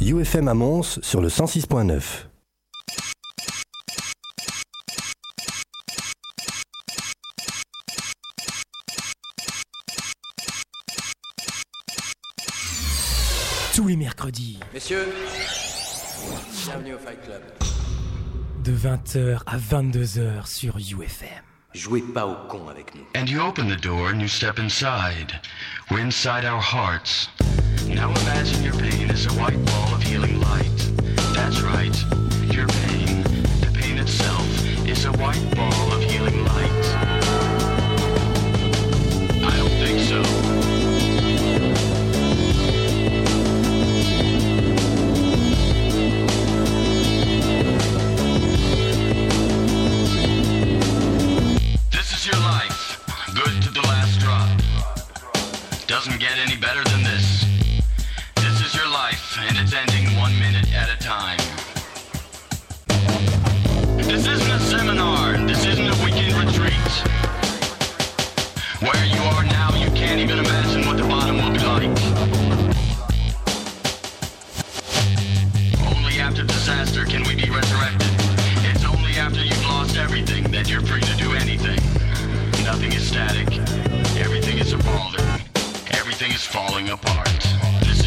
UFM à Mons sur le 106.9. Tous les mercredis. Messieurs, bienvenue au Fight Club. De 20h à 22h sur UFM. Jouez pas au con avec nous. And you open the door and you step inside. We're inside our hearts. Now imagine your pain is a white ball of healing light. That's right, your pain, the pain itself, is a white ball of healing light. I don't think so. This is your life, good to the last drop. Doesn't get any better than and it's ending one minute at a time. This isn't a seminar, this isn't a weekend retreat. Where you are now, you can't even imagine what the bottom will be like. Only after disaster can we be resurrected. It's only after you've lost everything that you're free to do anything. Nothing is static. Everything is evolving. Everything is falling apart. This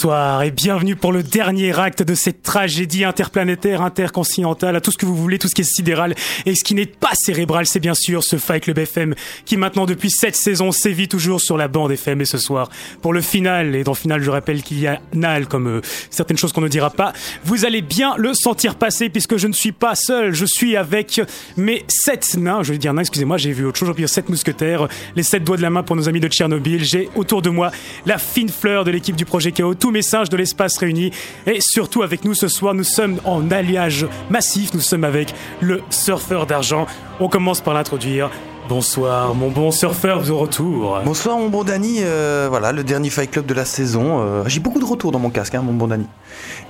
Bonsoir et bienvenue pour le dernier acte de cette tragédie interplanétaire, intercontinentale, à tout ce que vous voulez, tout ce qui est sidéral et ce qui n'est pas cérébral, c'est bien sûr ce Fight Club FM qui maintenant depuis cette saison sévit toujours sur la bande FM et ce soir pour le final et dans le final je rappelle qu'il y a Nal comme euh, certaines choses qu'on ne dira pas, vous allez bien le sentir passer puisque je ne suis pas seul, je suis avec mes sept nains, je vais dire nains, excusez-moi, j'ai vu autre chose, je vais dire sept mousquetaires, les sept doigts de la main pour nos amis de Tchernobyl, j'ai autour de moi la fine fleur de l'équipe du projet Chaos, tous mes singes de l'espace réunis et surtout avec nous ce soir, nous sommes en alliage massif, nous sommes avec le surfeur d'argent. On commence par l'introduire. Bonsoir, mon bon surfeur de retour. Bonsoir mon bon Dany, euh, voilà le dernier Fight Club de la saison. Euh, J'ai beaucoup de retours dans mon casque, hein, mon bon Dany.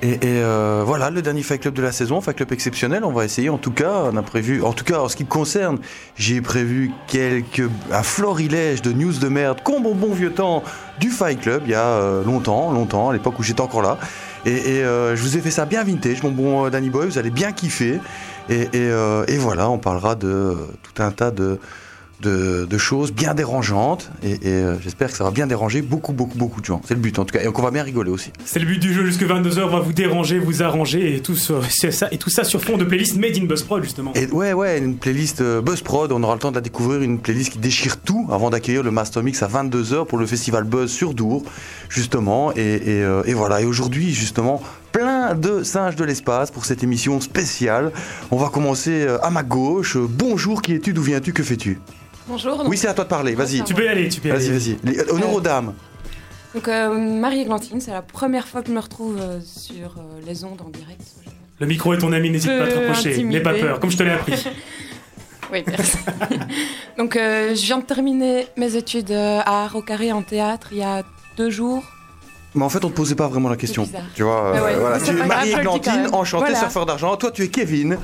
Et, euh, voilà le dernier Fight Club de la saison, Fight Club exceptionnel. On va essayer, en tout cas, en tout cas en ce qui me concerne, j'ai prévu quelques un florilège de news de merde, comme bon vieux temps du Fight Club, il y a euh, longtemps, longtemps, à l'époque où j'étais encore là. Et, je vous ai fait ça bien vintage, mon bon Danny Boy, vous allez bien kiffer. Et, voilà, on parlera de tout un tas de de, de choses bien dérangeantes et, et, euh, j'espère que ça va bien déranger beaucoup beaucoup beaucoup de gens. C'est le but en tout cas et qu'on va bien rigoler aussi. C'est le but du jeu, jusque 22h, on va vous déranger, vous arranger et tout, ça, et tout ça sur fond de playlist Made in Buzzprod justement. Et ouais ouais, une playlist euh, Buzzprod, on aura le temps de la découvrir, une playlist qui déchire tout avant d'accueillir le Master Mix à 22h pour le festival Buzz sur Dour justement et, et, euh, et voilà et aujourd'hui justement plein de singes de l'espace pour cette émission spéciale. On va commencer euh, à ma gauche. Bonjour, qui es-tu? D'où viens-tu? Que fais-tu? Bonjour. Oui, c'est à toi de parler. Vas-y. Tu peux y aller, tu peux y Vas-y, aller. vas-y. Les- euh, Honneur aux dames. Donc euh, Marie-Églantine, c'est la première fois que je me retrouve euh, sur euh, les ondes en direct. Le micro est ton ami, n'hésite pas à te rapprocher. N'aie pas peur, comme je te l'ai appris. Oui, merci. Donc euh, je viens de terminer mes études euh, à Art au Carré en théâtre il y a deux jours. Mais en fait, on te posait pas vraiment la question. Tu vois, ouais, euh, voilà. tu es Marie-Églantine, enchantée, Voilà. surfeur d'argent. Toi, tu es Kevin.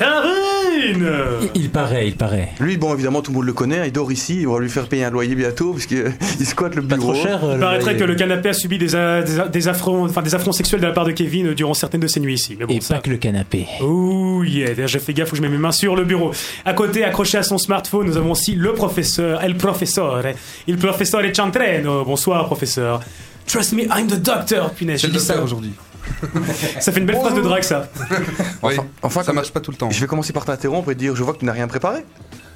Karine Il, il paraît, il paraît. Lui, bon, évidemment, tout le monde le connaît. Il dort ici. On va lui faire payer un loyer bientôt parce qu'il squatte le Pas bureau. trop cher. euh, Il le paraîtrait loyer. que le canapé a subi des, a- des, a- des affronts, enfin, des affronts sexuels de la part de Kevin durant certaines de ses nuits ici. Mais bon, Et ça. pas que le canapé. Oh yeah, d'ailleurs j'ai fait gaffe où je mets mes mains sur le bureau. À côté, accroché à son smartphone, nous avons aussi le professeur, el professeur, il professeur Chantreno. Bonsoir professeur. Trust me, I'm the doctor. Punaise, j'ai dit docteur ça. aujourd'hui. Ça fait une belle phrase de drague ça. Oui, Enfin, ça comme- marche pas tout le temps. Je vais commencer par t'interrompre et te dire je vois que tu n'as rien préparé.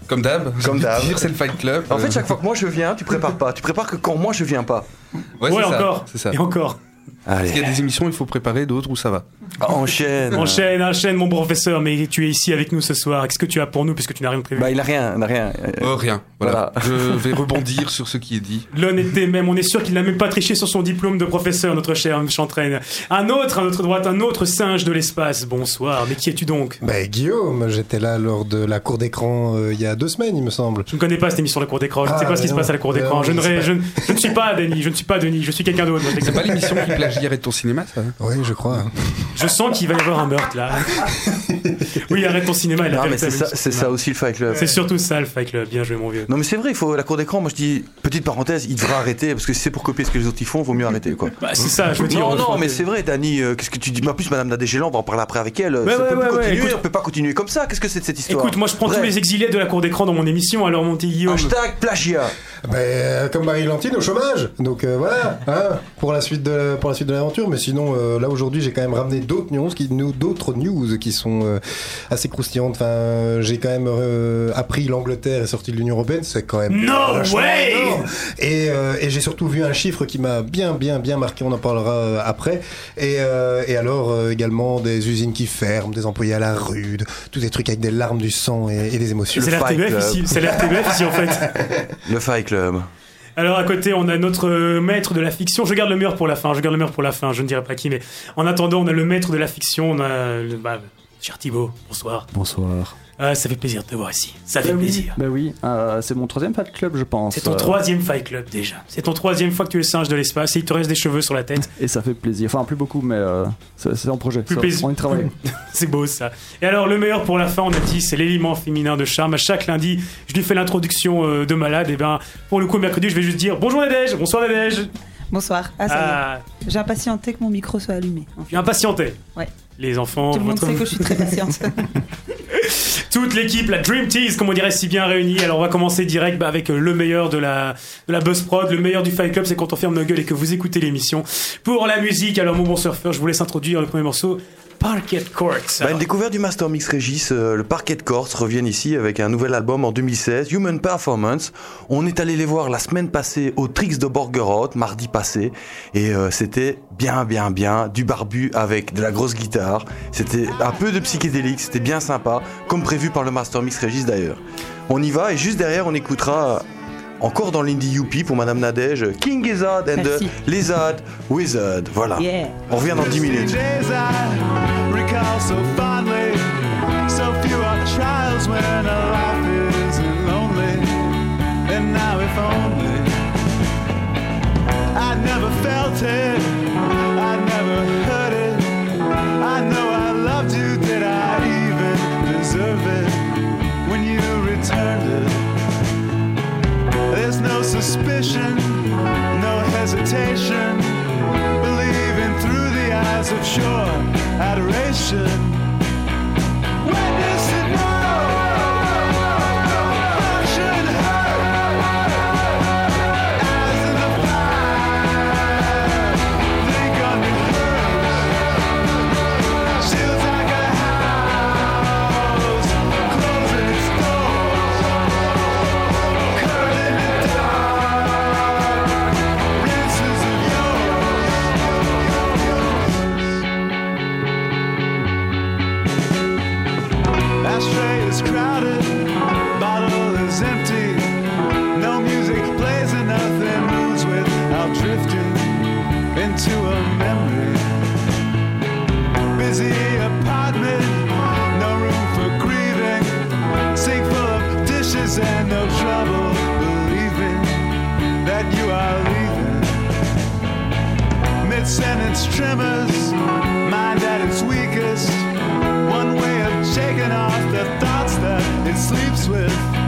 Comme d'hab. Comme d'hab. C'est le Fight Club. En fait, chaque fois que moi je viens, tu prépares pas. Tu prépares que quand moi je viens pas. ouais, ouais, c'est ça, encore. C'est ça. Et encore. Allez, Il y a des émissions, il faut préparer, d'autres où ça va. Enchaîne. Enchaîne, enchaîne mon professeur, mais tu es ici avec nous ce soir. Qu'est-ce que tu as pour nous puisque tu n'as rien prévu Bah, il a rien, il n'a rien. Euh, Oh, rien. Voilà. Je vais rebondir sur ce qui est dit. L'honnêteté même, on est sûr qu'il n'a même pas triché sur son diplôme de professeur, notre cher Chantraine. Un autre, à notre droite, un autre singe de l'espace. Bonsoir, mais qui es-tu donc? Bah Guillaume, j'étais là lors de la cour d'écran euh, il y a deux semaines, il me semble. Je ne connais pas cette émission La Cour d'écran, je ne sais Ah, pas ce qui se passe à la Cour d'écran. Non, Je, ne je je suis pas Denis, je ne suis pas Denis, je suis quelqu'un d'autre. C'est pas l'émission qui plagierait ton cinéma, ça hein? Oui, je crois. Je sens qu'il va y avoir un meurtre là. oui, arrête ton cinéma, Non, mais c'est ça, ça aussi le Fight Club. C'est surtout ça le Fight Club, bien joué mon vieux. Non mais c'est vrai, il faut la cour d'écran. Moi je dis petite parenthèse, il devrait arrêter parce que si c'est pour copier ce que les autres y font, vaut mieux arrêter quoi. Bah, c'est ça, je veux dire. non on- non, mais c'est vrai, Dani. euh, Qu'est-ce que tu dis? En plus, Madame Nadégélan, on va en parler après avec elle. Ouais, ça ouais, peut ouais, plus ouais, continuer. écoute- on peut pas continuer comme ça. Qu'est-ce que c'est de cette histoire? Écoute, moi je prends Bref. tous les exiliés de la Cour d'écran dans mon émission, alors mon petit Guillaume. Hashtag plagiat. Bah, euh, comme Marie-Lantine au chômage. Donc euh, voilà, hein, pour la suite de pour la suite de l'aventure. Mais sinon, euh, là aujourd'hui, j'ai quand même ramené d'autres news qui nous d'autres news qui sont euh, assez croustillantes. Enfin, j'ai quand même euh, appris l'Angleterre est sortie de l'Union européenne. C'est quand même No way énorme. Et, euh, et j'ai surtout vu un chiffre qui m'a bien bien bien marqué. On en parlera euh, après. Et, euh, et alors euh, également des usines qui ferment, des employés à la rue, de- tous des trucs avec des larmes du sang et, et des émotions. C'est l'RTBF ici, c'est l'RTBF ici en fait. Le Fight Club. Alors à côté, on a notre euh, maître de la fiction. Je garde le meilleur pour la fin. Je garde le meilleur pour la fin. Je ne dirai pas qui, mais en attendant, on a le maître de la fiction. On a, le, bah, cher Thibaut. Bonsoir. Bonsoir. Ah, ça fait plaisir de te voir ici. Ça fait Bah oui, plaisir. bah oui, euh, c'est mon troisième Fight Club, je pense. C'est ton Euh, troisième Fight Club déjà. C'est ton troisième fois que tu es singe de l'espace et il te reste des cheveux sur la tête. Et ça fait plaisir. Enfin, plus beaucoup, mais euh, c'est en projet. Plus Ça, plaisir. On y travaille. C'est beau ça. Et alors le meilleur pour la fin, on a dit, c'est l'élément féminin de charme. À chaque lundi, je lui fais l'introduction euh, de malade. Et ben, pour le coup, mercredi, je vais juste dire bonjour Nadège, bonsoir Nadège. Bonsoir. Ah, ça y est. Ah, J'ai impatienté que mon micro soit allumé. suis impatienté. Ouais. Les enfants, Tout le monde votre- sait que je suis très patiente. toute l'équipe, la Dream Tease, comme on dirait si bien réunie. Alors on va commencer direct bah, avec euh, le meilleur de la, de la Buzz Prod, le meilleur du Fight Club, c'est quand on ferme nos gueules et que vous écoutez l'émission. Pour la musique, alors mon bon surfeur, je vous laisse introduire le premier morceau, Parquet Courts. Bah, une découverte du Master Mix Régis, euh, le Parquet Corse reviennent ici avec un nouvel album en 2016, Human Performance. On est allé les voir la semaine passée au Trix de Borgerot, mardi passé, et euh, c'était bien, bien, bien, du barbu avec de la grosse guitare. C'était un peu de psychédélique, c'était bien sympa, comme prévu par le Master Mix Régis d'ailleurs. On y va et juste derrière on écoutera encore dans l'Indie Youpi pour Madame Nadege, King Gizzard and Merci. the Lizard Wizard. Voilà. On revient dans 10 minutes. I never felt it. no suspicion, no hesitation. Believing through the eyes of sure adoration. Witness. tremors, mind at its weakest. One way of shaking off the thoughts that it sleeps with.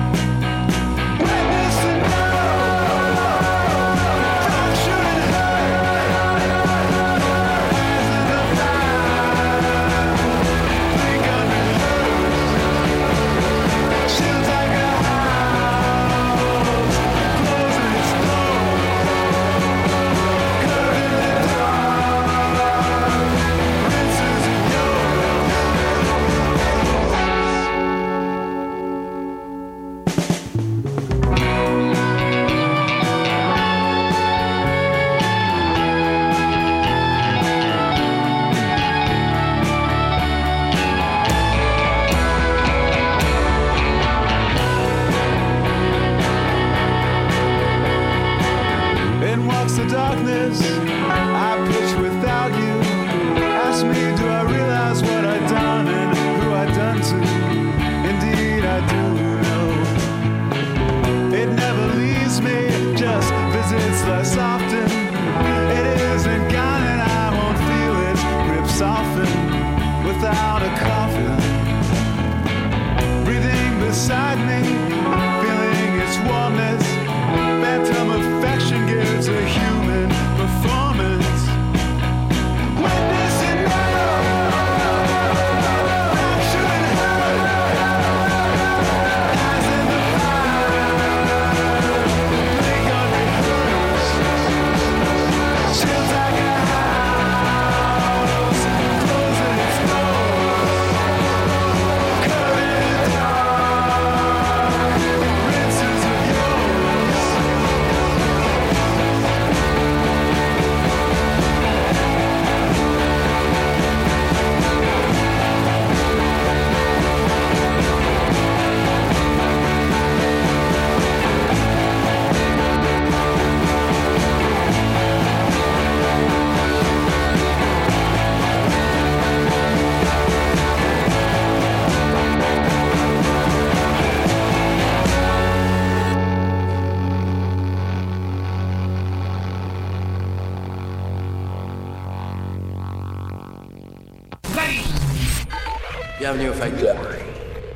Bienvenue au Fight Club.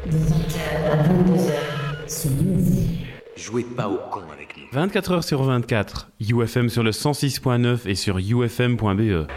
20h 22h, Jouez pas au con avec nous. 24h sur 24, UFM sur le 106.9 et sur ufm.be.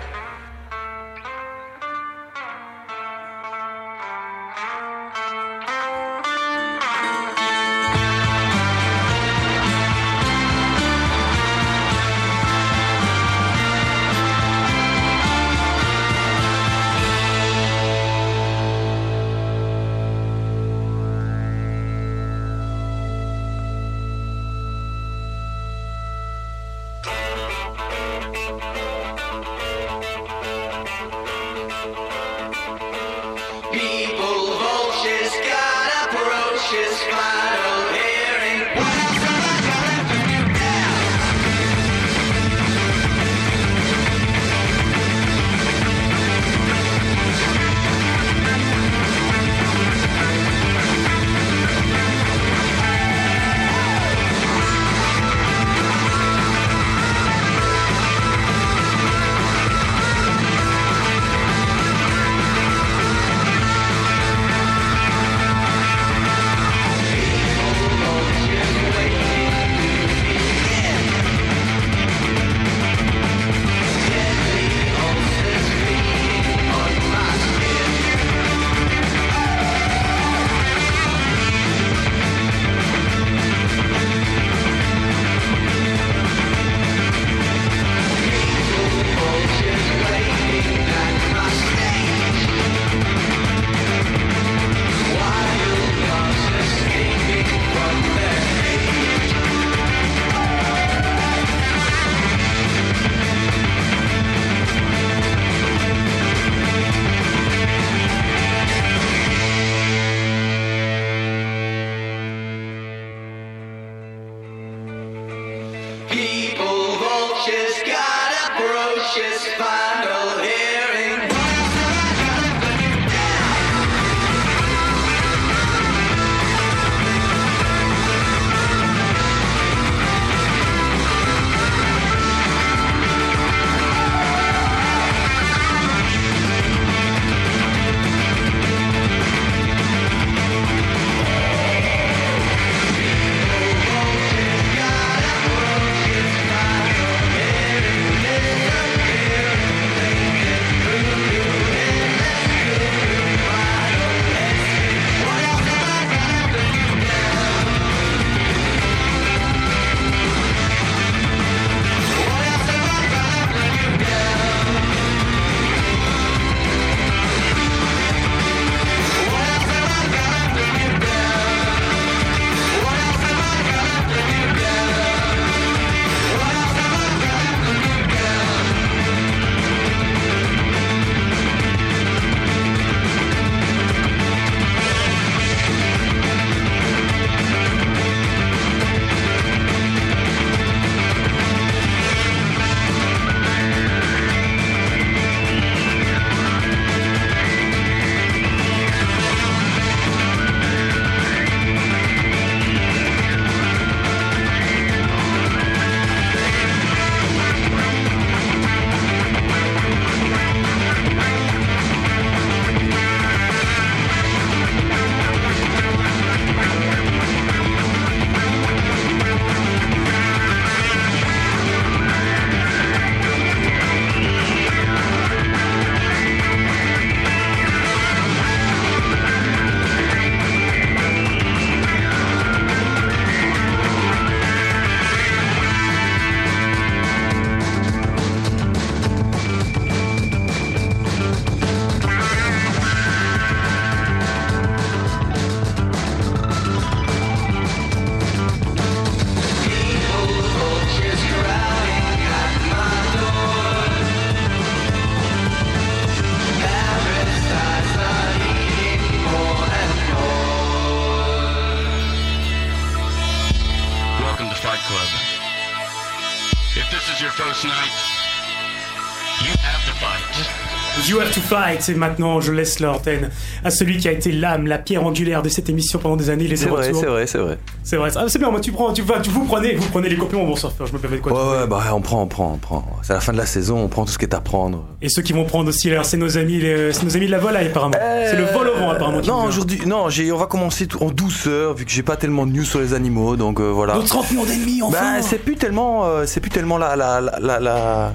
fight. Et maintenant, je laisse l'antenne à celui qui a été l'âme, la pierre angulaire de cette émission pendant des années. Les C'est vrai, c'est vrai, c'est vrai. C'est vrai. Ah, c'est bien. Moi, tu prends, tu vas, tu vous prenez, vous prenez les compliments. Bon, surfeur, je me permets de quoi. Ouais, ouais, bah on prend, on prend, on prend. C'est la fin de la saison, on prend tout ce qui est à prendre. Et ceux qui vont prendre aussi, alors, c'est nos amis, les- c'est nos amis de la volaille apparemment. C'est le vol au vent apparemment. Non, aujourd'hui, non, j'ai, on va commencer en douceur vu que j'ai pas tellement de news sur les animaux, donc euh, voilà. Nos 30 millions d'ennemis, enfin. Bah, c'est plus tellement, euh, c'est plus tellement la, la, la, la, la-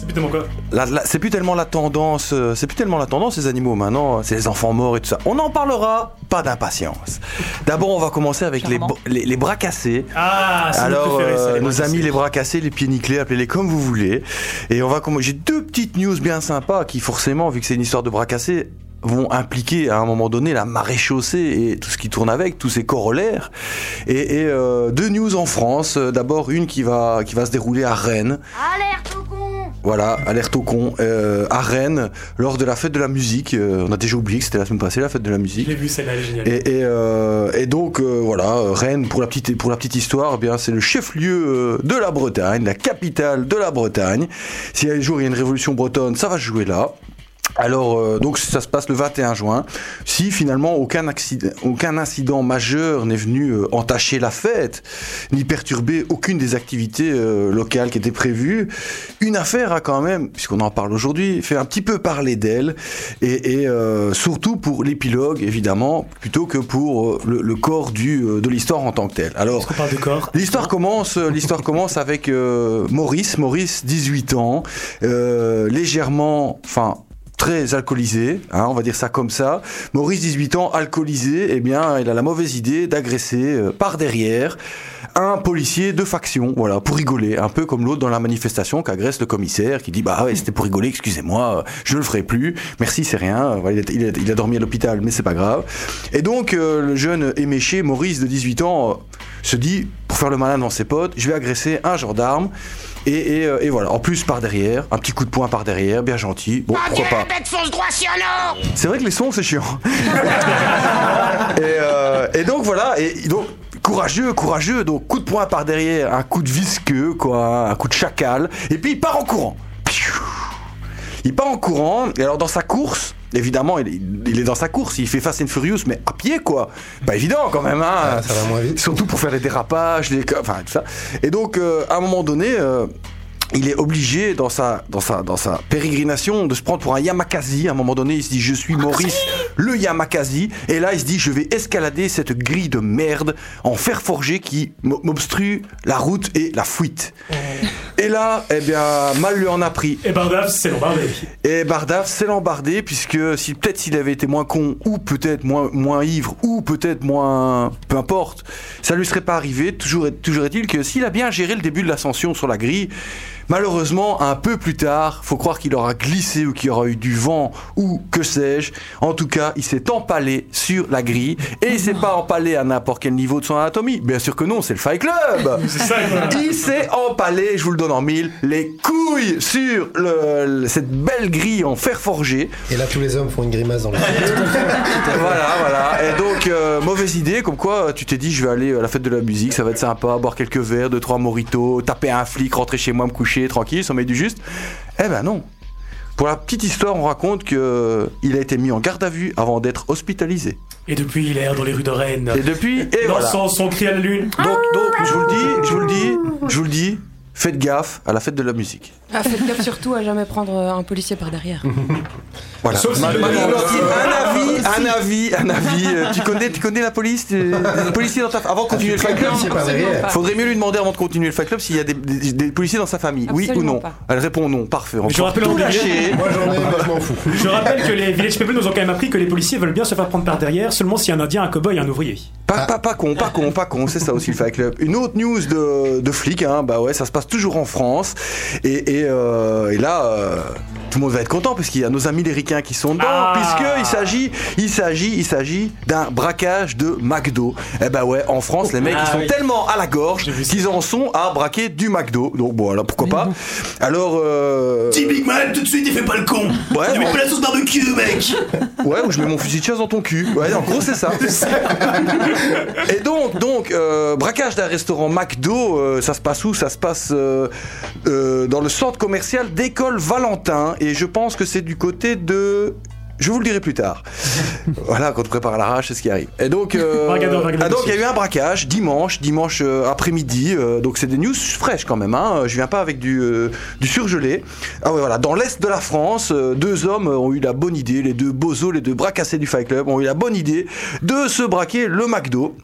C'est plus tellement quoi c'est plus tellement la tendance, euh, c'est plus tellement la tendance ces animaux maintenant, c'est les enfants morts et tout ça. On en parlera, pas d'impatience. D'abord, on va commencer avec les, les, les bras cassés. Ah, c'est Alors, ça, euh, les bras nos cassés. amis les bras cassés, les pieds nickelés, appelez-les comme vous voulez. Et on va commencer. J'ai deux petites news bien sympas qui, forcément, vu que c'est une histoire de bras cassés, vont impliquer à un moment donné la marée chaussée et tout ce qui tourne avec, tous ces corollaires. Et, et, euh, deux news en France. D'abord une qui va qui va se dérouler à Rennes. Alerte au Voilà, alerte au con. Euh, à Rennes, lors de la fête de la musique. Euh, on a déjà oublié que c'était la semaine passée la fête de la musique. J'ai vu celle-là, elle est géniale. Et, et, euh, et donc voilà, Rennes pour la petite pour la petite histoire, eh bien c'est le chef-lieu de la Bretagne, la capitale de la Bretagne. Si un jour il y a une révolution bretonne, ça va se jouer là. Alors, euh, donc ça se passe le 21 juin. Si finalement aucun, accident, aucun incident majeur n'est venu euh, entacher la fête, ni perturber aucune des activités euh, locales qui étaient prévues, une affaire a quand même, puisqu'on en parle aujourd'hui, fait un petit peu parler d'elle, et, et, euh, surtout pour l'épilogue, évidemment, plutôt que pour le, le corps du, de l'histoire en tant que tel. Alors, On parle de corps? L'histoire commence, l'histoire commence avec euh, Maurice, Maurice, 18 ans, euh, légèrement, enfin très alcoolisé, hein, on va dire ça comme ça. Maurice, 18 ans, alcoolisé, eh bien, il a la mauvaise idée d'agresser euh, par derrière un policier de faction, voilà, pour rigoler, un peu comme l'autre dans la manifestation qu'agresse le commissaire, qui dit bah ouais, c'était pour rigoler, excusez-moi, je ne le ferai plus, merci, c'est rien, il, a, dormi à l'hôpital, mais c'est pas grave. Et donc, euh, le jeune éméché, Maurice, de 18 ans, euh, se dit, pour faire le malin devant ses potes, je vais agresser un gendarme, et, et, euh, et voilà, en plus par derrière, un petit coup de poing par derrière, bien gentil, bon, pourquoi pas. bête fonce droit sur nous C'est vrai que les sons, c'est chiant. et, euh, et donc voilà, et donc courageux, courageux. Donc coup de poing par derrière, un coup de visqueux, quoi, un coup de chacal. Et puis il part en courant. Piou. Il part en courant. Et alors dans sa course. Évidemment, il est, il est dans sa course, il fait Fast and Furious, mais à pied, quoi. Pas évident, quand même, hein. Ah, ça va moins vite. Surtout pour faire les dérapages, les... enfin, tout ça. Et donc, euh, à un moment donné, euh, il est obligé, dans sa, dans, sa, dans sa pérégrination, de se prendre pour un Yamakasi. À un moment donné, il se dit Je suis Maurice, le Yamakasi. Et là, il se dit Je vais escalader cette grille de merde en fer forgé qui m'obstrue la route et la fuite. Et là, eh bien, mal lui en a pris. Et Bardaf, c'est l'embardé. Et Bardaf s'est l'embardé puisque si peut-être s'il avait été moins con ou peut-être moins moins ivre ou peut-être moins peu importe, ça lui serait pas arrivé. Toujours toujours est-il que s'il a bien géré le début de l'ascension sur la grille, malheureusement un peu plus tard, faut croire qu'il aura glissé ou qu'il aura eu du vent ou que sais-je. En tout cas, il s'est empalé sur la grille et il s'est pas empalé à n'importe quel niveau de son anatomie. Bien sûr que non, c'est le Fight Club. C'est ça, quoi. Il s'est empalé, je vous le donne en mille, les couilles sur le- le- cette belle grille en fer forgé. Et là, tous les hommes font une grimace dans le voilà, voilà. Et donc, euh, mauvaise idée, comme quoi tu t'es dit, je vais aller à la fête de la musique, ça va être sympa, boire quelques verres, deux, trois moritos, taper un flic, rentrer chez moi, me coucher, tranquille, sommeil du juste. Eh ben non. Pour la petite histoire, on raconte que il a été mis en garde à vue avant d'être hospitalisé. Et depuis, il erre dans les rues de Rennes. Et depuis, et voilà. Lançant son cri à la lune. Donc, donc, je vous le dis, je vous le dis, je vous le dis, faites gaffe à la fête de la musique. Ah, faites gaffe surtout à jamais prendre euh, un policier par derrière. Voilà. Sauf si avis, un avis, un avis. euh, Tu connais, tu connais la police, tu- les policiers dans ta avant de continuer le fight club. Faudrait mieux lui demander avant de continuer le fight club s'il y a des, des- des policiers dans sa famille. oui ou non pas. Elle répond non. Parfait. On je rappelle tout en début- lâcher. Moi, j'en ai, mais je m'en fous. Je rappelle que les Village People nous ont quand même appris que les policiers veulent bien se faire prendre par derrière seulement si un indien, un cowboy un ouvrier. Pas, pas, pas con, pas con, pas con, c'est ça aussi le Fight Club. Une autre news de, de flic, hein, bah ouais, ça se passe toujours en France. Et, et, euh, et là, euh, tout le monde va être content parce qu'il y a nos amis les ricains qui sont dedans, Ah. il s'agit, il s'agit d'un braquage de McDo. Eh bah ouais, en France, les mecs, Ah ils sont oui. tellement à la gorge qu'ils en sont à braquer du McDo. Donc bon, alors pourquoi pas. Alors, euh, Big Man, tout de suite, il fait pas le con. Ouais, Tu mets on- pas la sauce barbecue, mec. Ouais, ou je mets mon fusil de chasse dans ton cul. Ouais, en gros, c'est ça. Et donc, donc euh, braquage d'un restaurant McDo, euh, ça se passe où? Ça se passe euh, euh, dans le centre commercial d'école Valentin. Et je pense que c'est du côté de. Je vous le dirai plus tard. voilà, quand on prépare l'arrache, c'est ce qui arrive. Et donc, euh, Bragador, bragador, ah, donc il y a eu un braquage dimanche, dimanche euh, après-midi. euh, donc c'est des news fraîches quand même. Hein. Je viens pas avec du, euh, du surgelé. Ah ouais, voilà. Dans l'est de la France, euh, deux hommes ont eu la bonne idée, les deux bozos, les deux bracassés du Fight Club ont eu la bonne idée de se braquer le McDo.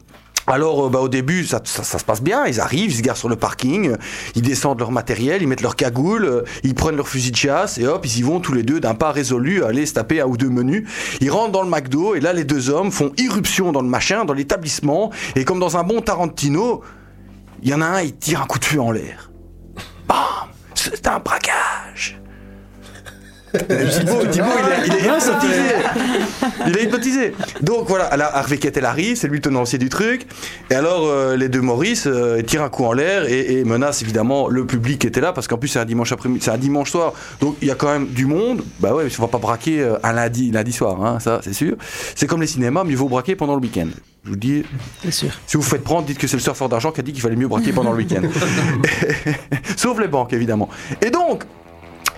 Alors, euh, bah, au début, ça, ça- se passe bien. Ils arrivent, ils se garent sur le parking, ils descendent leur matériel, ils mettent leur cagoule, euh, ils prennent leur fusil de chasse et hop, ils y vont tous les deux d'un pas résolu à aller se taper un ou deux menus. Ils rentrent dans le McDo et là, les deux hommes font irruption dans le machin, dans l'établissement et comme dans un bon Tarantino, il y en a un, il tire un coup de feu en l'air. Bam C'est un braquage Thibaut, Thibaut, il est, il est hypnotisé. Il est hypnotisé. Donc voilà, là, Harvey Kettel arrive, c'est lui le tenancier du truc. Et alors, euh, les deux Maurice euh, tirent un coup en l'air et, et menacent évidemment le public qui était là, parce qu'en plus c'est un dimanche après c'est un dimanche soir. Donc il y a quand même du monde. Bah ouais, on va pas braquer euh, un lundi, lundi soir, hein, ça c'est sûr. C'est comme les cinémas, mieux vaut braquer pendant le week-end. Je vous dis. C'est sûr. Si vous vous faites prendre, dites que c'est le surfeur d'argent qui a dit qu'il fallait mieux braquer pendant le week-end. Sauf les banques, évidemment. Et donc,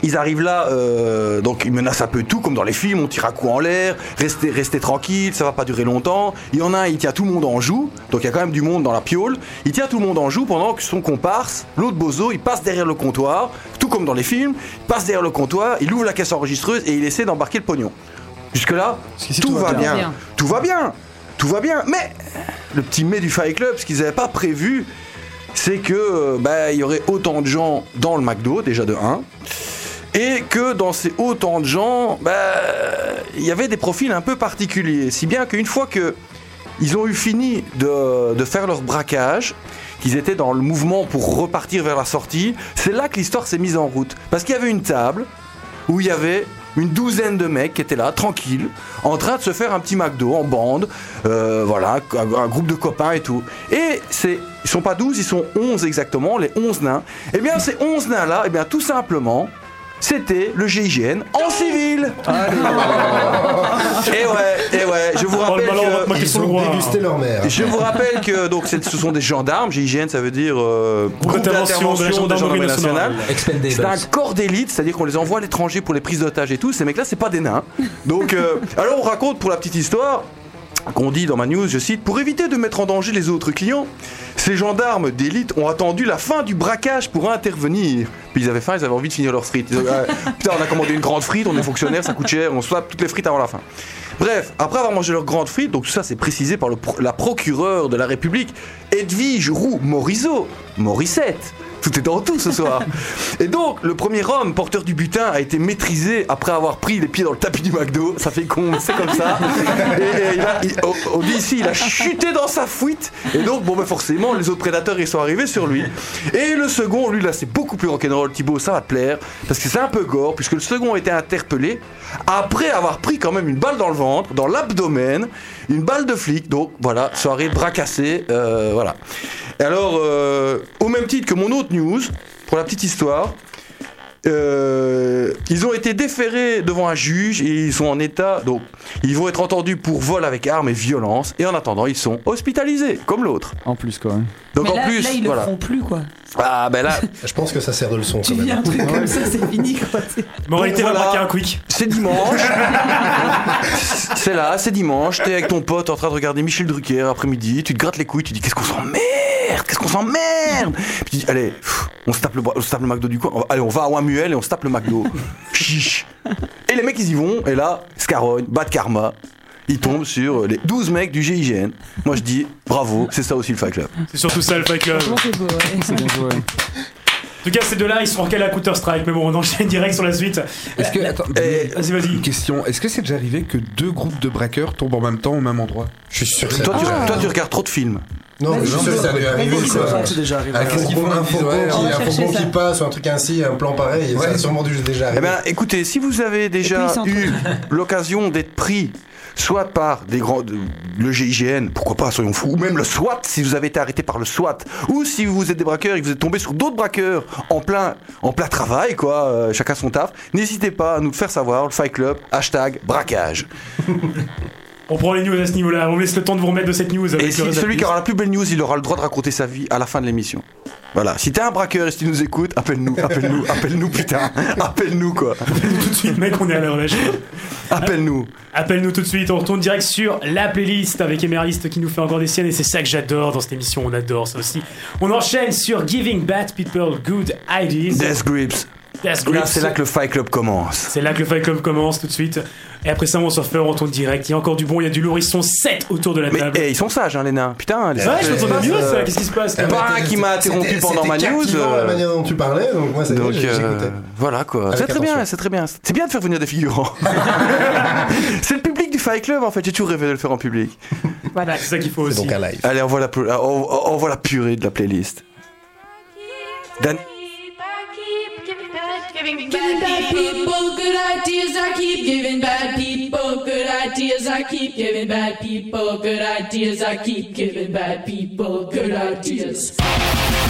ils arrivent là, euh, donc ils menacent un peu tout, comme dans les films, on tire un coup en l'air, restez, restez tranquille, ça va pas durer longtemps. Il y en a un, il tient tout le monde en joue, donc il y a quand même du monde dans la piole. Il tient tout le monde en joue pendant que son comparse, l'autre bozo, il passe derrière le comptoir, tout comme dans les films, il passe derrière le comptoir, il ouvre la caisse enregistreuse et il essaie d'embarquer le pognon. Jusque-là, tout, va bien. bien. Tout va bien. Tout va bien. Mais le petit mais du Fight Club, ce qu'ils n'avaient pas prévu, c'est que euh, bah, il y aurait autant de gens dans le McDo, déjà de 1, et que dans ces autant de gens, bah, il y avait des profils un peu particuliers. Si bien qu'une fois que ils ont eu fini de, de faire leur braquage, qu'ils étaient dans le mouvement pour repartir vers la sortie, c'est là que l'histoire s'est mise en route. Parce qu'il y avait une table où il y avait une douzaine de mecs qui étaient là, tranquilles, en train de se faire un petit McDo en bande, euh, voilà, un, groupe de copains et tout. Et c'est, ils sont pas 12, ils sont 11 exactement, les 11 nains. Eh bien, ces 11 nains-là, eh bien, tout simplement, C'était le GIGN en civil. et ouais, et ouais, je vous Oh, le rappelle te que le roi. Déguster leur mère. je vous rappelle que donc ce sont des gendarmes. GIGN, ça veut dire euh, groupe d'intervention de la gendarmerie gendarmerie nationale. nationale. C'est un corps d'élite, c'est-à-dire qu'on les envoie à l'étranger pour les prises d'otages et tout. Ces mecs-là, c'est pas des nains. Donc, euh, alors on raconte pour la petite histoire qu'on dit dans ma news, je cite, pour éviter de mettre en danger les autres clients, ces gendarmes d'élite ont attendu la fin du braquage pour intervenir. Puis ils avaient faim, ils avaient envie de finir leurs frites. Ils dit, Ah, putain, on a commandé une grande frite, on est fonctionnaire, ça coûte cher, on swap toutes les frites avant la fin. Bref, après avoir mangé leurs grandes frites, donc tout ça c'est précisé par le la procureure de la République, Edwige Roux Morisot, Morissette. Tout est dans tout ce soir. Et donc, le premier homme porteur du butin a été maîtrisé après avoir pris les pieds dans le tapis du McDo. Ça fait con, c'est comme ça. Et, et il a- il- on- on dit ici, il a chuté dans sa fuite. Et donc, bon, ben forcément, les autres prédateurs, ils sont arrivés sur lui. Et le second, lui, là, c'est beaucoup plus rock'n'roll, Thibaut, ça va te plaire. Parce que c'est un peu gore, puisque le second a été interpellé après avoir pris quand même une balle dans le ventre, dans l'abdomen, une balle de flic. Donc, voilà, soirée bracassée, euh, voilà. Et alors, euh, au même titre que mon autre news, pour la petite histoire, euh, ils ont été déférés devant un juge et ils sont en état. Donc, ils vont être entendus pour vol avec armes et violence. Et en attendant, ils sont hospitalisés, comme l'autre. En plus, quand même. Donc, Mais en là, plus, là, ils voilà. le feront plus, quoi. Ah, ben là, Je pense que ça sert de leçon Tu quand même. un truc comme ça, c'est fini, quoi. Moralité va braquer un quick. c'est dimanche. c'est là, c'est dimanche. T'es avec ton pote en train de regarder Michel Drucker après-midi. Tu te grattes les couilles. Tu dis Qu'est-ce qu'on s'emmerde Qu'est-ce qu'on s'emmerde Puis tu dis Allez, pff, on se tape le, on se tape le McDo du coin. On va- Allez, on va à Wamuel et on se tape le McDo. Chiche. Et les mecs, ils y vont. Et là, Scarogne, bad karma. Ils tombent sur les 12 mecs du GIGN. Moi, je dis bravo, c'est ça aussi le Fight Club. C'est surtout ça le Fight Club. Beau, ouais. En tout cas, ces deux-là, ils sont calés à Counter Strike. Mais bon, on enchaîne direct sur la suite. Est-ce que, attends, Vas-y, vas-y. une question, est-ce que c'est déjà arrivé que deux groupes de braqueurs tombent en même temps au même endroit? Je suis sûr que ça Toi, tu, toi, tu regardes trop de films. Non, mais je suis sûr que ça a dû arriver. Vas-y, quoi. quoi. C'est déjà arrivé. Un qu'est-ce qu'ils fourgon, font un fourgon Ouais, qui, passe ou un truc ainsi, un plan pareil, ça a sûrement dû déjà Eh arriver. bien, écoutez, si vous avez déjà eu l'occasion d'être pris, soit par des grands, de- le GIGN, pourquoi pas, soyons fous, ou même le SWAT, si vous avez été arrêté par le SWAT, ou si vous êtes des braqueurs et que vous êtes tombé sur d'autres braqueurs en plein, en plein travail, quoi, euh, chacun son taf, n'hésitez pas à nous le faire savoir, le Fight Club, hashtag braquage. On prend les news à ce niveau-là. On laisse le temps de vous remettre de cette news. Avec Et si, celui qui aura la plus belle news, il aura le droit de raconter sa vie à la fin de l'émission. Voilà, si t'es un braqueur et si tu nous écoutes, appelle-nous, appelle-nous, appelle-nous, putain, appelle-nous, quoi, tout de suite, mec, on est à l'heure lâche. appelle-nous. Appelle-nous tout de suite, on retourne direct sur la playlist avec Emerist qui nous fait encore des siennes et c'est ça que j'adore dans cette émission, on adore ça aussi. On enchaîne sur Giving Bad People Good Ideas. Death Grips. Death Là, c'est là que le Fight Club commence. C'est là que le Fight Club commence tout de suite. Et après ça, on s'en fait, on retourne direct. Il y a encore du bon, il y a du lourd, ils sont 7 autour de la Mais table. eh, ils sont sages, hein, les nains. Putain, les Ouais, je sages. m'entendais mieux euh, ça, qu'est-ce qui se passe Eh là ben, Pas un qui m'a interrompu pendant ma news. euh, la manière dont tu parlais, donc moi, ça y est, Donc j'ai- euh, voilà quoi. C'est très bien, c'est très bien. C'est bien de faire venir des figurants. c'est le public du Fight Club en fait. J'ai toujours rêvé de le faire en public. Voilà, c'est ça qu'il faut C'est aussi. donc un live. Allez, on voit la, on, on voit la purée de la playlist. Dan- Giving bad people good ideas. I keep giving bad people good ideas. I keep giving bad people good ideas. I keep giving bad people good ideas. Bad people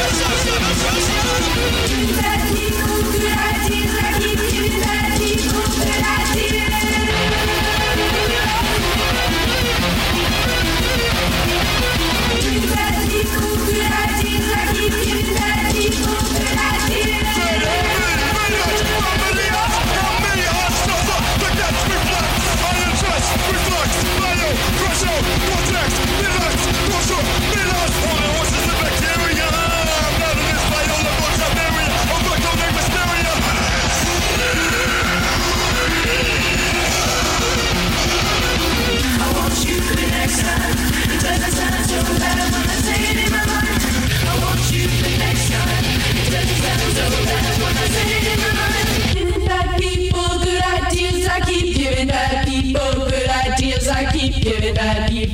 Música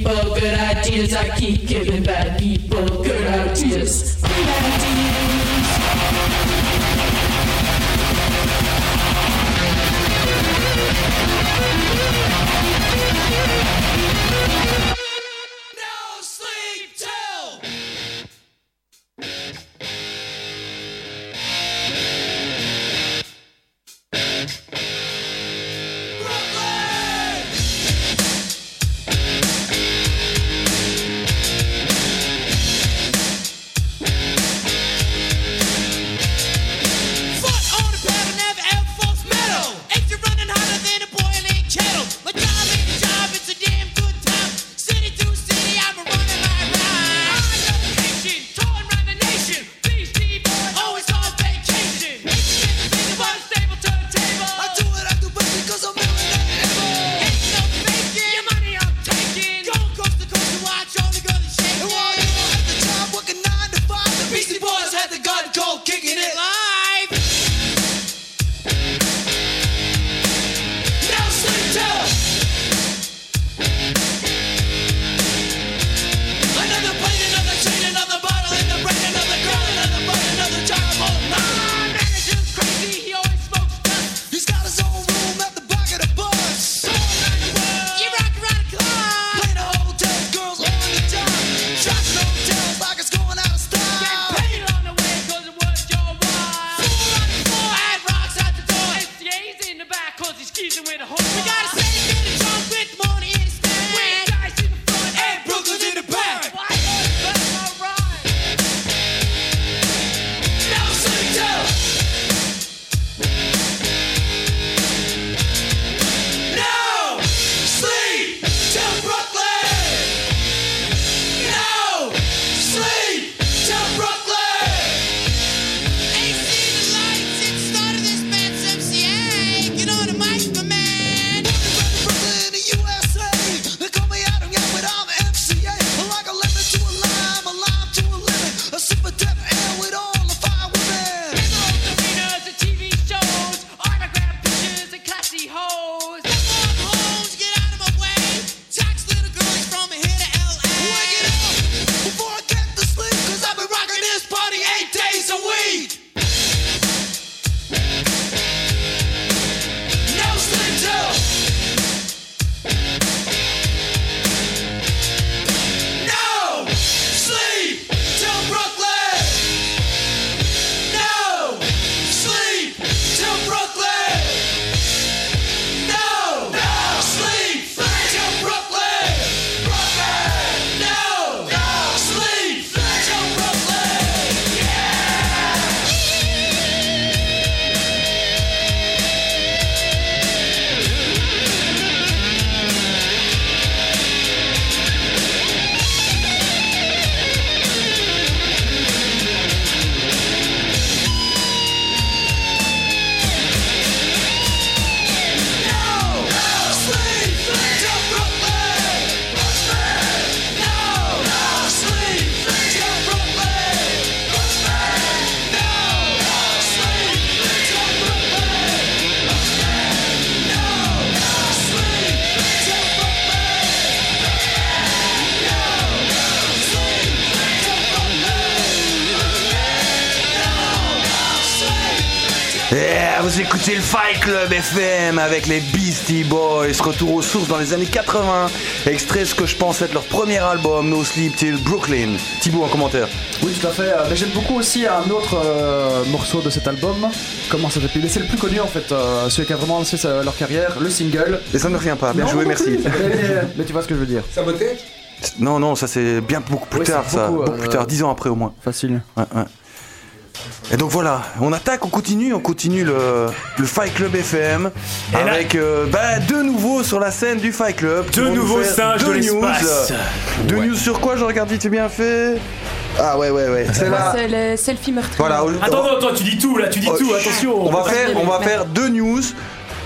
people, good ideas. I keep giving bad people good ideas. Club FM avec les Beastie Boys. Retour aux sources dans les années 80. Extrait ce que je pense être leur premier album, No Sleep Till Brooklyn. Thibaut en commentaire. Oui, tout à fait. Euh, Mais j'aime beaucoup aussi un autre euh, morceau de cet album. Comment ça s'appelle? C'est le plus connu en fait, euh, celui qui a vraiment lancé leur carrière, le single. Et ça ne revient pas. Bien Non, joué, non merci. plus. mais, mais tu vois ce que je veux dire. Saboté? Non, non, ça c'est bien beaucoup plus Oui, tard, ça. beaucoup, Beaucoup euh, plus tard, dix ans après au moins. Facile. Ouais, ouais. Et donc voilà, on attaque, on continue, on continue le, le Fight Club FM Et là- avec euh, bah, deux nouveaux sur la scène du Fight Club. Deux nouveaux singes deux de news. Deux news sur quoi Je regarde vite, bien fait? Ah ouais, ouais, ouais. C'est là. c'est les selfies meurtriers. Voilà. Attends, attends, tu dis tout là, tu dis Oh, tout, attention. On va faire, on va faire deux news.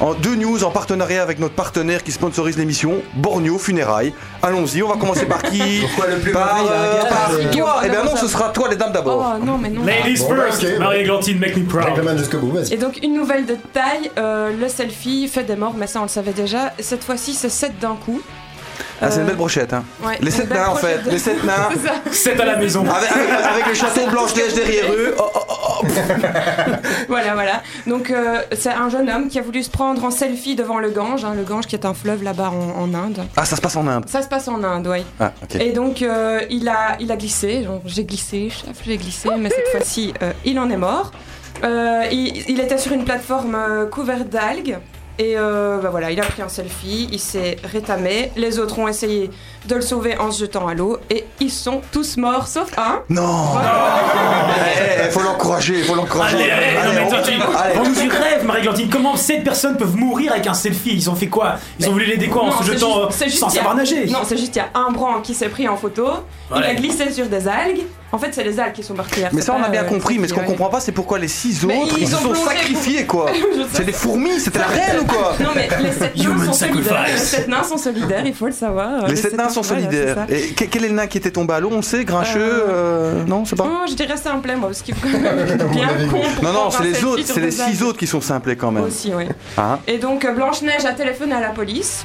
En deux news en partenariat avec notre partenaire qui sponsorise l'émission, Borneo Funérailles. Allons-y, on va commencer par qui Pourquoi le plus Par, euh, par toi. Eh bien non, ce sera toi les dames d'abord. Oh non, mais non. Ladies Bon, first, ok. Marie-Églantine, make me proud. main jusqu'au bout, vas-y. Et donc une nouvelle de taille, euh, le selfie fait des morts, mais ça on le savait déjà. Et cette fois-ci c'est 7 d'un coup. Ah, c'est une Euh, belle brochette, hein. ouais, les sept nains, en fait. de- Les sept nains. C'est à la maison. Avec, avec- avec le château de Blanche-Neige derrière eux. Oh, oh, oh, Voilà, voilà. Donc, euh, c'est un jeune homme qui a voulu se prendre en selfie devant le Gange, hein, le Gange qui est un fleuve là-bas en, en Inde. Ah, ça se passe en Inde. Ça se passe en Inde, oui. Ah. Et donc, euh, il, a, il a glissé. J'ai glissé, chef, j'ai glissé, mais cette fois-ci, euh, il en est mort. Euh, il, il était sur une plateforme euh, couverte d'algues. Et euh, bah voilà, il a pris un selfie, il s'est rétamé. Les autres ont essayé de le sauver en se jetant à l'eau. Et ils sont tous morts, sauf un. Non Eh, eh, faut l'encourager, faut l'encourager. Allez, allez, non, mais on- toi, tu allez. rêve, Marie-Glantine. Comment 7 personnes peuvent mourir avec un selfie? Ils ont fait quoi? Ils ont voulu l'aider quoi en Non, se jetant juste- euh, c'est juste sans qu'il y a- savoir nager? Non, c'est juste qu'il y a un branc qui s'est pris en photo. Il a glissé sur des algues. En fait, c'est les algues qui sont parties. Mais ça, on a bien compris, mais ce qu'on comprend pas, c'est pourquoi les six autres, ils ils se ont sont sacrifiés, quoi. C'est des fourmis, c'était la reine ou quoi Non, mais les sept nains sont solidaires. Les sept nains sont solidaires, il faut le savoir. Les sept nains sont solidaires. Et que- quel est le nain qui était tombé à l'eau On le sait, grincheux euh, Non, c'est pas Non, je dirais simple, moi, parce qu'il faut quand même bien Non, non, c'est les autres, c'est les six autres qui sont simplés quand même. Aussi, oui. Hein Et donc, euh, Blanche-Neige a téléphoné à la police.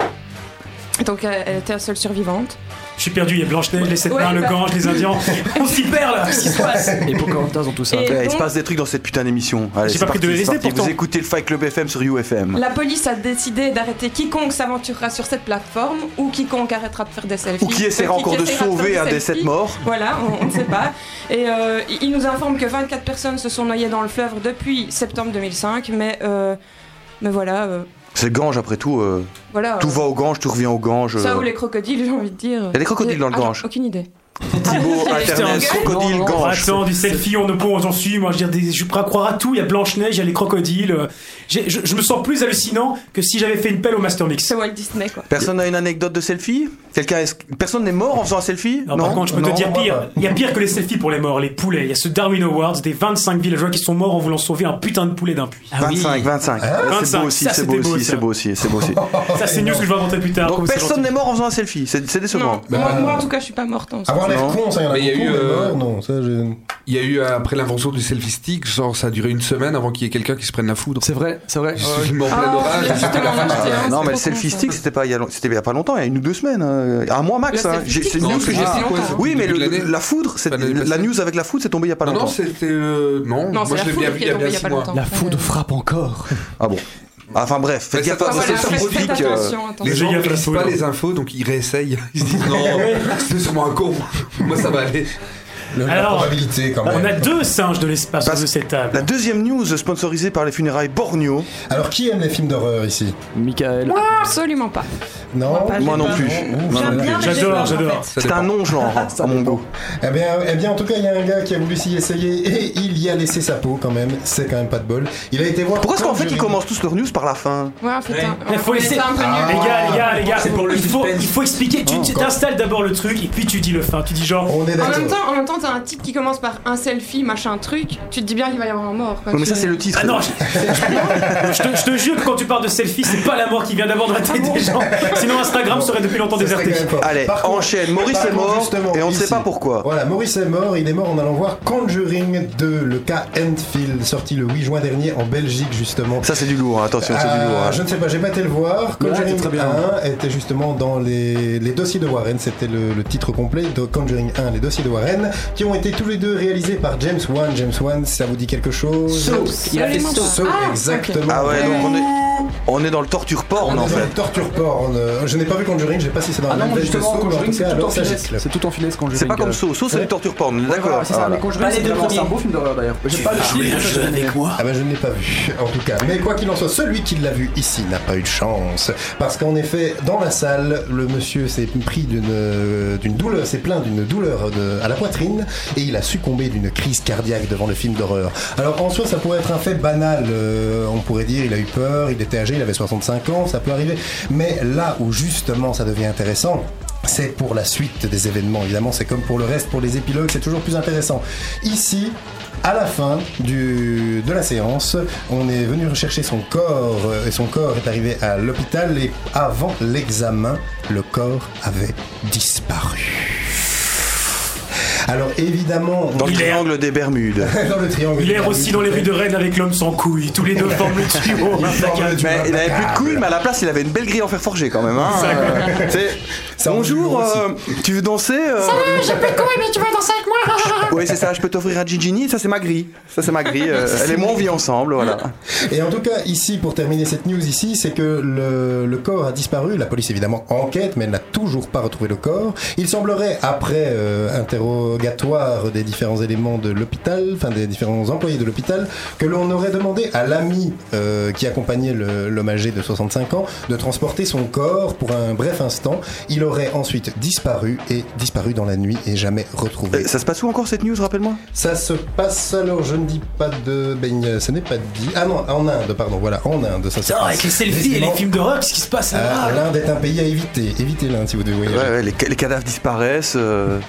Donc, euh, elle était la seule survivante. Je suis perdu, il y a Blanche-Neige, les 7 Ouais, nains, le bah- Gange, les Indiens. On s'y perd là Qu'est-ce qui se passe Et Pocahontas dans tout ça. Et Il se passe des trucs dans cette putain d'émission. J'ai pas pris de LSD pourtant. Vous écoutez le Fight Club FM sur UFM. La police a décidé d'arrêter quiconque s'aventurera sur cette plateforme ou quiconque arrêtera de faire des selfies. Ou qui essaiera Euh, encore de sauver un des sept morts. Voilà, on on ne sait pas. Et euh, il nous informe que 24 personnes se sont noyées dans le fleuve depuis septembre 2005, mais, euh, mais voilà. euh, C'est Gange après tout. euh, voilà Tout euh, va au Gange, tout revient au Gange. Ça euh. ou les crocodiles, j'ai envie de dire. Il y a des crocodiles dans le Ah, Gange. Aucune idée. Thibaut, Ah, Internet, crocodile, Non, Gange. Attends, du selfie, on ne peut, j'en suis. Moi, je veux dire, des- je suis prêt à croire à tout. Il y a Blanche-Neige, il y a les crocodiles. euh, Je, je me sens plus hallucinant que si j'avais fait une pelle au Master Mix. C'est Walt Disney, quoi. Personne n'a une anecdote de selfie? Quelqu'un est- Personne n'est mort en faisant un selfie? Non, par contre, je peux Non, te dire pire. Il y a pire que les selfies pour les morts, les poulets. Il y a ce Darwin Awards des 25 villageois qui sont morts en voulant sauver un putain de poulet d'un puits. 25, 25. Hein c'est 25, beau aussi, c'est beau aussi, ça. c'est beau aussi, c'est beau aussi. Ça, c'est news que je vais inventer plus tard. Donc personne n'est mort en faisant un selfie, c'est décevant. Moi, en tout cas, je suis pas morte. hein. Avoir l'air Non. con, ça y en a Mais il y a eu, mais euh, mort, non, ça j'ai... Il y a eu, euh, après l'invention du selfie stick, genre ça a duré une semaine avant qu'il y ait quelqu'un qui se prenne la foudre. C'est vrai, c'est vrai. Je suis mort en Ah, plein orage. j'ai et c'était justement la en acheté foudre. un, non, mais le selfie stick, c'était pas, il y a long- c'était il y a pas longtemps, il y a une ou deux semaines. euh, Un mois max. Hein. C'est une news que j'ai. longtemps. Oui, mais la foudre, la news avec la foudre, c'est tombé il y a pas Non, non, longtemps. c'était. euh, Non, Non, moi c'est je la l'ai foudre bien vu il y a bien six mois. longtemps. La foudre frappe encore. Ah bon. Enfin bref, faites gaffe à Les gens ne pas les infos, donc ils réessayent. Ils se disent non, c'est sûrement un con. Moi ça va aller. Le- la Alors, probabilité quand même. On a deux singes de l'espace autour de cette table. La deuxième news sponsorisée par les funérailles Borneo. Alors qui aime les films d'horreur ici Michael. Absolument pas. Non pas, Moi pas. Moi non plus. J'adore, j'adore. C'est un non-genre, à mon goût. Eh bien, eh bien, en tout cas, il y a un gars qui a voulu s'y essayer et il y a laissé sa peau quand même. C'est quand même pas de bol. Il a été voir. Pourquoi est-ce qu'en fait ils commencent tous leurs news par la fin Ouais, en fait, un- Il faut laisser. un peu nul. Les gars, les gars, les gars, C'est pour le il, faut, suspense. il faut expliquer. Tu t'installes d'abord le truc et puis tu dis le fin. Tu dis genre. On est En même temps, en même temps, t'as un type qui commence par un selfie, machin truc. Tu te dis bien qu'il va y avoir un mort. quoi. Non, mais ça c'est le titre. Ah non, je, je te, je te jure que quand tu parles de selfie, c'est pas la mort qui vient d'abord dans la tête des gens. Sinon, Instagram serait depuis longtemps déserté. Allez, contre- enchaîne. Maurice est mort et on ne sait pas pourquoi. Voilà, Maurice est mort. Il est mort en allant voir Conjuring 2, le cas Enfield, sorti le 8 juin dernier en Belgique justement. Ça c'est du lourd, hein. attention, c'est du Euh, lourd. hein. Je ne sais pas, j'ai pas été le voir. Conjuring c'était très bien. 1 était justement dans les, les dossiers de Warren, c'était le, le titre complet de Conjuring 1, les dossiers de Warren, qui ont été tous les deux réalisés par James Wan. James Wan, ça vous dit quelque chose Il a fait pas. So, Ah, exactement. Ah ouais, donc on est, on est dans le torture porn On en est dans le fait. torture porn. Euh, Je n'ai pas vu Conjuring, je sais pas si c'est dans Ah la non, même que justement, Saw, en Conjuring, tout c'est cas, tout en finesse. C'est tout en finesse Conjuring. C'est pas comme euh. ça, ça c'est du torture porn, Ouais, d'accord. c'est ça, Voilà. mais Conjuring, c'est un premiers. beau film d'horreur d'ailleurs. J'ai pas jeu avec moi Ah ben je ne l'ai pas vu, en tout cas. Mais quoi qu'il en soit, celui qui l'a vu ici n'a pas eu de chance. Parce qu'en effet, dans la salle, le monsieur s'est pris d'une euh, d'une douleur, s'est plaint d'une douleur à la poitrine et il a succombé d'une crise cardiaque devant le film d'horreur. Alors en soi, ça pourrait être un fait banal. euh, on pourrait dire, il a eu peur, il était âgé, il avait 65 ans, ça peut arriver. Mais là où justement ça devient intéressant, c'est pour la suite des événements. Évidemment, c'est comme pour le reste, pour les épilogues, c'est toujours plus intéressant. Ici, à la fin de la séance, on est venu rechercher son corps euh, et son corps est arrivé à l'hôpital et avant l'examen, le corps avait disparu. Alors évidemment, Dans le triangle des Bermudes. dans le triangle. Il erre aussi dans les rues de Rennes avec l'homme sans couilles. Tous les deux forment le. Mais il avait plus de couilles, mais à la place, il avait une belle grille en fer forgé quand même. Hein. Ça, Bonjour, euh, tu veux danser euh, j'ai plus de couilles, mais tu veux danser avec moi? Oui, c'est ça, je peux t'offrir un Gigini, ça c'est ma grille. Ça c'est ma grille. euh, elle et moi on vit ensemble, voilà. Et en tout cas, ici, pour terminer cette news ici, c'est que le, le corps a disparu. La police, évidemment, enquête, mais elle n'a toujours pas retrouvé le corps. Il semblerait, après euh, interrogatoire des différents éléments de l'hôpital, enfin des différents employés de l'hôpital, que l'on aurait demandé à l'ami euh, qui accompagnait le- l'homme âgé de 65 ans de transporter son corps pour un bref instant. Il aurait ensuite disparu et disparu dans la nuit et jamais retrouvé. Euh, Ça se passe où encore cette news, rappelle-moi? Ça se passe alors, je ne dis pas de. Ben, ce n'est pas dit. Ah non, en Inde, pardon, voilà, en Inde, ça se passe. avec les selfies et les films d'horreur, qu'est-ce qui se passe euh, là L'Inde est un pays à éviter. Évitez l'Inde si vous devez voyager. Ouais, ouais, les, ca- les cadavres disparaissent. euh.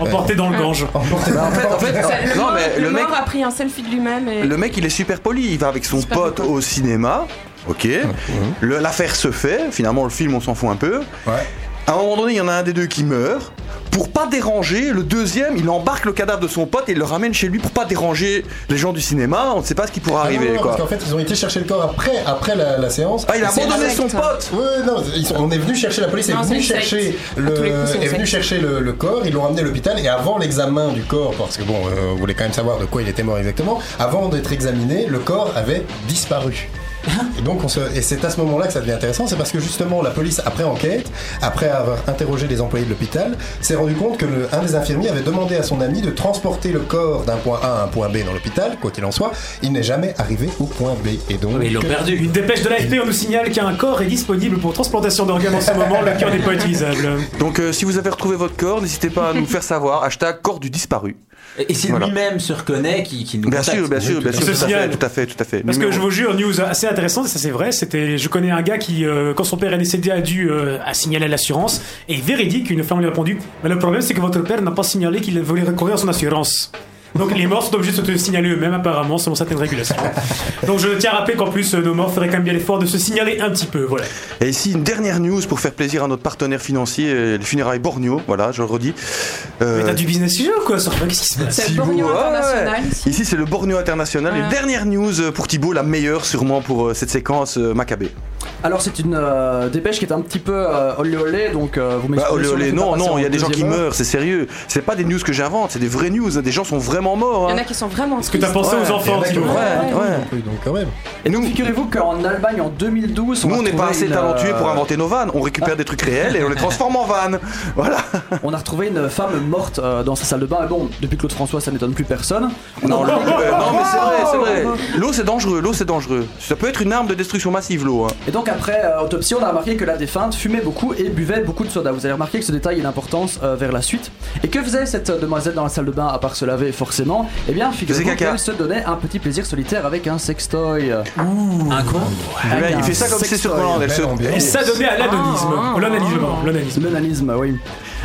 Emporté dans le Gange. Non mort, mais le le mec, mort a pris un selfie de lui-même et. le mec il est super poli, il va avec son Super pote au cinéma. Ok. L'affaire se fait. Finalement, le film, on s'en fout un peu. Ouais. À un moment donné, il y en a un des deux qui meurt. Pour pas déranger, le deuxième, il embarque le cadavre de son pote et il le ramène chez lui pour pas déranger les gens du cinéma. On ne sait pas ce qui pourra Ah non, arriver, non, non, quoi. Parce qu'en fait, ils ont été chercher le corps après, après la, la séance. Ah, il a c'est abandonné avec- son pote Ouais, non, ils sont- on est venu chercher, la police est Non, c'est venue une secte. chercher, le, À tous les coups, c'est une est venu secte. chercher le, le corps, ils l'ont ramené à l'hôpital et avant l'examen du corps, parce que bon, euh, on voulait quand même savoir de quoi il était mort exactement, avant d'être examiné, le corps avait disparu. Et donc, on se, et c'est à ce moment-là que ça devient intéressant, c'est parce que justement, la police, après enquête, après avoir interrogé les employés de l'hôpital, s'est rendu compte que le, un des infirmiers avait demandé à son ami de transporter le corps d'un point A à un point B dans l'hôpital, quoi qu'il en soit. Il n'est jamais arrivé au point B. Et donc, Mais ils l'ont perdu. Une dépêche de l'AFP, on nous signale qu'un corps est disponible pour transplantation d'organes en ce moment. Le cœur n'est pas utilisable. Donc, euh, si vous avez retrouvé votre corps, n'hésitez pas à nous faire savoir. Hashtag corps du disparu. Et Voilà. lui-même se reconnaît, qui, qui nous Bien contacte. sûr, bien sûr, bien sûr, tout à fait, tout à fait, tout à fait. Parce que je vous jure, news assez intéressante, ça c'est vrai. C'était, je connais un gars qui, euh, quand son père est décédé, a dû euh, à l'assurance. Et véridique, une femme lui a répondu Mais le problème, c'est que votre père n'a pas signalé qu'il voulait recourir à son assurance. Donc les morts sont obligés de se signaler eux-mêmes, apparemment, selon certaines régulations. Donc je tiens à rappeler qu'en plus, euh, nos morts feraient quand même bien l'effort de se signaler un petit peu. Voilà. Et ici, une dernière news pour faire plaisir à notre partenaire financier, euh, les funérailles Borneo. Voilà, je le redis. Euh, Mais t'as du business sujet ou quoi sur- Qu'est-ce qui se passe? C'est le Borneo. International ici. Ici, c'est le Borneo International. Voilà. Et dernière news pour Thibaut, la meilleure sûrement pour cette séquence Maccabée. Alors c'est une euh, dépêche qui est un petit peu euh, olé olé, donc euh, vous Bah, olé, si on olé, fait non, non, il y a des gens qui heure. meurent, c'est sérieux. C'est pas des news que j'invente, c'est des vraies news. Des gens sont vraiment morts. Il y hein. en a qui sont vraiment. Est-ce que t'as pensé Ouais, aux enfants, qui Ouais, ouais. Donc quand même. Et donc figurez-vous qu'en Allemagne en 2012, Nous, a on n'est pas assez une, talentueux euh, pour inventer nos vannes. On récupère des trucs réels et on les transforme en vannes. Voilà. On a retrouvé une femme morte euh, dans sa salle de bain. Et bon, depuis Claude François, ça n'étonne plus personne. On Non, euh, non, mais c'est vrai, c'est vrai. L'eau, c'est dangereux. L'eau, c'est dangereux. Ça peut être une arme de destruction massive, l'eau. hein. Et donc après euh, autopsie, on a remarqué que la défunte fumait beaucoup et buvait beaucoup de soda. Vous avez remarqué que ce détail a une importance euh, vers la suite. Et que faisait cette euh, demoiselle dans la salle de bain à part se laver forcément? Eh bien, figurez-vous qu'elle se donnait un petit plaisir solitaire avec un sextoy. Un con Avec il un fait ça comme ambiance. Et ça donnait à l'anonisme. Ah. L'onanisme, l'onanisme. L'onanisme, oui.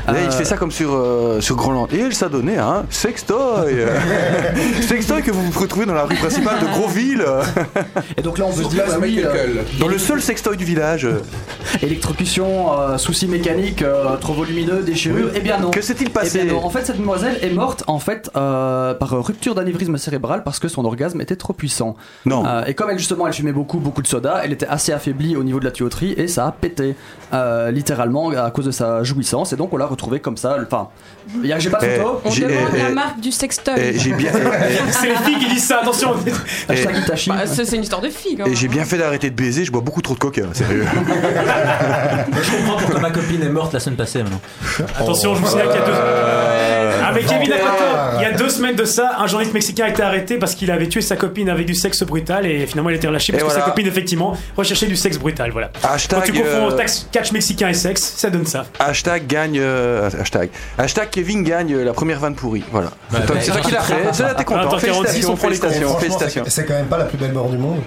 Là, il Euh, fait ça comme sur, euh, sur Groenland. Et elle s'adonnait à un sextoy. sextoy que vous retrouvez dans la rue principale de Grosville. Et donc là, on peut se dire, place, oui, euh. Dans le seul sextoy du village. électrocution, euh, soucis mécaniques, euh, trop volumineux, déchirure. Eh bien non. Que s'est-il Eh passé bien non. En fait, cette demoiselle est morte en fait euh, par rupture d'anévrisme cérébral parce que son orgasme était trop puissant. Non. Euh, et comme elle justement, elle fumait beaucoup, beaucoup de soda, elle était assez affaiblie au niveau de la tuyauterie et ça a pété euh, littéralement à cause de sa jouissance. Et donc on l'a retrouvée comme ça. Enfin, y a- j'ai pas de Eh, photo. On J'ai- demande eh, la eh, marque du sextoy. J'ai bien, C'est les filles qui disent ça, attention. Bah, c'est c'est une histoire de fille. quand et même. j'ai bien fait d'arrêter de baiser. Je bois beaucoup trop de coca, sérieux. Je comprends pourquoi ma copine est morte la semaine passée maintenant. Attention, je vous signale qu'il y a deux. Mais Kevin. Il y a deux semaines de ça, un journaliste mexicain a été arrêté parce qu'il avait tué sa copine avec du sexe brutal et finalement il a été relâché parce que sa copine, effectivement, recherchait du sexe brutal. Voilà. Quand Hashtag, tu confonds euh, catch mexicain et sexe, ça donne ça. hashtag gagne. euh, hashtag. Hashtag Kevin gagne euh, la première vanne pourrie. Voilà. Toi, bah, c'est toi qui l'as fait. C'est là, t'es content. Attends, 46, on Félicitations, félicitations, c'est quand même pas la plus belle mort du monde.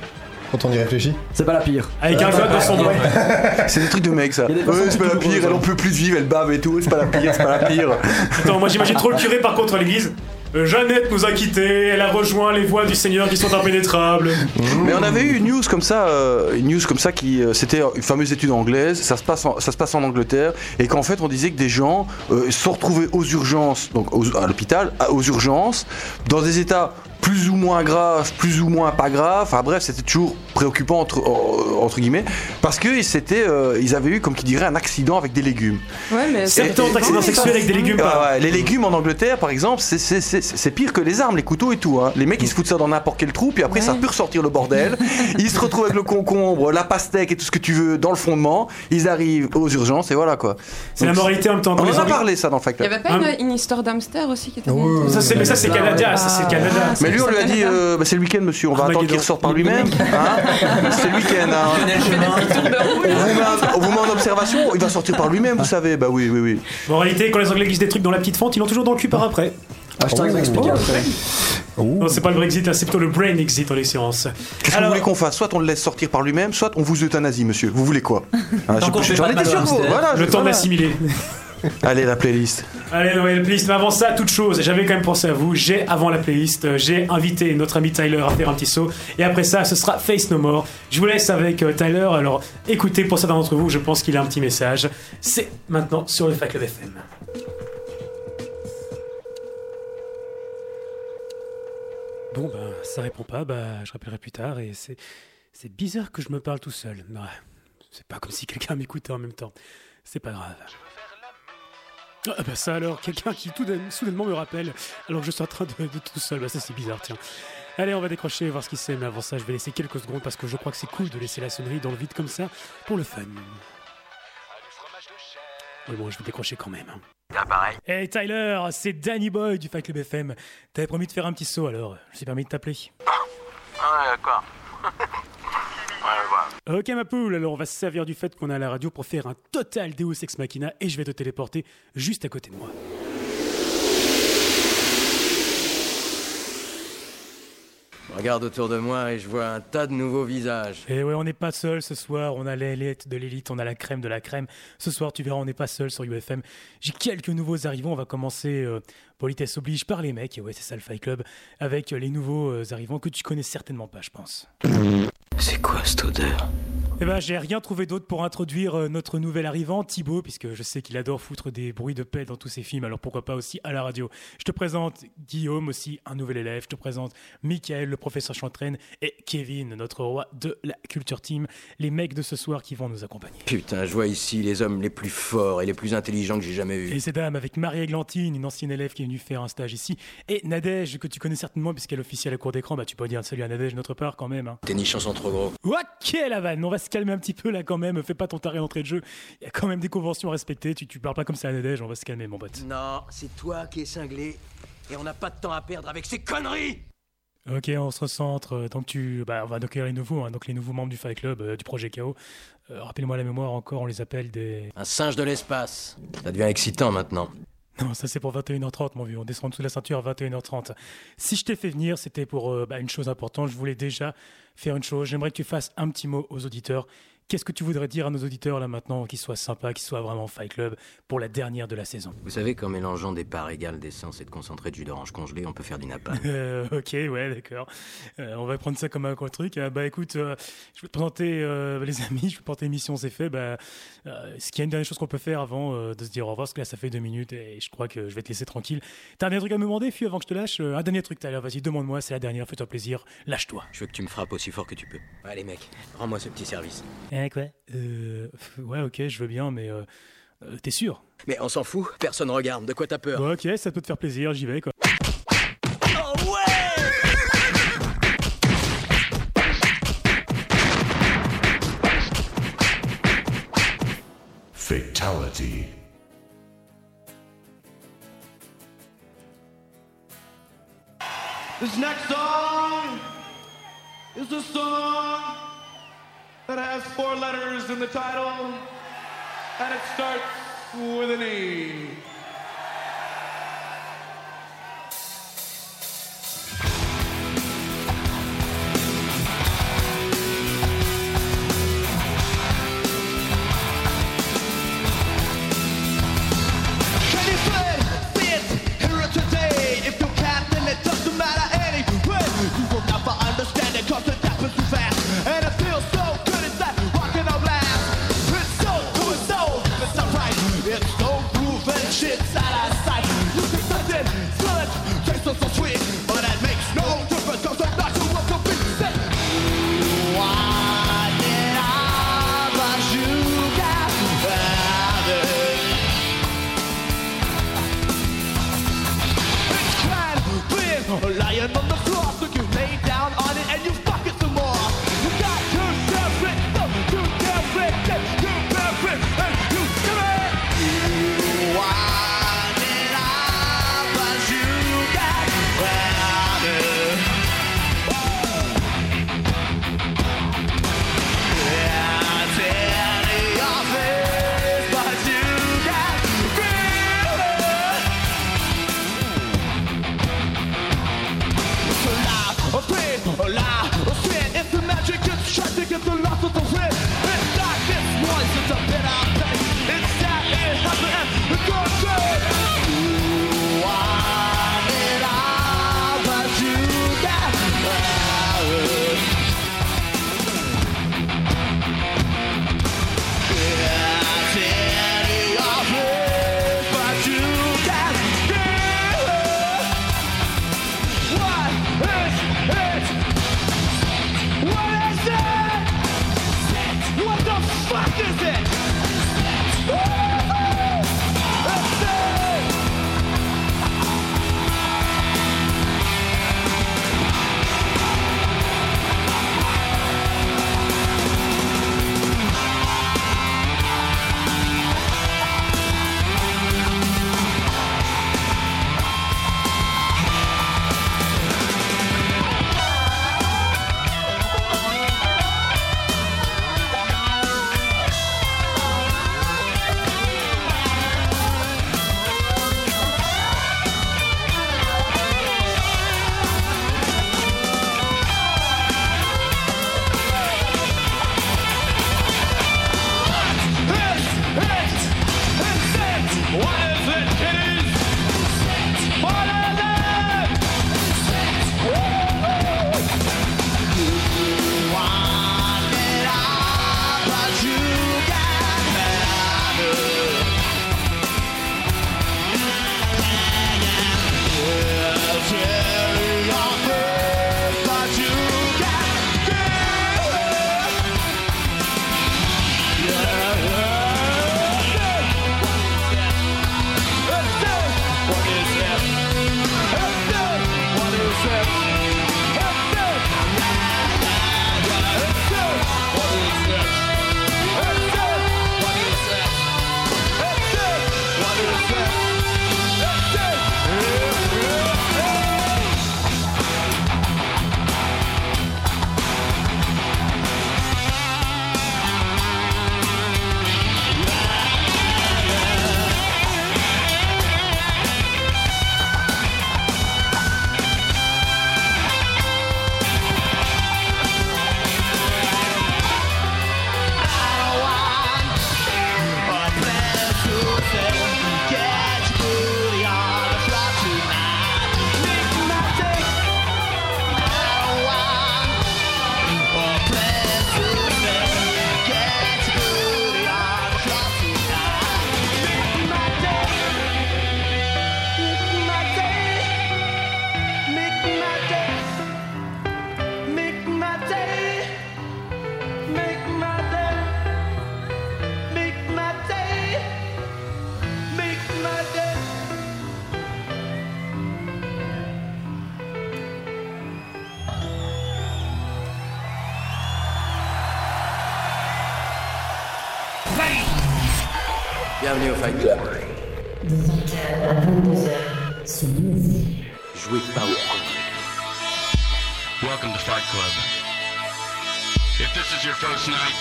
Quand on y réfléchit. C'est pas la pire. Avec un vote dans son doigt. C'est des trucs de mec ça. Ouais, c'est pas la pire, elle en peut plus de vivre, elle bave et tout, c'est pas la pire, c'est pas la pire. Attends, moi j'imagine trop le curé par contre à l'église. Euh, Jeannette nous a quittés, elle a rejoint les voies du Seigneur qui sont impénétrables. Mais on avait eu une news comme ça, euh, une news comme ça qui euh, c'était une fameuse étude anglaise. Ça se passe, en, ça se passe en Angleterre et qu'en fait on disait que des gens euh, se sont retrouvés aux urgences, donc aux- à l'hôpital, aux urgences, dans des états plus ou moins graves, plus ou moins pas graves. Enfin bref, c'était toujours préoccupant entre, euh, entre guillemets parce que c'était, euh, ils avaient eu comme qui dirait un accident avec des légumes. Ouais, mais 70 accidents sexuels avec des légumes. Ouais, ouais, les légumes en Angleterre, par exemple, c'est- pire que les armes, les couteaux et tout. hein. Les mecs, ils se foutent ça dans n'importe quel trou, puis après, ça peut ressortir le bordel. ils se retrouvent avec le concombre, la pastèque et tout ce que tu veux dans le fondement. Ils arrivent aux urgences et voilà quoi. C'est la moralité en même temps. On en a parlé ça dans le Fight Il y Club. avait pas une, une histoire d'hamster aussi qui était Ça, c'est- mais ça, c'est Canada, ça, c'est Canada. Ah, Mais lui, on lui a dit, euh, bah, c'est le week-end, monsieur. On va attendre qu'il ressorte par lui-même. hein. c'est le week-end. hein. On vous met en- on vous met en observation. Il va sortir par lui-même, vous savez. Bah oui, oui, oui. Bon, en réalité, quand les Anglais glissent des trucs dans la petite fente, ils l'ont toujours dans le cul par après. Hashtag Brexit. Non, c'est pas le Brexit, c'est plutôt le brain exit en l'occurrence. Qu'est-ce que vous voulez qu'on fasse? Soit on le laisse sortir par lui-même, soit on vous euthanasie, monsieur. Vous voulez quoi? Hein, J'en étais au sûr. Voilà, Le temps voilà. d'assimiler. Allez, la playlist. Allez, la playlist. Mais avant ça, toute chose, j'avais quand même pensé à vous. J'ai, avant la playlist, euh, j'ai invité notre ami Tyler à faire un petit saut. Et après ça, ce sera Face No More. Je vous laisse avec euh, Tyler. Alors, écoutez, pour certains d'entre vous, je pense qu'il a un petit message. C'est maintenant sur le Fac FM. Bon, ben, ça répond pas. Bah, je rappellerai plus tard. Et c'est, c'est bizarre que je me parle tout seul. Ouais, c'est pas comme si quelqu'un m'écoutait en même temps. C'est pas grave. Ah bah ça alors, quelqu'un qui tout d'un- soudainement me rappelle alors que je suis en train de, de tout seul, bah ça c'est bizarre tiens. Allez on va décrocher et voir ce qui mais avant ça je vais laisser quelques secondes parce que je crois que c'est cool de laisser la sonnerie dans le vide comme ça pour le fun. Oui bon je vais décrocher quand même. hein. Ah, pareil. Hey Tyler, c'est Danny Boy du Fight Club FM. T'avais promis de faire un petit saut alors, je suis permis de t'appeler. Ah, d'accord. ouais, voilà. Ok ma poule, alors on va se servir du fait qu'on est à la radio pour faire un total Deus Ex Machina et je vais te téléporter juste à côté de moi. Je regarde autour de moi et je vois un tas de nouveaux visages. Et ouais, on n'est pas seul ce soir. On a l'élite de l'élite, on a la crème de la crème. Ce soir, tu verras, on n'est pas seul sur UFM. J'ai quelques nouveaux arrivants. On va commencer, euh, politesse oblige, par les mecs. Et ouais, c'est ça le Fight Club. Avec les nouveaux euh, arrivants que tu connais certainement pas, je pense. C'est quoi cette odeur? Eh ben, j'ai rien trouvé d'autre pour introduire euh, notre nouvel arrivant, Thibaut, puisque je sais qu'il adore foutre des bruits de paix dans tous ses films, alors pourquoi pas aussi à la radio. Je te présente Guillaume aussi, un nouvel élève. Je te présente Michael, le professeur Chantraine, et Kevin, notre roi de la culture team, les mecs de ce soir qui vont nous accompagner. Putain, je vois ici les hommes les plus forts et les plus intelligents que j'ai jamais vus. Et ces dames avec Marie-Églantine, une ancienne élève qui est venue faire un stage ici, et Nadège, que tu connais certainement puisqu'elle officie à la cour d'écran, bah tu peux dire salut à Nadège de notre part quand même. Hein. Tes nichons sont trop gros. Ok la vanne, on va se calmer un petit peu là quand même, fais pas ton taré d'entrée de jeu, il y a quand même des conventions à respecter, tu, tu parles pas comme ça à Nadège, on va se calmer mon pote. Non, c'est toi qui es cinglé. Et on n'a pas de temps à perdre avec ces conneries Ok, on se recentre, euh, donc tu... Bah on va accueillir les nouveaux, hein, donc les nouveaux membres du Fight Club, euh, du projet KO. Euh, Rappelle-moi la mémoire encore, on les appelle des... Un singe de l'espace. Ça devient excitant maintenant. Non, ça c'est pour 21h30, mon vieux. On descend de la ceinture à 21h30. Si je t'ai fait venir, c'était pour euh, bah, une chose importante. Je voulais déjà faire une chose. J'aimerais que tu fasses un petit mot aux auditeurs. Qu'est-ce que tu voudrais dire à nos auditeurs là maintenant, qu'ils soient sympas, qu'ils soient vraiment Fight Club pour la dernière de la saison? Vous savez qu'en mélangeant des parts égales d'essence et de concentré de jus d'orange congelé, on peut faire du napalm. Euh, ok, ouais, d'accord. Euh, on va prendre ça comme un quoi truc. Euh, bah écoute, je vais te présenter les amis, je vais te présenter l'émission, c'est fait. Bah, ce qu'il y a une dernière chose qu'on peut faire avant de se dire au revoir, parce que là ça fait deux minutes et je crois que je vais te laisser tranquille. T'as un dernier truc à me demander, Fuy, avant que je te lâche? Un dernier truc, Tyler, vas-y, demande-moi, c'est la dernière, fais-toi plaisir, lâche-toi. Je veux que tu me frappes aussi fort que tu peux. Allez mec, rends-moi ce petit service. Eh quoi euh, Ouais, ok, je veux bien, mais euh, euh, t'es sûr? Mais on s'en fout, personne regarde, de quoi t'as peur? Ouais, Ok, ça peut te faire plaisir, j'y vais quoi. Oh ouais Fatality. This next song is a song that has four letters in the title, and it starts with an E. Bienvenue au Fight Club. De 20h à 22h sur News. Jouez pas au. Welcome to Fight Club. If this is your first night,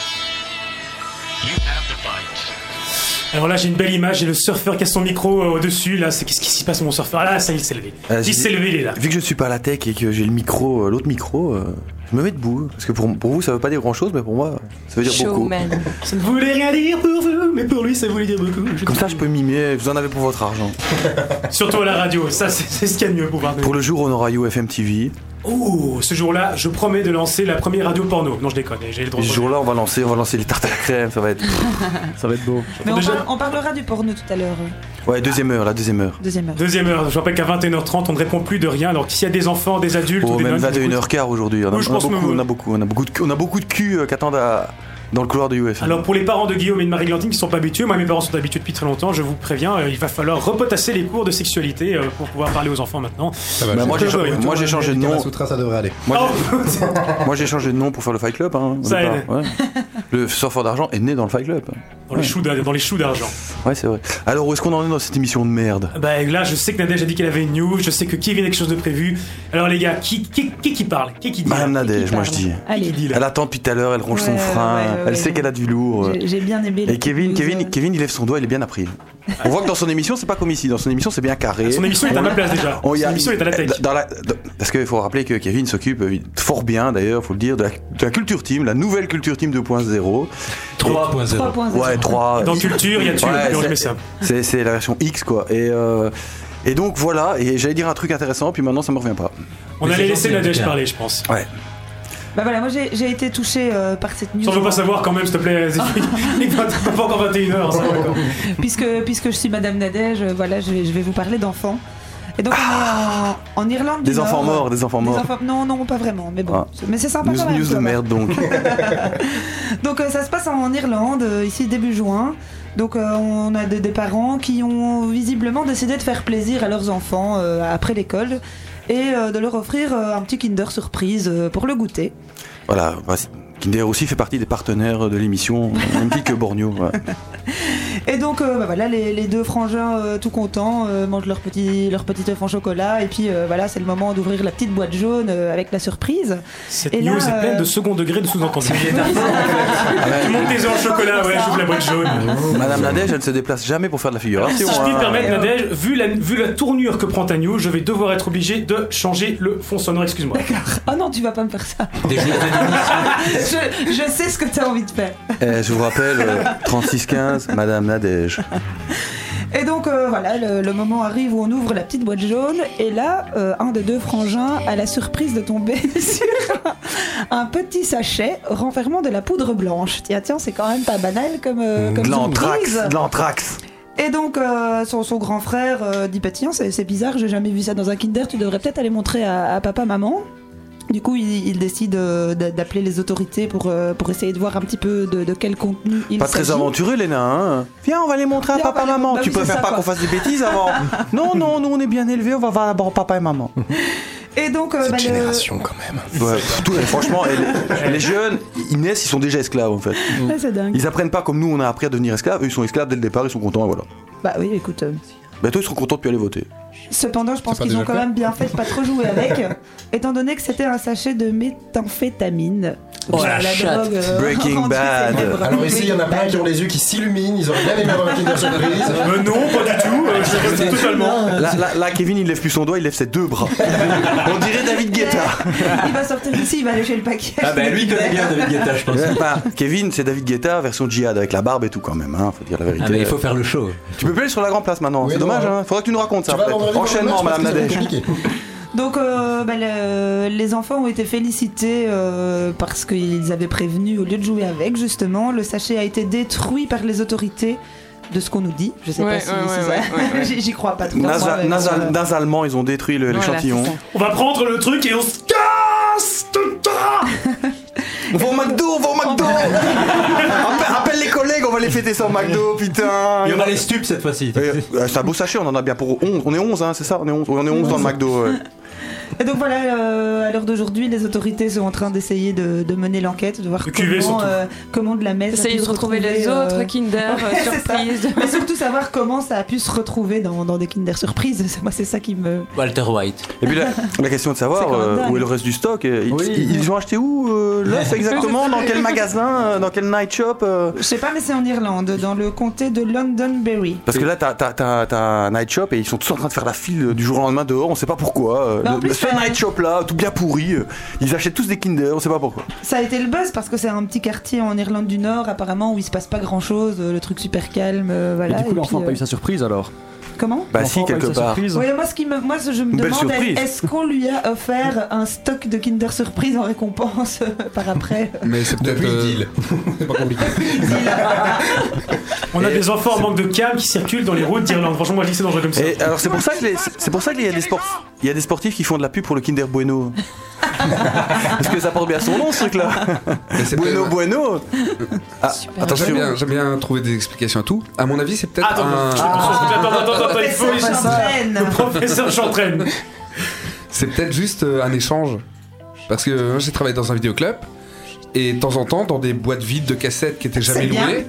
you have to fight. Alors là, j'ai une belle image, j'ai le surfeur qui a son micro euh, au-dessus. Là, c'est qu'est-ce qui s'y passe, mon surfeur? Là, ça y est, il s'est levé. Euh, il s'est levé, il est là. Vu que je suis pas à la tech et que j'ai le micro, euh, l'autre micro, euh, je me mets debout. Parce que pour, pour vous, ça veut pas dire grand chose, mais pour moi, ça veut dire beaucoup. Ça ne voulait rien dire pour vous, mais pour lui, ça voulait dire beaucoup. Je- Comme ça, je peux mimer. Vous en avez pour votre argent. Surtout à la radio, ça, c'est ce qu'il y a de mieux pour voir. Pour le jour, on aura UFM TV. Oh, ce jour-là, je promets de lancer la première radio porno. Non, je déconne, j'ai le droit. Ce jour-là, on va lancer, on va lancer les tartes à la crème. Ça va être, ça va être beau. Mais on, Déjà- parle- on parlera du porno tout à l'heure. Ouais, deuxième heure, la deuxième heure. Deuxième heure. Deuxième heure, je rappelle qu'à 21h30, on ne répond plus de rien. Alors s'il y a des enfants, des adultes Oh, ou des même nonnes qui nous 21h15 aujourd'hui. On, a- Oui, je on a pense beaucoup, on a beaucoup, on a beaucoup de, on a beaucoup de cul euh, qui attendent à- dans le couloir de UFM. Alors pour les parents de Guillaume et de Marie-Glantine qui sont pas habitués, moi mes parents sont habitués depuis très longtemps, je vous préviens, euh, il va falloir repotasser les cours de sexualité euh, pour pouvoir parler aux enfants maintenant. Bah, moi, j'ai, moi, changé de nom. Kamasutra, ça devrait aller. Moi, Oh, j'ai, moi, j'ai changé de nom pour faire le Fight Club. Hein, Ça aide. ouais. Le surfeur d'argent est né dans le Fight Club. Dans, les choux d'a- dans les choux d'argent. Ouais, c'est vrai. Alors, où est-ce qu'on en est dans cette émission de merde? Bah là, je sais que Nadège a dit qu'elle avait une news, je sais que Kevin a quelque chose de prévu. Alors les gars, qui qui, qui, qui parle? Qui qui dit? Madame là Nadège, moi je parle? dis. Allez. Qui dit là? Elle attend depuis tout à l'heure, elle ronge son Ouais, frein, ouais, ouais, elle ouais. sait qu'elle a du lourd. J'ai- J'ai bien aimé. Et Kevin, news, Kevin, euh. Kevin, il lève son doigt, il est bien appris. On voit que dans son émission, c'est pas comme ici. Dans son émission, c'est bien carré. Son émission est à ma place déjà. On y Son a- émission est à la tech. dans la- dans- parce qu'il faut rappeler que Kevin s'occupe euh, fort bien, d'ailleurs, faut le dire, de la, de la culture team, la nouvelle culture team 2.0. 3.0. 3.0. Ouais, 3. Dans culture, il y a Ouais, on c'est-. C'est la version X, quoi. Et, euh, et donc voilà, et j'allais dire un truc intéressant, puis maintenant ça me revient pas. On Mais allait laisser Nadège parler, je pense. Ouais. Bah voilà, moi j'ai j'ai été touchée euh, par cette news. On veut pas savoir quand même, s'il te plaît. Il n'est pas pas encore 21h, ça va encore. puisque, puisque je suis Madame Nadège, euh, voilà, je vais, je vais vous parler d'enfants. Et donc on est en, Irlande du Des Nord. enfants morts, des enfants Des morts. enfants- Non, non, pas vraiment, mais bon. Ah. Mais c'est sympa News, quand même. news de merde donc. Donc euh, ça se passe en Irlande, euh, ici début juin. Donc euh, on a des, des parents qui ont visiblement décidé de faire plaisir à leurs enfants euh, après l'école et euh, de leur offrir un petit Kinder surprise pour le goûter. Voilà, bah, c'est- Kinder aussi fait partie des partenaires de l'émission, même que Borneo. ouais. Et donc euh, bah voilà, les, les deux frangins euh, tout contents euh, mangent leur petit leur petit œuf en chocolat et puis euh, voilà, c'est le moment d'ouvrir la petite boîte jaune euh, avec la surprise. Cette Et là, news est pleine de second degré de sous-entendu. Tu montes tes œufs en chocolat, ouais, j'ouvre la boîte jaune. Madame Nadège, elle ne se déplace jamais pour faire de la Si figuration. je puis me hein. permettre, Nadège, vu la, vu la tournure que prend ta news, je vais devoir être obligé de changer le fond sonore, excuse-moi. Oh non, tu vas pas me faire ça. Des je, je sais ce que tu as envie de faire. Eh, je vous rappelle, euh, 3615, Madame Nadège. Et donc euh, voilà, le, le moment arrive où on ouvre la petite boîte jaune et là, euh, un des deux frangins a la surprise de tomber sur un, un petit sachet renfermant de la poudre blanche. Tiens, tiens, c'est quand même pas banal comme, euh, comme l'anthrax, surprise. de l'anthrax. Et donc euh, son, son grand frère euh, dit bah tiens c'est c'est bizarre j'ai jamais vu ça dans un Kinder tu devrais peut-être aller montrer à, à papa maman. Du coup il, il décide euh, d'a- d'appeler les autorités pour, euh, pour essayer de voir un petit peu de, de quel contenu il Pas très aventureux, les nains. hein. Viens, on va les montrer à Viens, papa, les- maman. bah tu oui, c'est préfères ça, pas qu'on fasse des bêtises avant Non, non, nous on est bien élevés, on va voir d'abord papa et maman. Et donc euh, bah, le- quand même. Ouais, tout- franchement, et les, les jeunes, ils naissent, ils sont déjà esclaves en fait. Ouais, c'est dingue. Ils apprennent pas comme nous, on a appris à devenir esclaves. Eux, ils sont esclaves dès le départ, ils sont contents, et voilà. Bah oui écoute. euh, Bientôt, ils seront contents de plus aller voter. Cependant, je pense qu'ils ont quand même bien fait de pas trop jouer avec, étant donné que c'était un sachet de méthamphétamine. Oh, la chatte. drogue, euh, Breaking Bad. Alors ici, il y en a plein qui ont les yeux qui s'illuminent, ils auraient bien aimé avoir un Kinder Surprise. Euh, non, pas du tout, euh, je reste totalement. Là, là, là, Kevin, il lève plus son doigt, il lève ses deux bras. On dirait David Guetta. Il va sortir d'ici, il va aller chez le paquet. Ah bah lui il connaît bien David Guetta je pense. Ouais, bah, Kevin, c'est David Guetta version djihad avec la barbe et tout quand même, hein, faut dire la vérité. Ah mais il faut faire le show. Tu peux plus aller sur la grande place maintenant, Oui, c'est dommage, ouais. hein. Faudra que tu nous racontes ça Enchaînement, Madame Nadège. Donc, euh, bah, le- les enfants ont été félicités euh, parce qu'ils avaient prévenu, au lieu de jouer avec, justement, le sachet a été détruit par les autorités. De ce qu'on nous dit, je sais Ouais, pas si, ouais, si ouais, ça- ouais, ouais, ouais. J'y- crois pas nasal- euh, Nasalement, ils ont détruit Voilà, l'échantillon. c'est. On va prendre le truc et on se casse On va au McDo, on va au McDo appelle, appelle les collègues, on va les fêter ça au McDo, putain Il y en a les stupes cette fois-ci. Euh, C'est un beau sachet, on en a bien pour 11. On est 11, hein, c'est ça On est 11, Oui, on est 11 dans le McDo. ouais. Et donc voilà, euh, à l'heure d'aujourd'hui, les autorités sont en train d'essayer de, de mener l'enquête, de voir comment, euh, comment de la messe. Essayer de retrouver les euh, autres Kinder, euh, ouais, c'est ça. surprise. Mais surtout savoir comment ça a pu se retrouver dans, dans des Kinder Surprise. Moi, c'est ça qui me. Walter White. Et puis la, la question de savoir euh, où est le reste du stock? Ils, Oui. ils- ils ont acheté où euh, l'œuf exactement? Dans quel magasin Dans quel night shop euh? Je sais pas, mais c'est en Irlande, dans le comté de Londonderry. Parce que là, t'as, t'as, t'as, t'as un night shop et ils sont tous en train de faire la file du jour au lendemain dehors, on sait pas pourquoi. euh, Bah, en le, plus, ça- night shop là, tout bien pourri, ils achètent tous des Kinder, on sait pas pourquoi. Ça a été le buzz parce que c'est un petit quartier en Irlande du Nord, apparemment, où il se passe pas grand chose, le truc super calme, euh, voilà. Et du coup, l'enfant puis, a pas eu sa surprise alors? Comment Bah si, quelque part. Oui, moi, ce qui me, moi, ce- je me demande, surprise. est-ce qu'on lui a offert un stock de Kinder Surprise en récompense euh, par après Mais c'est peut-être. Depuis le euh, deal. C'est pas compliqué. On a des enfants en manque de cam qui circulent dans les routes d'Irlande. Franchement, moi je dis c'est dangereux comme ça. Et alors c'est pour ça que les- c'est pour ça qu'il y a des sports, il y a des sportifs qui font de la pub pour le Kinder Bueno. Parce que ça porte bien son nom ce truc là. mais c'est Bueno Bueno. Ah, Attends, j'aime attention. bien, j'aime bien trouver des explications à tout. À mon avis, c'est peut-être Attends, un. attends, attends, attends, attends, il faut Professeur s'entraîne. Le professeur s'entraîne. C'est peut-être juste euh, un échange. Parce que moi, j'ai travaillé dans un vidéoclub. Et de temps en temps, dans des boîtes vides de cassettes qui étaient jamais C'est bien. louées,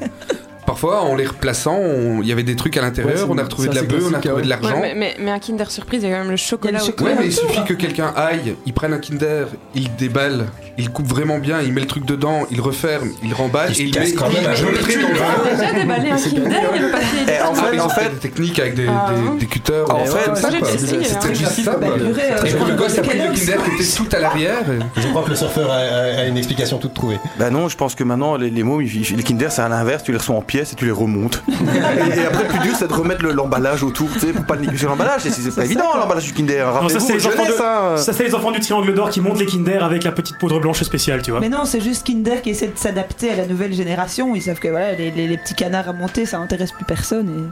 parfois, en les replaçant, on- il y avait des trucs à l'intérieur. Ouais, c'est- on a retrouvé c'est de la assez bœuf, on a classique, retrouvé de ouais. l'argent. Ouais, mais, mais, mais un Kinder Surprise, il y a quand même le chocolat. Il y a le autour. Ouais, mais il suffit que quelqu'un aille, il prenne un Kinder, il déballe, il coupe vraiment bien, il met le truc dedans, il referme, il remballe Il et il casse met quand même un Déjà déballé un Kinder, il y a le papier. Eh, en Ah, fait, ils en fait, des techniques avec des, Ah, des- des cutters. En fait, quoi. essayé, C'est très difficile. Euh, je puis le gosse a pris le. Kinder qui était tout à l'arrière. Je crois que le surfeur a, une explication toute trouvée. Bah non, je pense que maintenant les, les mots, les Kinder c'est à l'inverse, tu les reçois en pièces et tu les remontes. et, après le plus dur c'est de remettre le- l'emballage autour, tu sais, pour pas négliger l'emballage, c'est, c'est pas évident l'emballage du Kinder. Hein. ça, c'est les enfants du triangle d'or qui montent les Kinder avec la petite poudre blanche spéciale, tu vois. Mais non, c'est juste Kinder qui essaie de s'adapter à la nouvelle génération. Ils savent que voilà, les, les- les petits canards à monter, ça intéresse plus personne.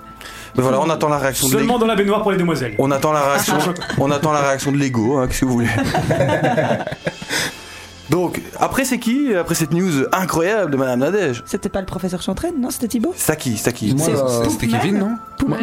Mais voilà, on attend la réaction Seulement dans la baignoire pour les demoiselles. On attend la réaction, on attend la réaction de Lego, hein, qu'est-ce que vous voulez. Donc, après c'est qui Après cette news incroyable de Madame Nadège? Et c'était pas le professeur Chantraine, non C'était Thibaut C'est à qui C'est qui Moi, C'est euh, C'était Poupman. Kevin, non? Poupman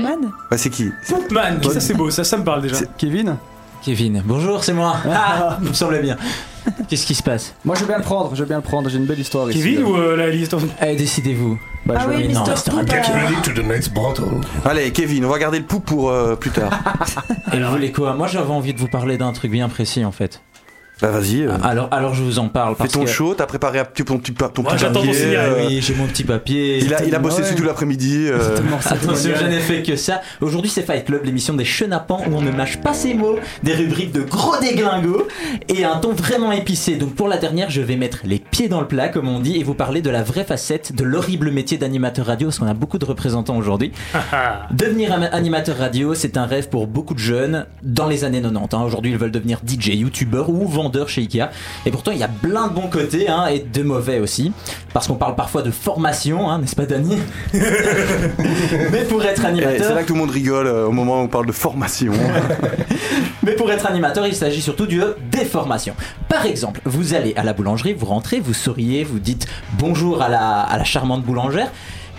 Bah, C'est qui? Man, ça c'est beau, ça, ça me parle déjà. Kevin? Kevin, bonjour, c'est moi. Ah, me semblait bien. Qu'est-ce qui se passe? Moi je veux bien le prendre, je veux bien le prendre, j'ai une belle histoire ici. Kevin ou euh, la liste Allez, décidez-vous. Bah, Ah je- oui, Mais non, Mr. restera Poop, bien. alors. to the next bottle. Allez, Kevin, on va garder le pouls pour euh, plus tard. Et vous voulez quoi? Moi j'avais envie de vous parler d'un truc bien précis en fait. Bah vas-y, euh, Alors, alors je vous en parle fais parce ton que... show, t'as préparé un petit, ton petit, ton Moi, petit j'attends ton papier, signal, euh, Oui, j'ai mon petit papier. Il a, il a bossé Ouais. dessus tout l'après-midi. euh, Attention, je bien. n'ai fait que ça. Aujourd'hui, c'est Fight Club, l'émission des chenapans où on ne mâche pas ses mots, des rubriques de gros déglingos et un ton vraiment épicé. Donc, pour la dernière, je vais mettre les pieds dans le plat, comme on dit, et vous parler de la vraie facette de l'horrible métier d'animateur radio, parce qu'on a beaucoup de représentants aujourd'hui. Devenir animateur radio, c'est un rêve pour beaucoup de jeunes dans les années 90. hein. Aujourd'hui, ils veulent devenir DJ, youtubeur ou vendeur chez Ikea. Et pourtant, il y a plein de bons côtés hein, et de mauvais aussi. Parce qu'on parle parfois de formation, hein, n'est-ce pas, Dani Mais pour être eh, animateur. c'est là que tout le monde rigole euh, au moment où on parle de formation. Mais pour être animateur, il s'agit surtout de déformation. Par exemple, vous allez à la boulangerie, vous rentrez, vous souriez, vous dites bonjour à la, à la charmante boulangère.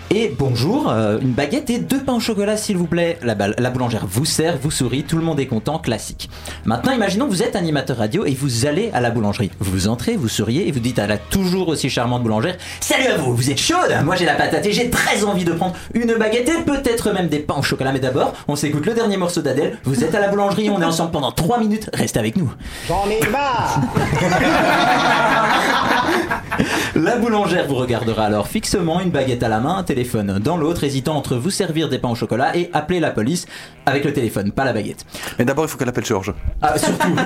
Et bonjour, euh, une baguette et deux pains au chocolat s'il vous plaît. La, la boulangère vous sert, vous sourit, tout le monde est content, classique. Maintenant, imaginons que vous êtes animateur radio et vous allez à la boulangerie. Vous entrez, vous souriez et vous dites à la toujours aussi charmante boulangère Salut à vous, vous êtes chaude? Moi j'ai la patate et j'ai très envie de prendre une baguette et peut-être même des pains au chocolat. Mais d'abord, on s'écoute le dernier morceau d'Adèle. Vous êtes à la boulangerie, on est ensemble pendant 3 minutes, restez avec nous. J'en ai marre La boulangère vous regardera alors fixement, une baguette à la main, un téléphone dans l'autre, hésitant entre vous servir des pains au chocolat et appeler la police avec le téléphone, pas la baguette. Mais d'abord, il faut qu'elle appelle Georges. Ah, surtout. Moi,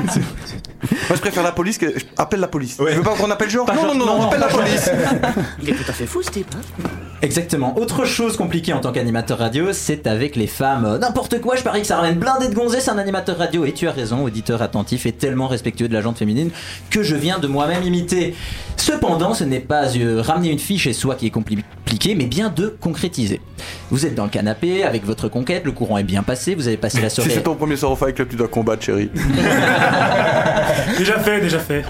je préfère la police que. je- Appelle la police. Tu veux pas qu'on appelle Georges Non, non, non, non, non, appelle la police. Il est tout à fait fou, ce type. hein. Exactement. Autre chose compliquée en tant qu'animateur radio, c'est avec les femmes. N'importe quoi, je parie que ça ramène blindé de gonzesses un animateur radio. Et tu as raison, auditeur attentif et tellement respectueux de la jante féminine que je viens de moi-même imiter. Cependant, ce n'est pas euh, ramener une fille chez soi qui est compliqué, mais bien de concrétiser. Vous êtes dans le canapé avec votre conquête, le courant est bien passé, vous avez passé la Si soirée. c'est ton premier soir au Fight Club, tu dois combattre, chérie. Déjà fait, déjà fait.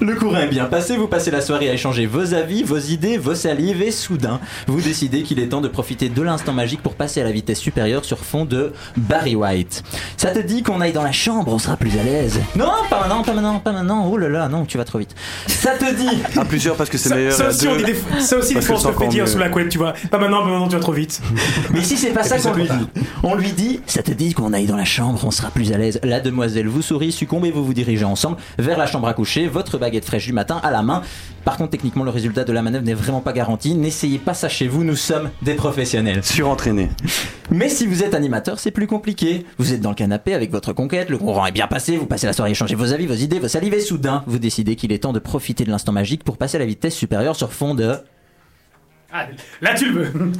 Le courant est bien passé, vous passez la soirée à échanger vos avis, vos idées, vos salives et soudain, vous décidez qu'il est temps de profiter de l'instant magique pour passer à la vitesse supérieure sur fond de Barry White. Ça te dit qu'on aille dans la chambre, on sera plus à l'aise. Non, pas maintenant, pas maintenant, pas maintenant. Oh là là, non, tu vas trop vite. Ça te dit À plusieurs parce que c'est Ça, meilleur. ça aussi, on dit des, ça aussi, des parce fois, que on se c'est le fait dire sous la couette, tu vois. Pas maintenant, pas maintenant, tu vas trop vite. Mais ici, c'est pas ça qu'on ça lui te dit. On lui dit, ça te dit qu'on aille dans la chambre, on sera plus à l'aise. La demoiselle vous sourit, succombe et vous vous dirigez ensemble vers la chambre à coucher, votre baguette fraîche du matin à la main. Par contre, techniquement, le résultat de la manœuvre n'est vraiment pas garanti. N'essayez pas ça chez vous, nous sommes des professionnels. Surentraîné. Mais si vous êtes animateur, c'est plus compliqué. Vous êtes dans le canapé avec votre conquête, le courant est bien passé, vous passez la soirée à échanger vos avis, vos idées, vos salives et soudain, vous décidez qu'il est temps de profiter de l'instant magique pour passer à la vitesse supérieure sur fond de... Ah, là, tu le veux.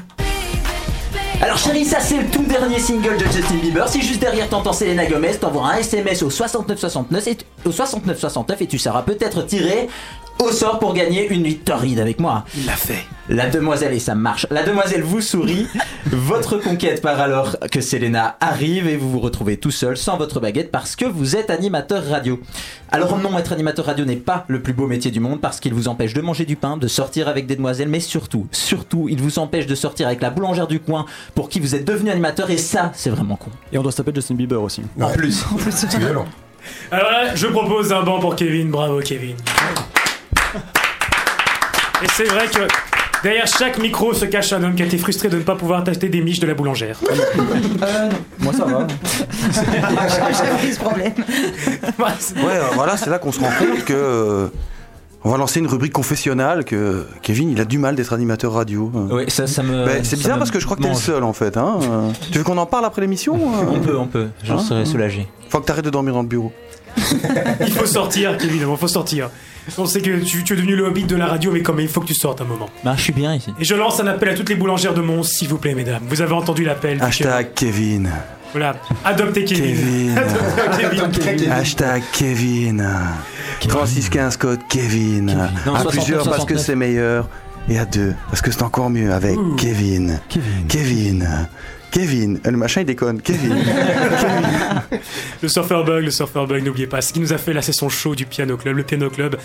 Alors chérie, ça c'est le tout dernier single de Justin Bieber. Si juste derrière t'entends Selena Gomez, t'envoies un SMS au 6969 et, au 6969 et tu seras peut-être tiré au sort pour gagner une nuit torride avec moi. Il l'a fait. La demoiselle, et ça marche, la demoiselle vous sourit, votre conquête part alors que Selena arrive et vous vous retrouvez tout seul sans votre baguette parce que vous êtes animateur radio. Alors non, être animateur radio n'est pas le plus beau métier du monde parce qu'il vous empêche de manger du pain, de sortir avec des demoiselles, mais surtout, surtout, il vous empêche de sortir avec la boulangère du coin pour qui vous êtes devenu animateur et ça, c'est vraiment con. Et on doit se taper Justin Bieber aussi. En plus. C'est violent. Alors là, je propose un banc pour Kevin. Bravo, Kevin. Et c'est vrai que derrière chaque micro se cache un homme qui a été frustré de ne pas pouvoir t'acheter des miches de la boulangère. Moi ça va. J'avais pris ce problème. Ouais, euh, voilà, c'est là qu'on se rend compte que. euh, on va lancer une rubrique confessionnale que Kevin, il a du mal d'être animateur radio. Oui, ça, ça me. C'est bizarre me parce que je crois que t'es le seul en fait. Hein. euh. Tu veux qu'on en parle après l'émission euh On peut, on peut, j'en Hein serais soulagé. Faut que t'arrêtes de dormir dans le bureau. Il faut sortir, Kevin, il faut sortir. On sait que tu, tu es devenu le hobbit de la radio, mais quand même, il faut que tu sortes un moment. Bah, je suis bien ici. Et je lance un appel à toutes les boulangères de Mons, s'il vous plaît, mesdames. Vous avez entendu l'appel. du Hashtag Kevin. Kevin. Voilà, adoptez Kevin. Kevin. Adoptez Kevin. Hashtag Kevin. 3615 code Kevin. Non, à 69, plusieurs parce que 69. c'est meilleur. Et à deux parce que c'est encore mieux avec Kevin. Kevin. Kevin. Kevin. Euh, Le machin il déconne. Kevin. Le surfer bug, le surfer bug, n'oubliez pas. Ce qui nous a fait la session show du piano club, le piano club.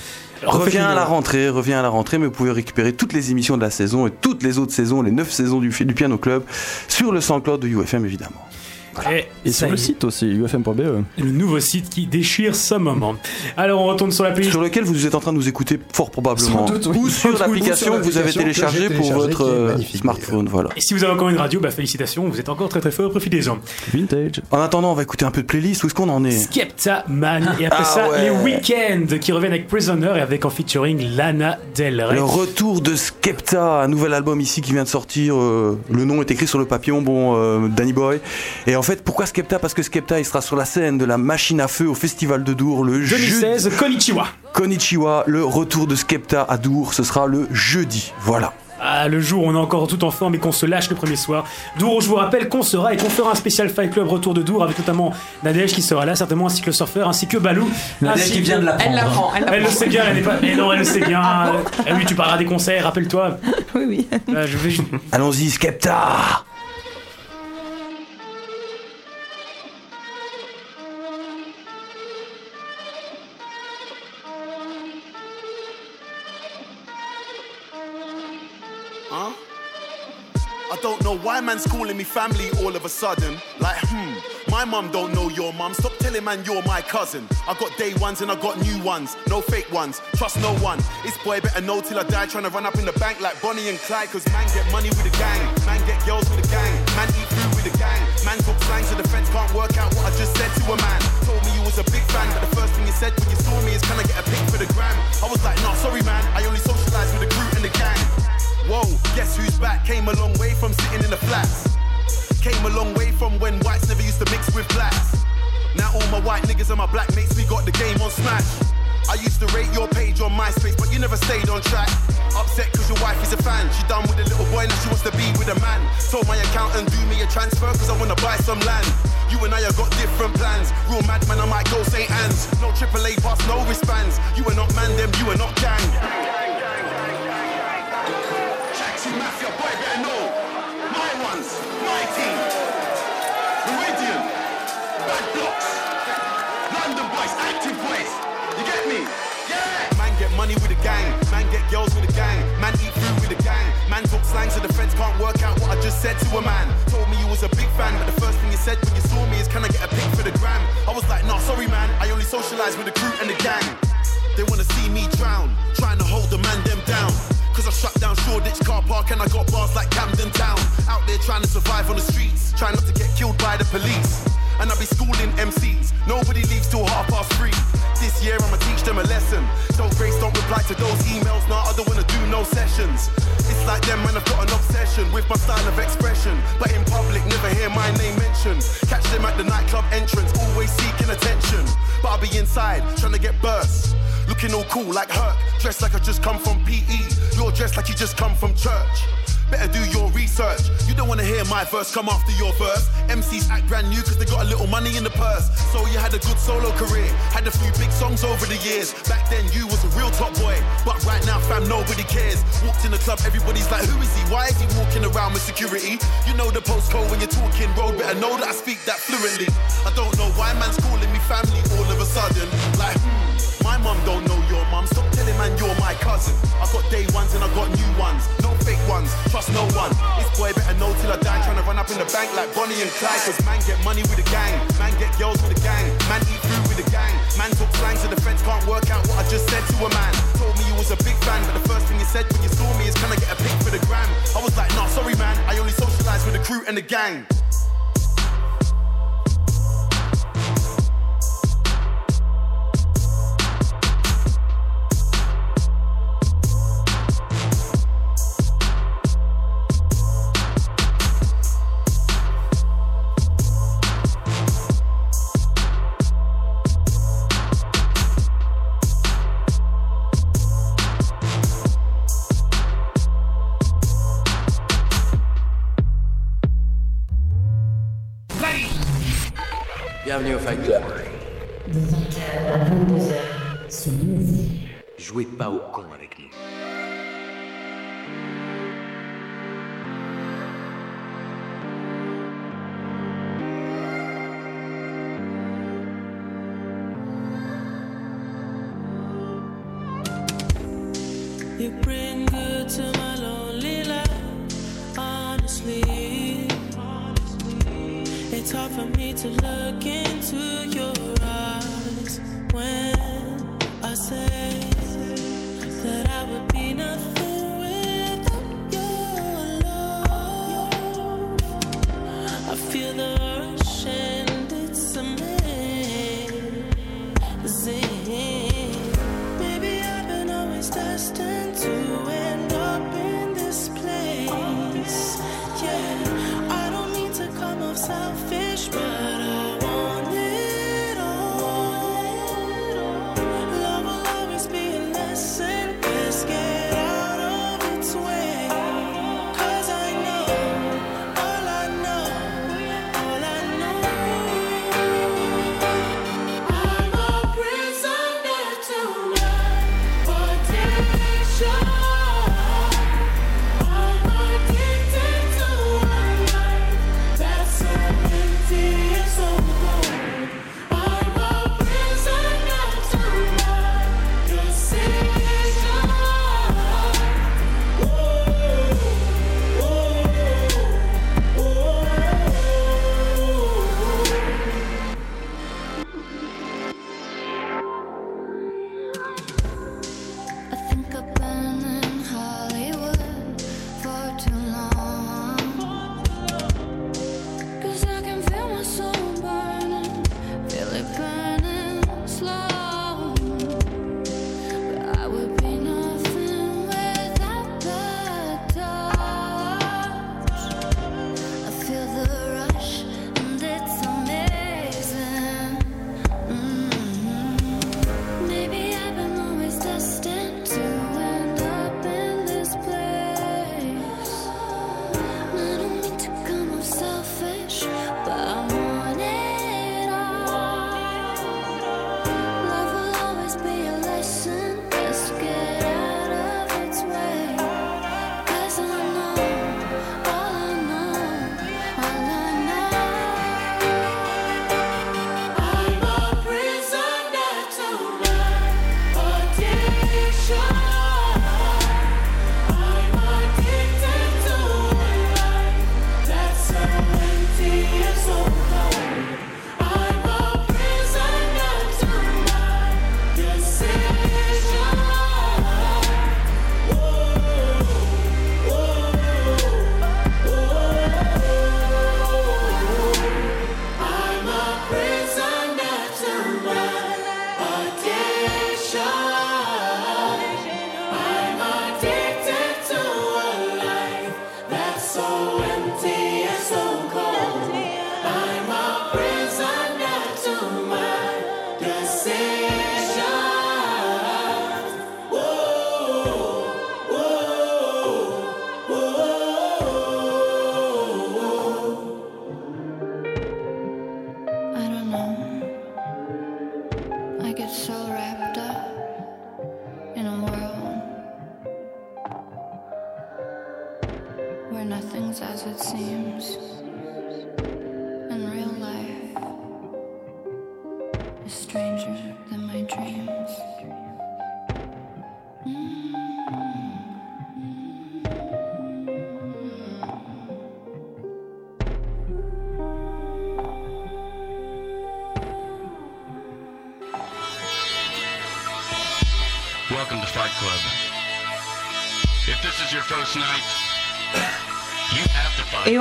Reviens à la rentrée, reviens à la rentrée, mais vous pouvez récupérer toutes les émissions de la saison et toutes les autres saisons, les 9 saisons du, du Piano Club, sur le SoundCloud de UFM évidemment. Et, sur le est, site aussi, ufm.be. le nouveau site qui déchire ce moment. Alors on retourne sur la playlist. Sur lequel vous êtes en train de nous écouter fort probablement. Doute, oui. Ou sur l'application que vous avez téléchargée pour votre euh, smartphone. Voilà. Et si vous avez encore une radio, bah félicitations, vous êtes encore très très fort, profitez-en. Vintage. En attendant, on va écouter un peu de playlist. Où est-ce qu'on en est? Skepta Man, et après Ah ça, ouais. les Weekends qui reviennent avec Prisoner et avec en featuring Lana Del Rey. Le retour de Skepta, un nouvel album ici qui vient de sortir. euh, le nom est écrit sur le papillon, bon, euh, Danny Boy. Et en fait, pourquoi Skepta? Parce que Skepta, il sera sur la scène de la machine à feu au Festival de Dour le jeudi. 2016, Konichiwa. Konnichiwa, le retour de Skepta à Dour, ce sera le jeudi. Voilà. Ah, le jour où on est encore tout en forme et qu'on se lâche le premier soir. Dour, je vous rappelle qu'on sera et qu'on fera un spécial Fight Club retour de Dour avec notamment Nadège qui sera là, certainement ainsi que le surfeur, ainsi que Balou. Nadège ainsi qui vient de l'apprendre. Elle l'apprend, elle Elle le sait bien, elle n'est pas. Mais non, elle le sait bien. Eh oui, tu parleras des concerts, rappelle-toi. Oui, oui. Je vais. Allons-y, Skepta don't know why man's calling me family all of a sudden. Like, hmm, my mum don't know your mum. Stop telling man you're my cousin. I got day ones and I got new ones. No fake ones. Trust no one. This boy better know till I die trying to run up in the bank like Bonnie and Clyde. Cause man get money with the gang. Man get girls with the gang. Man eat food with the gang. Man talk slang so the fence can't work out what I just said to a man. Told me you was a big fan, but the first thing you said when you saw me is can I get a pic for the gram? I was like, nah, sorry man. I only Whoa, guess who's back? Came a long way from sitting in the flats. Came a long way from when whites never used to mix with blacks. Now all my white niggas and my black mates, we got the game on smash. I used to rate your page on MySpace, but you never stayed on track. Upset cause your wife is a fan. She done with a little boy, now she wants to be with a man. Told my accountant do me a transfer cause I wanna buy some land. You and I have got different plans. Real madman, I might go St. Anne's. No AAA pass, no wristbands. You are not man, them, you are not gang. Mafia, boy, better know. My ones, my team. Meridian, Bad Blocks, London Boys, Active Boys. You get me? Yeah! Man get money with a gang, man get girls with a gang, man eat food with a gang, man talk slang so the fence can't work out what I just said to a man. Told me you was a big fan, but the first thing you said when you saw me is can I get a pic for the gram? I was like, nah, sorry man, I only socialize with the crew and the gang. They wanna see me drown, trying to hold the man them down. Shut down Shoreditch car park and I got bars like Camden Town. Out there trying to survive on the streets, trying not to get killed by the police. And I be schooling MCs, nobody leaves till half past three. This year I'ma teach them a lesson. So Grace don't reply to those emails, nah, I don't wanna do no sessions. It's like them man, I've got an obsession with my style of expression. But in public, never hear my name mentioned. Catch them at the nightclub entrance, always seeking attention. But I'll be inside, trying to get burst. Looking all cool like Herc, dressed like I just come from PE. You're dressed like you just come from church. Better do your research. You don't wanna hear my verse come after your verse. MCs act brand new cause they got a little money in the purse. So you had a good solo career, had a few big songs over the years. Back then you was a real top boy, but right now fam nobody cares. Walked in the club, everybody's like, who is he? Why is he walking around with security? You know the postcode when you're talking road, better know that I speak that fluently. I don't know why man's calling me family all of a sudden. Like, hmm, my mum don't know your mum. Stop telling man you're my cousin. I got day ones and I got new ones. No fake ones, trust no one. This boy better know till I die. Trying to run up in the bank like Bonnie and Clyde. Cause man get money with the gang. Man get girls with the gang. Man eat food with the gang. Man talk slang so the feds can't work out what I just said to a man. Told me you was a big fan, but the first thing you said when you saw me is can I get a pic for the gram? I was like, nah, sorry man. I only socialize with the crew and the gang. Jouez pas au con avec nous.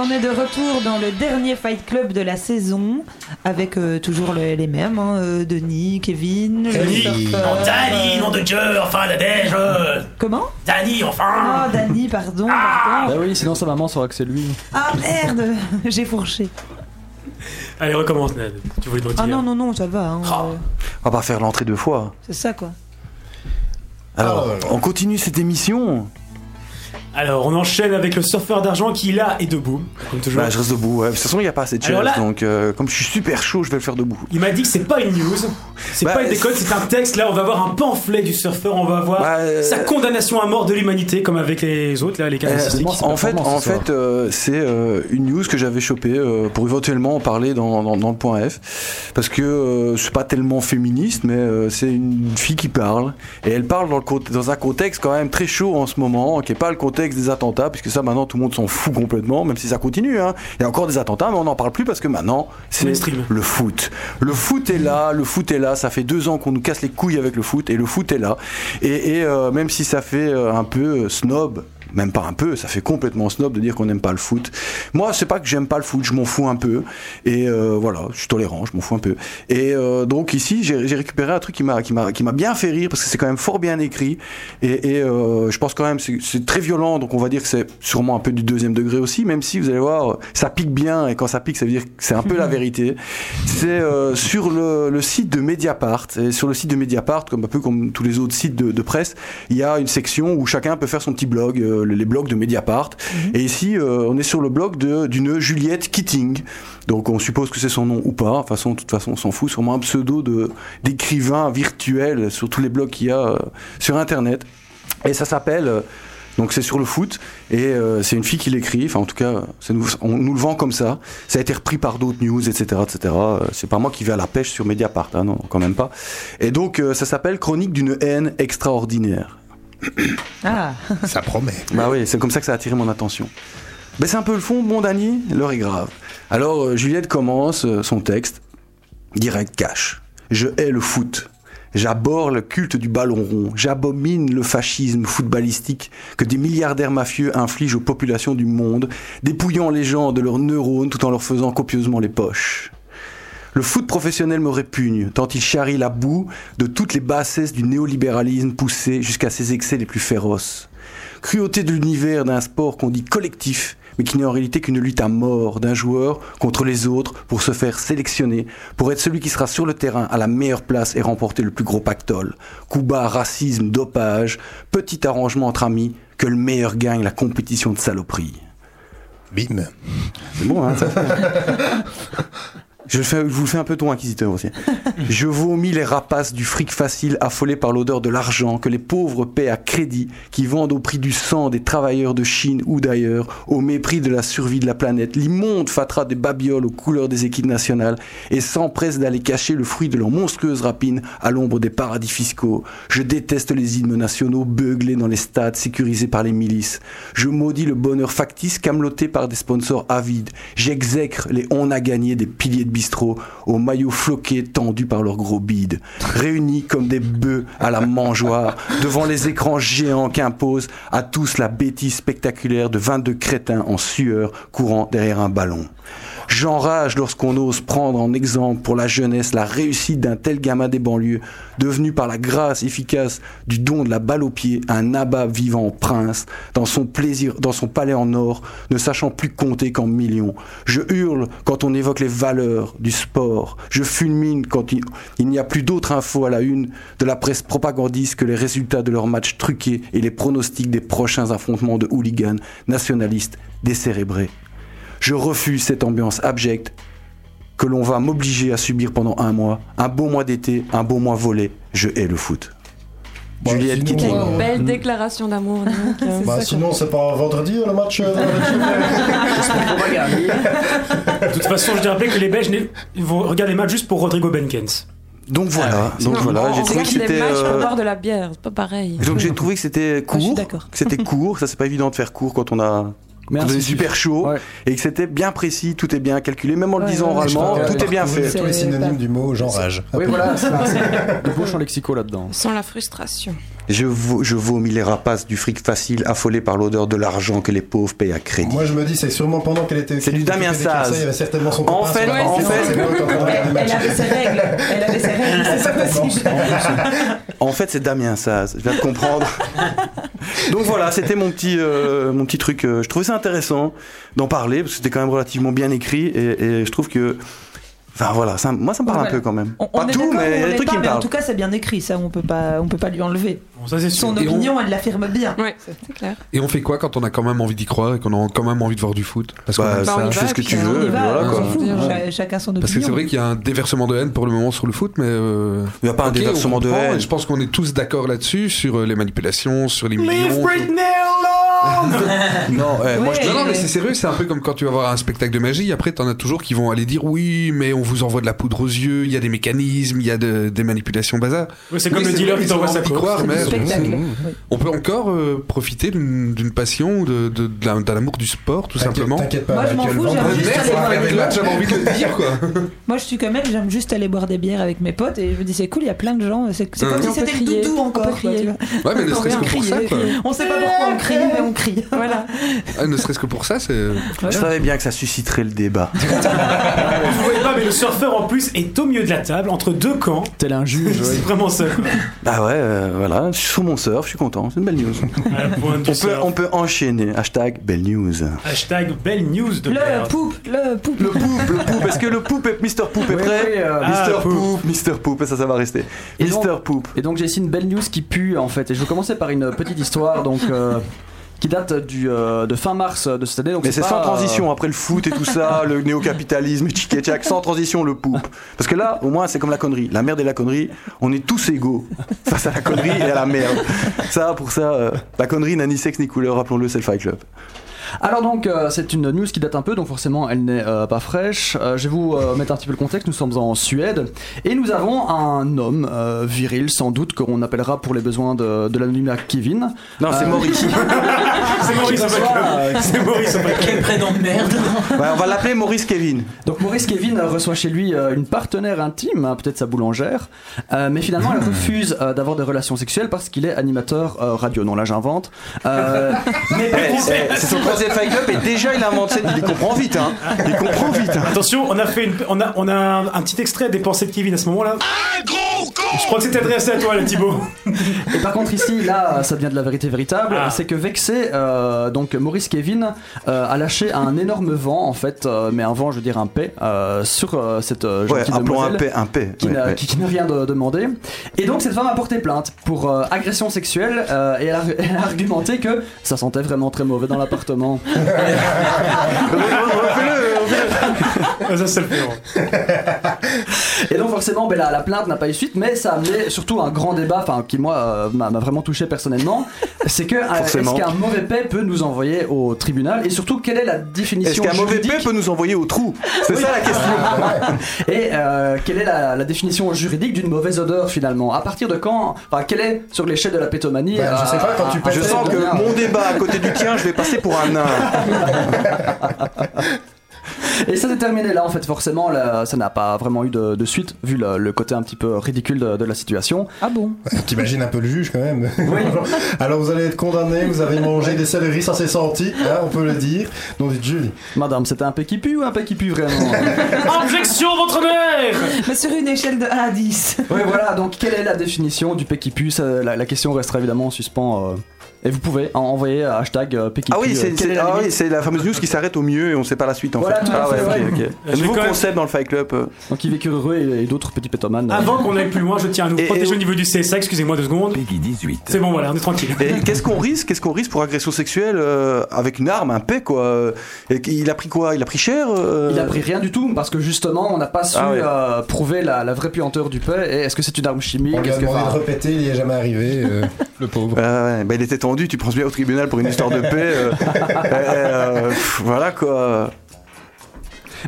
On est de retour dans le dernier Fight Club de la saison, avec euh, toujours le- les mêmes, hein, euh, Denis, Kevin, le Denis. surfeur, Non, Danny, euh, nom de Dieu, enfin la neige. euh. Comment? Danny, enfin. Oh, Danny, pardon, Ah pardon. oui, sinon sa maman saura que c'est lui. Ah merde, j'ai fourché. Allez, recommence, Ned. Tu voulais te retirer. Ah non, non, non, ça va. hein, euh, On va pas faire l'entrée deux fois. c'est ça quoi. Alors, on continue cette émission. Alors, on enchaîne avec le surfeur d'argent qui, là, est debout, comme toujours. Bah, je reste debout. ouais. De toute façon, il n'y a pas assez de Alors chaises. là- Donc, euh, comme je suis super chaud, je vais le faire debout. Il m'a dit que c'est pas une news, c'est Bah, pas une déconne, c'est un texte. Là, on va avoir un pamphlet du surfeur, on va avoir Bah, euh, sa condamnation à mort de l'humanité, comme avec les autres, là, les cas Euh, statistiques. en fait, en fait euh, c'est euh, une news que j'avais chopée euh, pour éventuellement en parler dans, dans, dans le point F. Parce que euh, c'est pas tellement féministe, mais euh, c'est une fille qui parle. Et elle parle dans, le, cont- dans un contexte quand même très chaud en ce moment, qui est pas le contexte des attentats, puisque ça maintenant tout le monde s'en fout complètement, même si ça continue. Hein. Il y a encore des attentats, mais on n'en parle plus parce que maintenant c'est le foot. Le foot est là, le foot est là. Ça fait deux ans qu'on nous casse les couilles avec le foot, et le foot est là. Et, et, euh, même si ça fait euh, un peu euh, snob, même pas un peu, ça fait complètement snob de dire qu'on n'aime pas le foot. Moi, c'est pas que j'aime pas le foot, je m'en fous un peu. Et euh, voilà, je suis tolérant, je m'en fous un peu. Et euh, donc ici, j'ai récupéré un truc qui m'a bien fait rire parce que c'est quand même fort bien écrit. Et, et, euh, je pense quand même c'est c'est très violent, donc on va dire que c'est sûrement un peu du deuxième degré aussi, même si vous allez voir, ça pique bien. Et quand ça pique, ça veut dire que c'est un peu la vérité. C'est sur le, le site de Mediapart. Et sur le site de Mediapart, comme un peu comme tous les autres sites de, de presse, il y a une section où chacun peut faire son petit blog, les blogs de Mediapart. Et ici, euh, on est sur le blog d'une Juliette Keating. Donc on suppose que c'est son nom ou pas. De toute façon, de toute façon, on s'en fout. Sûrement un pseudo d'écrivain virtuel sur tous les blogs qu'il y a euh, sur Internet. Et ça s'appelle. euh, donc c'est sur le foot et euh, c'est une fille qui l'écrit. Enfin en tout cas, nous- on nous le vend comme ça. Ça a été repris par d'autres news, etc., etc. Euh, C'est pas moi qui vais à la pêche sur Mediapart, hein, non, quand même pas. Et donc euh, ça s'appelle Chronique d'une haine extraordinaire. Ah. Ça promet. Bah oui, c'est comme ça que ça a attiré mon attention. Ben c'est un peu le fond, bon Dany, l'heure est grave. Alors euh, Juliette commence euh, son texte, direct cash. Je hais le foot. J'aborde le culte du ballon rond. J'abomine le fascisme footballistique que des milliardaires mafieux infligent aux populations du monde, dépouillant les gens de leurs neurones tout en leur faisant copieusement les poches. Le foot professionnel me répugne, tant il charrie la boue de toutes les bassesses du néolibéralisme poussé jusqu'à ses excès les plus féroces. Cruauté de l'univers d'un sport qu'on dit collectif, mais qui n'est en réalité qu'une lutte à mort d'un joueur contre les autres pour se faire sélectionner, pour être celui qui sera sur le terrain à la meilleure place et remporter le plus gros pactole. Coup bas, racisme, dopage, petit arrangement entre amis, que le meilleur gagne la compétition de saloperie. Bim. C'est bon, hein, ça. Je, le fais- je vous le fais un peu ton inquisiteur aussi. Je vomis les rapaces du fric facile affolés par l'odeur de l'argent que les pauvres paient à crédit, qui vendent au prix du sang des travailleurs de Chine ou d'ailleurs, au mépris de la survie de la planète, l'immonde fatras des babioles aux couleurs des équipes nationales et s'empressent d'aller cacher le fruit de leur monstrueuse rapine à l'ombre des paradis fiscaux. Je déteste les hymnes nationaux beuglés dans les stades sécurisés par les milices. Je maudis le bonheur factice cameloté par des sponsors avides. J'exècre les on a gagné des piliers de bistrot aux maillots floqués tendus par leurs gros bides. Réunis comme des bœufs à la mangeoire devant les écrans géants qu'imposent à tous la bêtise spectaculaire de 22 crétins en sueur courant derrière un ballon. J'enrage lorsqu'on ose prendre en exemple pour la jeunesse la réussite d'un tel gamin des banlieues, devenu par la grâce efficace du don de la balle au pied un abat vivant prince, dans son plaisir, dans son palais en or, ne sachant plus compter qu'en millions. Je hurle quand on évoque les valeurs du sport. Je fulmine quand il, il n'y a plus d'autres infos à la une de la presse propagandiste que les résultats de leurs matchs truqués et les pronostics des prochains affrontements de hooligans nationalistes décérébrés. Je refuse cette ambiance abjecte que l'on va m'obliger à subir pendant un mois. Un beau mois d'été, un beau mois volé. Je hais le foot. Juliette sinon, Kitty. euh, Une belle déclaration d'amour. euh, Bah, sinon, c'est pas vendredi euh, le match euh, De toute façon, je dirais que les Belges vont regarder les matchs juste pour Rodrigo Benkens. Donc voilà, Non, donc voilà, on j'ai trouvé que c'était. euh, boire de la bière, c'est pas pareil. Donc j'ai trouvé que c'était je suis court, que c'était court, ça c'est pas évident de faire court quand on a Incisif. super chaud et que c'était bien précis, tout est bien calculé, même en le disant oralement, tout est bien fait. Tous les synonymes du mot genre rage. Oui, voilà, c'est beaux champs lexicaux là-dedans. Sans la frustration. Je, je vomis les rapaces du fric facile, affolé par l'odeur de l'argent que les pauvres payent à crédit. Moi, je me dis, c'est sûrement pendant qu'elle était. C'est du Damien Saz. ça, Il avait certainement son En fait- en fait- Elle avait ses règles. Elle avait ses règles. C'est ça. En fait, c'est Damien Saz. Je viens de comprendre. Donc voilà, c'était mon petit, euh, mon petit truc. euh, Je trouvais ça intéressant d'en parler parce que c'était quand même relativement bien écrit et, et je trouve que. Enfin voilà, ça, moi ça me parle Ouais, un peu quand même. On, Pas on tout, mais il y a on des l'est trucs pas, qui me mais En parlent. tout cas, c'est bien écrit, ça, on peut pas, on peut pas lui enlever. Ça, c'est Son sûr. Et on- opinion, elle l'affirme bien. Ouais, c'est clair. Et on fait quoi quand on a quand même envie d'y croire et qu'on a quand même envie de voir du foot? Parce qu'on Bah, ça, tu va, fais ce que tu veux, voilà quoi. Ouais. Chacun son opinion. Parce que c'est vrai qu'il y a un déversement de haine pour le moment sur le foot, mais. euh, Il n'y a pas un déversement de haine. Je pense qu'on est tous d'accord là-dessus, sur euh, les manipulations, sur les millions. Non, eh, moi, je- Non, non, mais c'est sérieux, c'est un peu comme quand tu vas voir un spectacle de magie. Après, t'en as toujours qui vont aller dire oui, mais on vous envoie de la poudre aux yeux, il y a des mécanismes, il y a de- des manipulations bazar. Ouais, c'est comme le dealer qui t'envoie sa croire, mais spectacle. Oui. on peut encore euh, profiter d'une passion, ou de, de, de la- d'un amour du sport, tout simplement. T'inquiète pas, Moi, je m'en Michael fous, Van j'aime Damme. juste Merde, aller ça va voir faire les des matchs, j'avais envie de le dire, quoi. Moi, je suis comme elle, j'aime juste aller boire des bières avec mes potes et je me dis, c'est cool, il y a plein de gens. C'est Hein. comme si c'était le doudou encore. Ouais, mais ne serait-ce que pour ça, quoi. On sait pas pourquoi on crie, mais on crie. Voilà. Ah, ne serait-ce que pour ça, c'est. je savais bien que ça susciterait le débat. Vous voyez pas, mais le surfeur en plus est au milieu de la table, entre deux camps. Tel un juge, C'est vraiment ça. Bah ouais, euh, voilà, sur mon surf, je suis content, c'est une belle news. On peut, surf. on peut enchaîner. Hashtag belle news. Hashtag belle news de Le poupe, le poupe. Le poupe, le poupe. Est-ce que le poupe est Mr. Poupe est Oui, prêt oui, euh, Ah, Mr. poupe. Poupe, Mr. Poupe, ça, ça va rester. Et donc- Mr. Poupe. Et donc j'ai ici une belle news qui pue en fait. Et je vais commencer par une petite histoire donc euh, qui date du, euh, de fin mars de cette année. Donc Mais c'est sans euh, transition, après le foot et tout ça, le néo-capitalisme, sans transition, le poupe. Parce que là, au moins, c'est comme la connerie. La merde et la connerie, on est tous égaux face à la connerie et à la merde. Ça, pour ça, euh, la connerie n'a ni sexe ni couleur, rappelons-le, c'est le Fight Club. Alors donc euh, c'est une news qui date un peu donc forcément elle n'est euh, pas fraîche. Euh, je vais vous euh, mettre un petit peu le contexte. Nous sommes en Suède et nous avons un homme euh, viril sans doute qu'on appellera pour les besoins de, de l'anonymat Kevin. Non, c'est Euh, Maurice. C'est Maurice. C'est Maurice. Quel prénom de merde Ouais, on va l'appeler Maurice Kevin. Donc Maurice Kevin reçoit chez lui euh, une partenaire intime, hein, peut-être sa boulangère, euh, mais finalement elle refuse euh, d'avoir des relations sexuelles parce qu'il est animateur euh, radio. Non là j'invente. Euh, mais c'est son Fight Club et déjà il invente ça. Il comprend vite, hein. Il comprend vite. hein. Attention, on a fait une, on a, on a un, un petit extrait des pensées de Kevin à ce moment-là. Je crois que c'était adressé à toi, là, Thibaut. Et par contre ici, là, ça devient de la vérité véritable. Ah. C'est que vexé, euh, donc Maurice Kevin euh, a lâché un énorme vent en fait, euh, mais un vent, je veux dire un paix, euh, sur euh, cette euh, Ouais, appelons un paix, un paix. qui Ouais, n'a ouais. qui- qui n'a rien de- demandé. Et donc cette femme a porté plainte pour euh, agression sexuelle euh, et elle a, elle a argumenté que ça sentait vraiment très mauvais dans l'appartement. Ça, c'est le fait. Et donc forcément, ben, la, la plainte n'a pas eu suite, mais ça a amené surtout un grand débat, enfin qui moi euh, m'a vraiment touché personnellement. C'est que euh, est-ce Forcément. qu'un mauvais paix peut nous envoyer au tribunal? Et surtout quelle est la Est-ce définition qu'un mauvais juridique? paix peut nous envoyer au trou? C'est ça la question. et euh, quelle est la, la définition juridique d'une mauvaise odeur finalement? À partir de quand Enfin, quelle est sur l'échelle de la pétomanie Bah, je sais pas, quand tu euh, Je sens que mon débat à côté du tien, je vais passer pour un nain. Et ça s'est terminé là en fait forcément là, ça n'a pas vraiment eu de, de suite vu le, le côté un petit peu ridicule de, de la situation. Ah bon? T'imagines un peu le juge quand même. Alors vous allez être condamné, vous avez mangé des céleris, ça s'est senti, hein, on peut le dire. Donc dites Julie. Madame, c'était un paix qui pue ou un paix qui pue vraiment? Objection, votre mère Mais sur une échelle de 1 à 10. Oui voilà, donc quelle est la définition du paix qui pue Ça, la, la question restera évidemment en suspens. euh, et vous pouvez en- envoyer euh, hashtag euh, qui Ah oui, euh, c'est ah oui, c'est la fameuse news qui s'arrête au mieux et on sait pas la suite en Voilà, fait. Ah ouais, ouais. ok. Je Un vais nouveau même- concept dans le Fight Club. Donc Yves Heureux et, et d'autres petits pétomanes. Avant qu'on aille plus loin, je tiens à nous Et- protéger et- au niveau du CSA. Excusez-moi deux secondes. Peggy 18. C'est bon, voilà, on est tranquille. Et qu'est-ce qu'on risque Qu'est-ce qu'on risque pour agression sexuelle euh, avec une arme, un paix quoi Et Il a pris quoi Il a pris cher euh Il a pris rien du tout parce que justement on n'a pas su Ah ouais. euh, prouver la, la vraie puanteur du paix. Et est-ce que c'est une arme chimique? On lui a demandé de répéter, il n'y est jamais arrivé, euh, le pauvre. Ah bah il était tu penses bien au tribunal pour une histoire de paix. euh, euh, euh, pff, voilà quoi.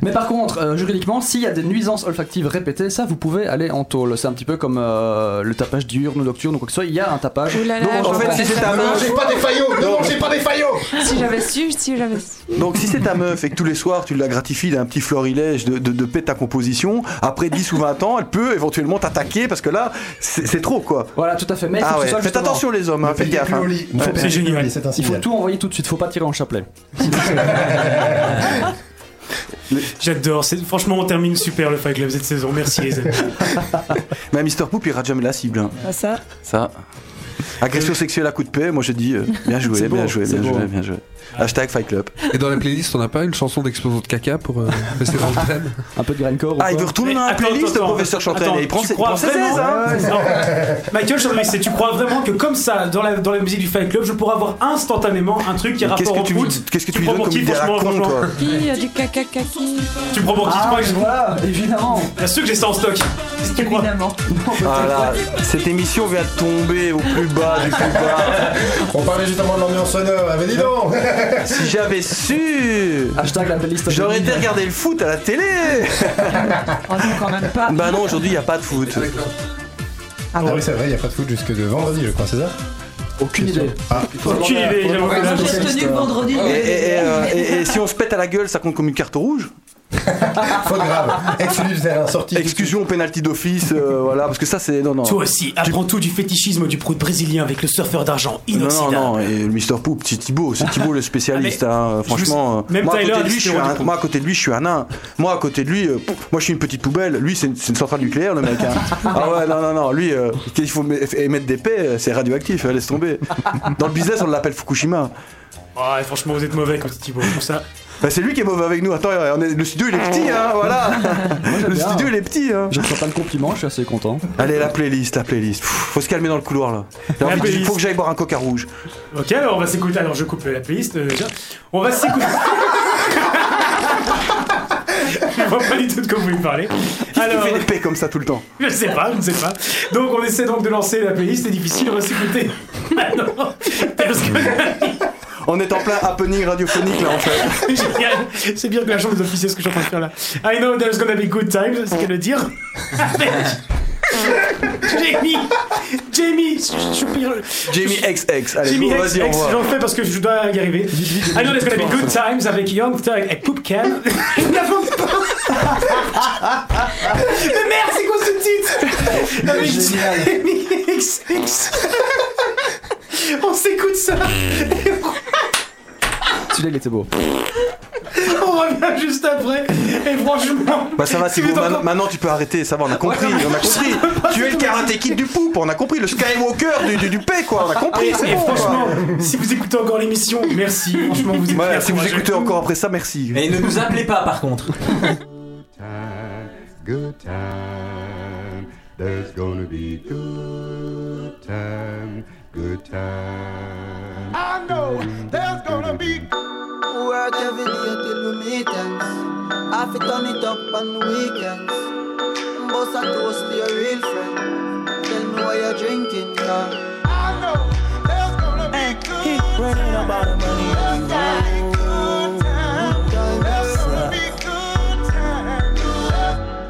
Mais par contre, euh, juridiquement, s'il y a des nuisances olfactives répétées, ça vous pouvez aller en tôle. C'est un petit peu comme euh, le tapage diurne ou nocturne ou quoi que ce soit. Il y a un tapage. Ouh là là, Donc, En fait, si c'est ta Ne meuf- mangez pas des faillots Ne mangez pas des faillots Si j'avais su, si j'avais su. Donc si c'est ta meuf et que tous les soirs tu la gratifies d'un petit florilège de, de, de paix de ta composition, après 10 ou 20 ans, elle peut éventuellement t'attaquer parce que là, c'est c'est trop quoi. Voilà, tout à fait. Mais il faut Ah que ce ouais, soit faites justement- attention les hommes, hein, faites gaffe. hein. Il faut- Ouais. c'est génial. c'est un Il faut signal. tout envoyer tout de suite. Faut pas tirer en chapelet. J'adore. Franchement, on termine super le Fight Club cette saison. Merci les amis. Mais Mr. Poop il rate jamais la cible. hein. Ah, ça Ça. Agression sexuelle à coup de paix, moi je dis euh, bien joué, C'est beau, bien joué, bien joué, bien joué. Hashtag Fight Club. Et dans la playlist, on n'a pas une chanson d'explosion de caca pour euh, rester dans le thème Un peu de grindcore. Ah, il veut retourner dans la playlist, le professeur et il prend ses, hein. Michael Chandris, tu crois vraiment que comme ça, dans la, dans la musique du Fight Club, je pourrais avoir instantanément un truc qui a Qu'est-ce rapport que au foot qu'est-ce que tu prends donnes pour comme qui, idée à la franchement, con, franchement toi Qui a du caca kaki Tu me prends pour qui tu Ah, crois que je- voilà, évidemment. Bien sûr que j'ai ça en stock. Évidemment. Voilà, cette émission vient de tomber au plus bas du plus bas. On parlait justement de l'ambiance sonore, ah, mais dis donc Si j'avais su, Hashtag la playlist. j'aurais été regarder le foot à la télé. Oh non, quand même pas. Bah non, aujourd'hui il n'y a pas de foot. Ah oui, c'est vrai, il n'y a pas de foot jusque de vendredi, je crois, c'est ça? Aucune idée. Ah, Aucune idée, j'avoue j'ai tenu le vendredi. Et, et- et, euh, et- et si on se pète à la gueule, ça compte comme une carte rouge? Faute grave. Expulsion, sortie. Exclusion, penalty d'office, euh, voilà, parce que ça c'est. Non, non. Toi aussi, apprends tout du fétichisme du prout brésilien avec le surfeur d'argent Non, non, inoxydable. non, et le Mr. Poop, c'est Thibaut, c'est Thibaut le spécialiste, Ah, hein, franchement. je- même moi, à côté de lui, je suis un, moi, à côté de lui, je suis un nain. Moi, à côté de lui, euh, moi, je suis une petite poubelle. Lui, c'est une, centrale nucléaire, le mec. hein. Ah ouais, non, non, non, lui, euh, qu'il faut émettre des paix, euh, c'est radioactif, euh, laisse tomber. Dans le business, on l'appelle Fukushima. Ouais, franchement, vous êtes mauvais comme Thibaut. Tout ça. Bah, c'est lui qui est mauvais avec nous. Attends, on est- le studio, il est petit, hein, voilà. Le bien. studio, il est petit, hein. Je ne reçois pas de compliments, je suis assez content. Allez, la playlist, la playlist. Pff, faut se calmer dans le couloir, là. Playlist. faut que j'aille boire un coca rouge. Ok, alors on va s'écouter. Alors je coupe la playlist euh, déjà. On va s'écouter. je vois pas du tout de quoi vous voulez parler. Tu Alors, fais des paix comme ça tout le temps. je sais pas, je ne sais pas. Donc on essaie donc de lancer la playlist. C'est difficile. On va s'écouter. Maintenant, parce que On est en plein happening radiophonique, là, en fait. C'est bien que la chambre des officiers, ce que je suis en train de faire là. I know there's gonna be good times, c'est qu'elle le dire. Jamie Jamie Jamie XX, allez, Jamie go, X, vas-y, au X, revoir. j'en fais parce que je dois y arriver. I know there's gonna be good times avec Young Thug et Poop Cam. Je n'invente pas Mais merde, c'est quoi ce titre? Avec. Jamie XX On s'écoute ça Celui-là, il était beau. On revient juste après Et franchement Bah ça va, si c'est vous bon, maintenant, encore- maintenant tu peux arrêter, ça va, on a compris, on a compris. Tu es le karaté kid du poupe, on a compris, le Skywalker du, du, du paix, quoi, on a compris, Et, c'est et bon, quoi. franchement, si vous écoutez encore l'émission, merci. Franchement, vous êtes Ouais, bien si vous écoutez encore après ça, merci. Et ne nous appelez pas par contre. Good time. There's gonna be good time. Good time. I know there's gonna be Work every day till we meet ends. Have to turn it up on weekends. Bust a toast to your real friend. Tell me why you're drinking, yeah. I know there's gonna be good Running about the money. Good time. Good time. There's gonna be good time.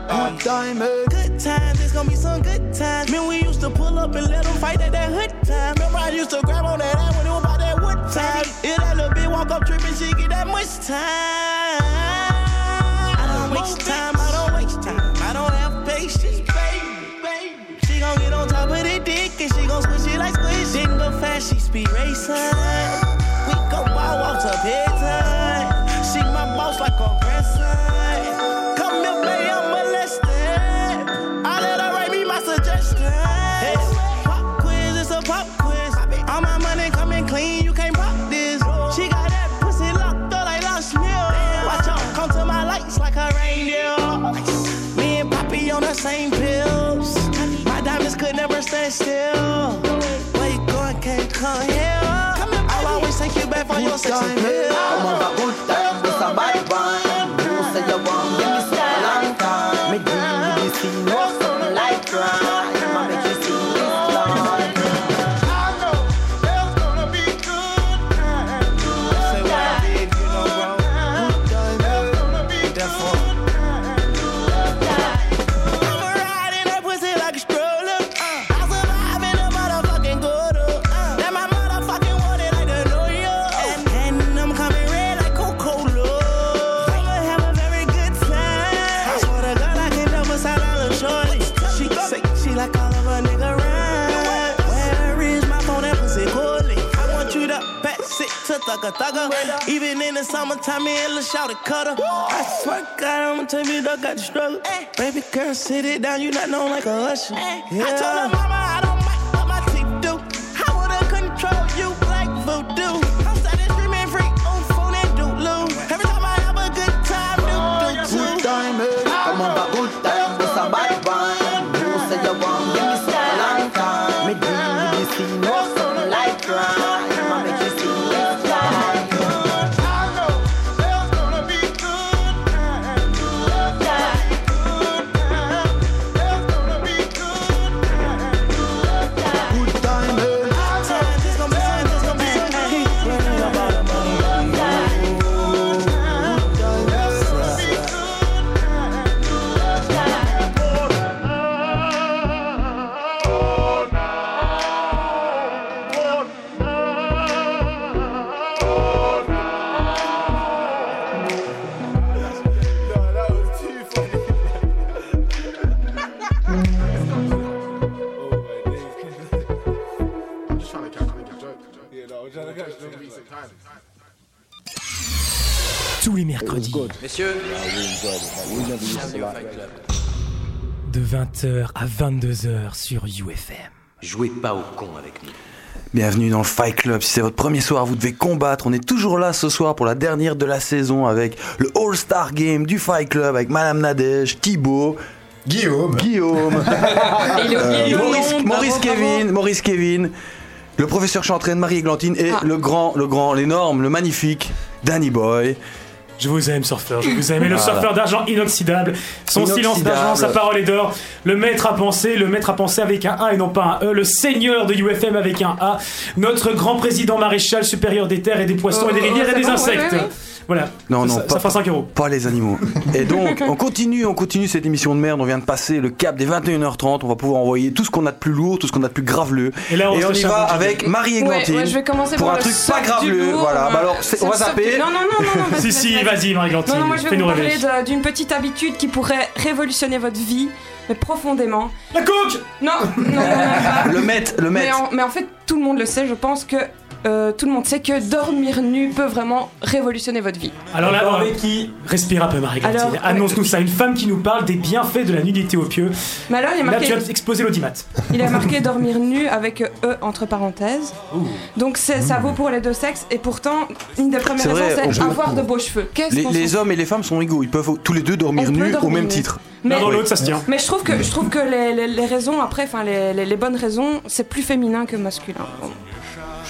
Good time? Good times, it's gonna be some good times. Man, we used to pull up and let them fight at that hood time. Remember, I used to grab on that it time. If that little bitch walk up tripping, she get that much time. I don't waste time, I don't waste time. I don't have patience, baby, baby. She gon' get on top of the dick and she gon' squish it like squish. Didn't go fast, she speed racing. We go ball off to bedtime. She my boss like a grandson. Come here, baby, I'm molested. I let her write me my suggestion. Pop quiz, it's a pop quiz. Stand still. Where you going, can't come here. I'll always take you back for your Good sex thugger thugger. Even in the summertime, me and Lil Shout cutter. I swear to God, I'ma tell you, dog got the struggle. Baby girl, sit it down, you not known like a usher. I told her mama Messieurs, de 20h à 22h sur UFM. jouez pas au con avec nous. Bienvenue dans le Fight Club. Si c'est votre premier soir, vous devez combattre. On est toujours là ce soir pour la dernière de la saison avec le All-Star Game du Fight Club avec Madame Nadège, Thibaut, Guillaume, Guillaume, le Maurice, Kevin, Maurice Kevin, le professeur Chantraine, Marie-Églantine et Ah. le grand, le grand, l'énorme, le magnifique Danny Boy. Je vous aime, surfeur. Je vous aime. Et le Voilà. surfeur d'argent inoxydable. Son Inoxydable. silence d'argent, sa parole est d'or. Le maître à penser, le maître à penser avec un A et non pas un E. Le seigneur de UFM avec un A. Notre grand président maréchal supérieur des terres et des poissons Oh, et des rivières oh, et des bon, insectes. ouais, ouais. Voilà. Non, non, ça, pas, ça fera 5 euros. pas les animaux. Et donc, on continue, on continue cette émission de merde. On vient de passer le cap des 21h30. On va pouvoir envoyer tout ce qu'on a de plus lourd, tout ce qu'on a de plus graveleux. Et là, on se on y va avec peu. Marie-Églantine. Ouais, ouais, je vais commencer pour par un truc pas graveleux. lourd, Voilà, bah alors, on va zapper. Non, non, non, non. Si, si, vas-y, Marie-Glantine. Non, non, moi je vais vous parler d'une petite habitude qui pourrait révolutionner votre vie, mais profondément. La coke Non, non, non. Le met, le. Mais en, mais en fait, tout le monde le sait, je pense que euh, tout le monde sait que dormir nu peut vraiment révolutionner votre vie. Alors là, on- avec qui respire un peu. Alors, Annonce-nous ça. Une femme qui nous parle des bienfaits de la nudité au pieu. Mais alors, il est Là, marqué, tu as explosé l'audimat. il est marqué dormir nu avec E entre parenthèses. Donc c'est- ça vaut pour les deux sexes, et pourtant, une des premières C'est vrai, raisons, c'est avoir de beaux cheveux. Qu'est-ce Les, les hommes et les femmes sont égaux. Ils peuvent tous les deux dormir nus au même titre. Mais- dans l'autre, ça se tient. Mais je trouve que, je trouve que les, les- les raisons, après, enfin les, les- les bonnes raisons, c'est plus féminin que masculin.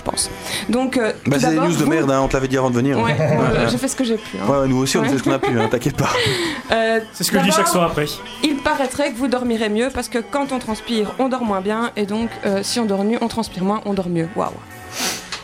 Pense. Donc, euh, Bah, c'est des news de vous- merde, hein, on te l'avait dit avant de venir. Ouais, Ouais, euh, j'ai fait ce que j'ai pu. hein. Ouais, nous aussi on Ouais. fait ce qu'on a pu, hein, t'inquiète pas. Euh, C'est ce que je dis chaque soir après. Il paraîtrait que vous dormirez mieux parce que quand on transpire, on dort moins bien et donc euh, si on dort nu, on transpire moins, on dort mieux. Waouh.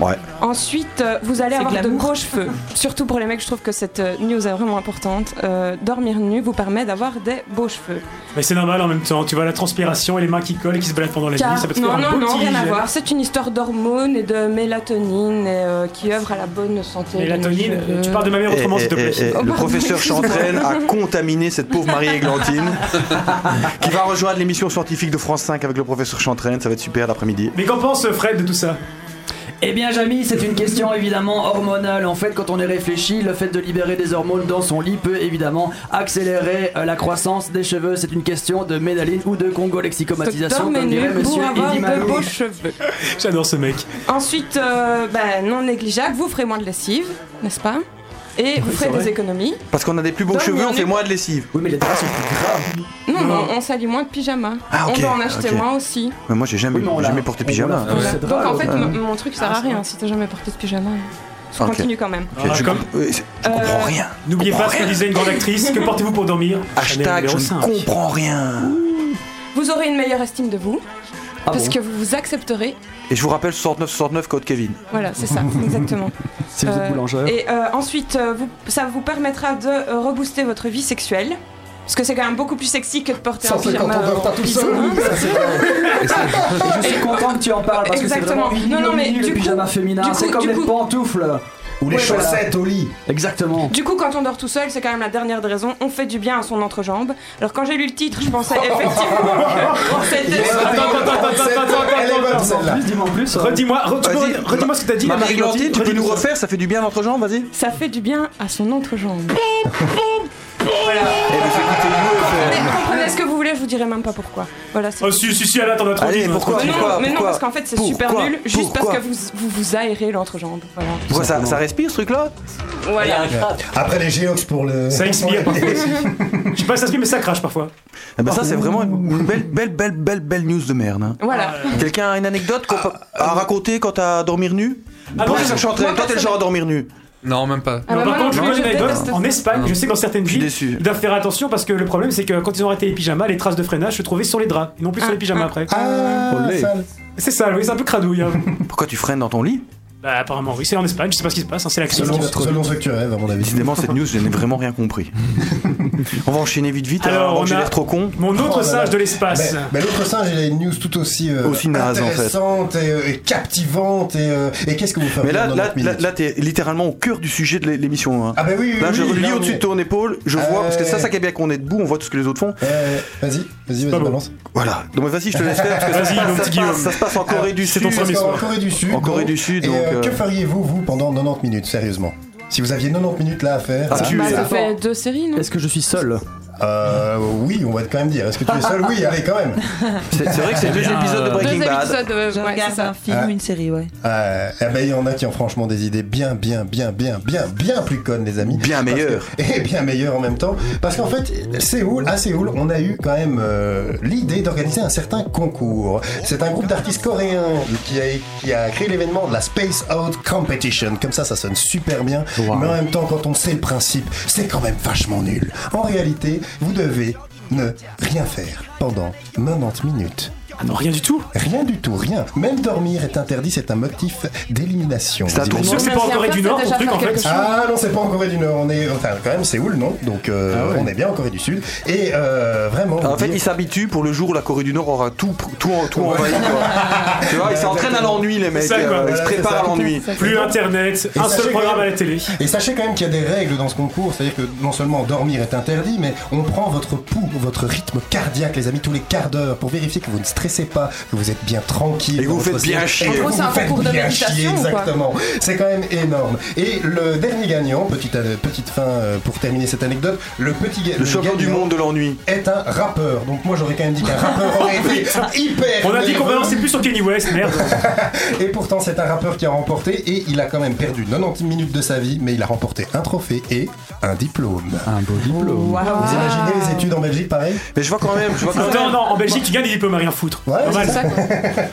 Ouais. Ensuite, euh, vous allez avoir de beaux cheveux. Surtout pour les mecs, je trouve que cette euh, news est vraiment importante. Euh, dormir nu vous permet d'avoir des beaux cheveux. Mais c'est normal en même temps. Tu vois la transpiration et les mains qui collent et qui se baladent pendant la Car- nuit. Ça peut te faire non, un non, beau non, rien à voir. C'est une histoire d'hormones et de mélatonine et, euh, qui œuvre à la bonne santé. Mélatonine, tu parles de ma mère autrement, Et- s'il te plaît. et- et Oh, le professeur. Chantraine a contaminé cette pauvre Marie-Églantine qui va rejoindre l'émission scientifique de France 5 avec le professeur Chantraine. Ça va être super l'après-midi. Mais qu'en pense Fred de tout ça? Eh bien, Jamy, c'est une question évidemment hormonale. En fait, quand on y réfléchit, le fait de libérer des hormones dans son lit peut évidemment accélérer euh, la croissance des cheveux. C'est une question de médaline ou de congolexicomatisation, Dormez comme dirait monsieur Malou. beaux cheveux. J'adore ce mec. Ensuite, euh, ben, non négligeable, vous ferez moins de lessive, n'est-ce pas? Et vous ferez des économies. Parce qu'on a des plus beaux cheveux, on fait moins de lessive. Oui, mais les draps sont plus graves. Non, non, on s'allie moins de pyjama. Ah, ok, On doit en acheter moins aussi. Mais moi j'ai jamais, Oui, jamais porté pyjama. Voilà. Donc en fait, ouais. m- mon truc sert à rien si t'as jamais porté de pyjama. Je continue quand même. Ah, je euh, je comprends Euh, rien. N'oubliez pas ce que disait une grande actrice. Que portez-vous pour dormir? Hashtag je 5. ne comprends rien. Vous aurez une meilleure estime de vous. Ah parce bon? que vous vous accepterez Et je vous rappelle 69 69 code Kevin. Voilà, c'est ça, exactement. Si vous êtes Euh, boulangère. Et euh, ensuite, euh, vous- ça vous permettra de rebooster votre vie sexuelle. Parce que c'est quand même beaucoup plus sexy que de porter un 150 pyjama. tout seul. je suis content que tu en parles parce que c'est Exactement. vraiment Non, non, mais le du coup- pyjama féminin. du C'est coup- comme du les coup- pantoufles. Ou les Ouais, voilà. chaussettes au lit. Exactement. Du coup, quand on dort tout seul, c'est quand même la dernière des raisons. On fait du bien à son entrejambe. Alors, quand j'ai lu le titre, je pensais effectivement que c'était. Attends, attends, attends, attends, attends, Elle est bonne, attends, celle-là. Plus, dis-moi en plus. Redis-moi, re- tu peux Vas-y. re- redis-moi ce que t'as dit, la Marie Lantier, tu peux nous refaire Ça fait du bien à notre jambe, vas-y. Ça fait du bien à son entrejambe. Eh ben, écouter Mais nous, comprenez ce que vous voulez, je vous dirai même pas pourquoi. Voilà, c'est Oh, si, si, si, Alain, t'en as trop Allez, dit. pourquoi Mais non, pourquoi, mais non, pourquoi parce qu'en fait, c'est super nul, juste parce que vous, vous vous aérez l'entrejambe. Voilà. Pourquoi ça, ça respire ce truc-là Voilà. Après les géox pour le. Ça expire parfois aussi. Je sais pas si ça se mais ça crache parfois. Eh ben ça c'est vraiment une belle, belle, belle, belle, belle news de merde. hein. Voilà. Quelqu'un a une anecdote peut- à raconter quand t'as dormir nu Ah, Toi t'es le genre à dormir nu. Non, même pas. Ah bah, Non, moi par contre, je non plus, connais une je anecdote. déteste En. Espagne, je sais que dans certaines villes, déçu. ils doivent faire attention parce que le problème, c'est que quand ils ont arrêté les pyjamas, les traces de freinage se trouvaient sur les draps et non plus sur les pyjamas après. Ah. C'est ça, oui, c'est un peu cradouille. hein. Pourquoi tu freines dans ton lit? Bah, apparemment, oui, c'est en Espagne, je sais pas ce qui se passe, hein, c'est la crise. Selon, qui va trop selon vite. ce que tu rêves, à mon avis. Décidément cette news je n'ai vraiment rien compris. on va enchaîner vite vite. Alors, Alors, on a- l'air trop con. Mon autre Oh là. de l'espace. Mais, mais l'autre singe, il a une news tout aussi, euh, Aussi naze, en fait. intéressante et, euh, et captivante. Et, euh, et qu'est-ce que vous faites Mais là, là, là, là, t'es littéralement au cœur du sujet de l'é- l'émission. hein. Ah bah oui, oui, Là, je oui, relis on au-dessus de ton épaule, je vois, parce que ça, ça qui est bien qu'on est debout, on voit tout ce que les autres font. Euh, vas-y, vas-y, vas-y, balance. Voilà. Donc vas-y, je te laisse faire, parce que ça, Vas-y, ça, mon ça petit se passe, Guillaume. ça se passe en Corée du Sud. En Corée du Sud, et, euh, euh, Que feriez-vous, vous, pendant 90 minutes, sérieusement? Si vous aviez 90 minutes là à faire. Ah, là, tu- Bah, ça fait deux séries, non? Est-ce que je suis seul? Euh, oui, on va quand même dire. Est-ce que tu es seul Oui, allez, quand même. C'est vrai que c'est deux épisodes de Deux Breaking Bad. épisodes, euh, Je ouais, c'est regarde un film Ah. ou une série, ouais. Euh, eh ben, il y en a qui ont franchement des idées bien, bien, bien, bien, bien, bien plus connes, les amis. Bien meilleures. et bien meilleures en même temps. Parce qu'en fait, Séoul, à Séoul, on a eu quand même euh, l'idée d'organiser un certain concours. C'est un groupe d'artistes coréens qui a, qui a créé l'événement de la Space Out Competition. Comme ça, ça sonne super bien. Mais en même temps, quand on sait le principe, c'est quand même vachement nul. En réalité, vous devez ne rien faire pendant 90 minutes. Ah non, rien du tout. Rien du tout, rien. Même dormir est interdit, c'est un motif d'élimination. C'est un. Sûr que c'est pas en Corée du Nord, ton truc en fait. Ah non, c'est pas en Corée du Nord, on est enfin quand même Séoul, non? Donc euh, Ah ouais. on est bien en Corée du Sud. Et euh, vraiment. En fait, dire- il s'habitue pour le jour où la Corée du Nord aura tout, tout, tout envahi. quoi. tu vois, ils s'entraînent à l'ennui, les mecs. C'est ça, quoi. euh, ils se préparent à l'ennui. Plus internet, Et un seul programme à la télé. Et sachez quand même qu'il y a des règles dans ce concours, c'est-à-dire que non seulement dormir est interdit, mais on prend votre pouls, votre rythme cardiaque, les amis, tous les quarts d'heure, pour vérifier que vous ne stressez pas, que vous êtes bien tranquille. Et vous faites bien chier. gros, vous c'est un vous faites concours de bien méditation, chier, exactement. C'est quand même énorme. Et le dernier gagnant, petite, euh, petite fin euh, pour terminer cette anecdote, le petit Le champion du gagnant monde de l'ennui. est un rappeur. Donc moi j'aurais quand même dit qu'un rappeur aurait été hyper. On a dit qu'on balançait plus sur Kenny West, merde. Et pourtant, c'est un rappeur qui a remporté et il a quand même perdu 90 minutes de sa vie, mais il a remporté un trophée et un diplôme. Un beau diplôme. Vous imaginez les études en Belgique pareil? Mais je vois quand même, je vois quand Non, même, non, en Belgique, tu gagnes des diplômes à rien foutre. Ouais, c'est ça.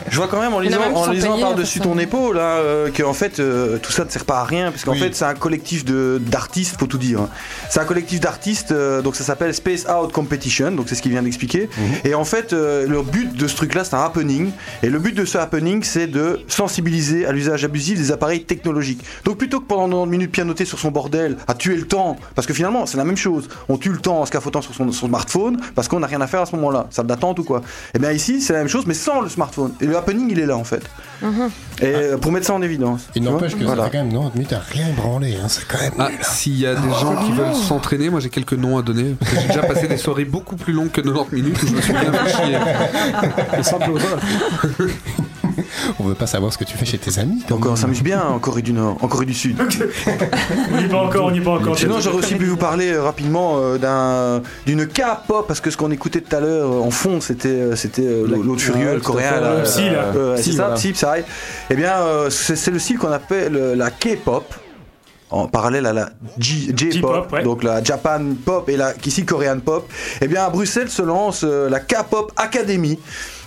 je vois quand même en lisant, en lisant payés par-dessus ton épaule là, euh, que en fait euh, tout ça ne sert pas à rien, parce qu'en Oui. fait c'est un collectif de d'artistes, faut tout dire. hein. C'est un collectif d'artistes, euh, donc ça s'appelle Space Out Competition, donc c'est ce qu'il vient d'expliquer. Et en fait, euh, le but de ce truc-là, c'est un happening. Et le but de ce happening, c'est de sensibiliser à l'usage abusif des appareils technologiques. Donc plutôt que pendant 90 minutes pianoter sur son bordel, à tuer le temps, parce que finalement c'est la même chose. On tue le temps en se cafotant sur son, son smartphone parce qu'on n'a rien à faire à ce moment-là, salle d'attente ou quoi? Et bien ici, c'est la même chose, mais sans le smartphone. Et le happening, il est là en fait. Et euh, pour mettre ça en évidence. Il n'empêche que Voilà. ça fait quand même 90 minutes à rien branler, hein, c'est quand même. Ah, hein. s'il y a des gens qui veulent s'entraîner, moi j'ai quelques noms à donner. parce que J'ai déjà passé des soirées beaucoup plus longues que 90 minutes où je me suis bien fait chier. On veut pas savoir ce que tu fais chez tes amis. Donc on s'amuse bien en Corée du Nord, en Corée du Sud. On n'y est pas encore, on n'y est pas encore. Sinon, j'aurais aussi pu vous parler euh, rapidement euh, d'un d'une K-pop parce que ce qu'on écoutait tout à l'heure euh, en fond, c'était euh, c'était euh, La- l'autre furieux, ouais, le coréen, là, euh, Psy, là. euh, Psy, ça, voilà. Psy, Psy. Eh bien, euh, c'est le style qu'on appelle euh, la K-pop. En parallèle à la J- J-pop, J-pop, ouais. donc la Japan pop et la ici Korean pop. Eh bien, à Bruxelles se lance euh, la K-pop Academy.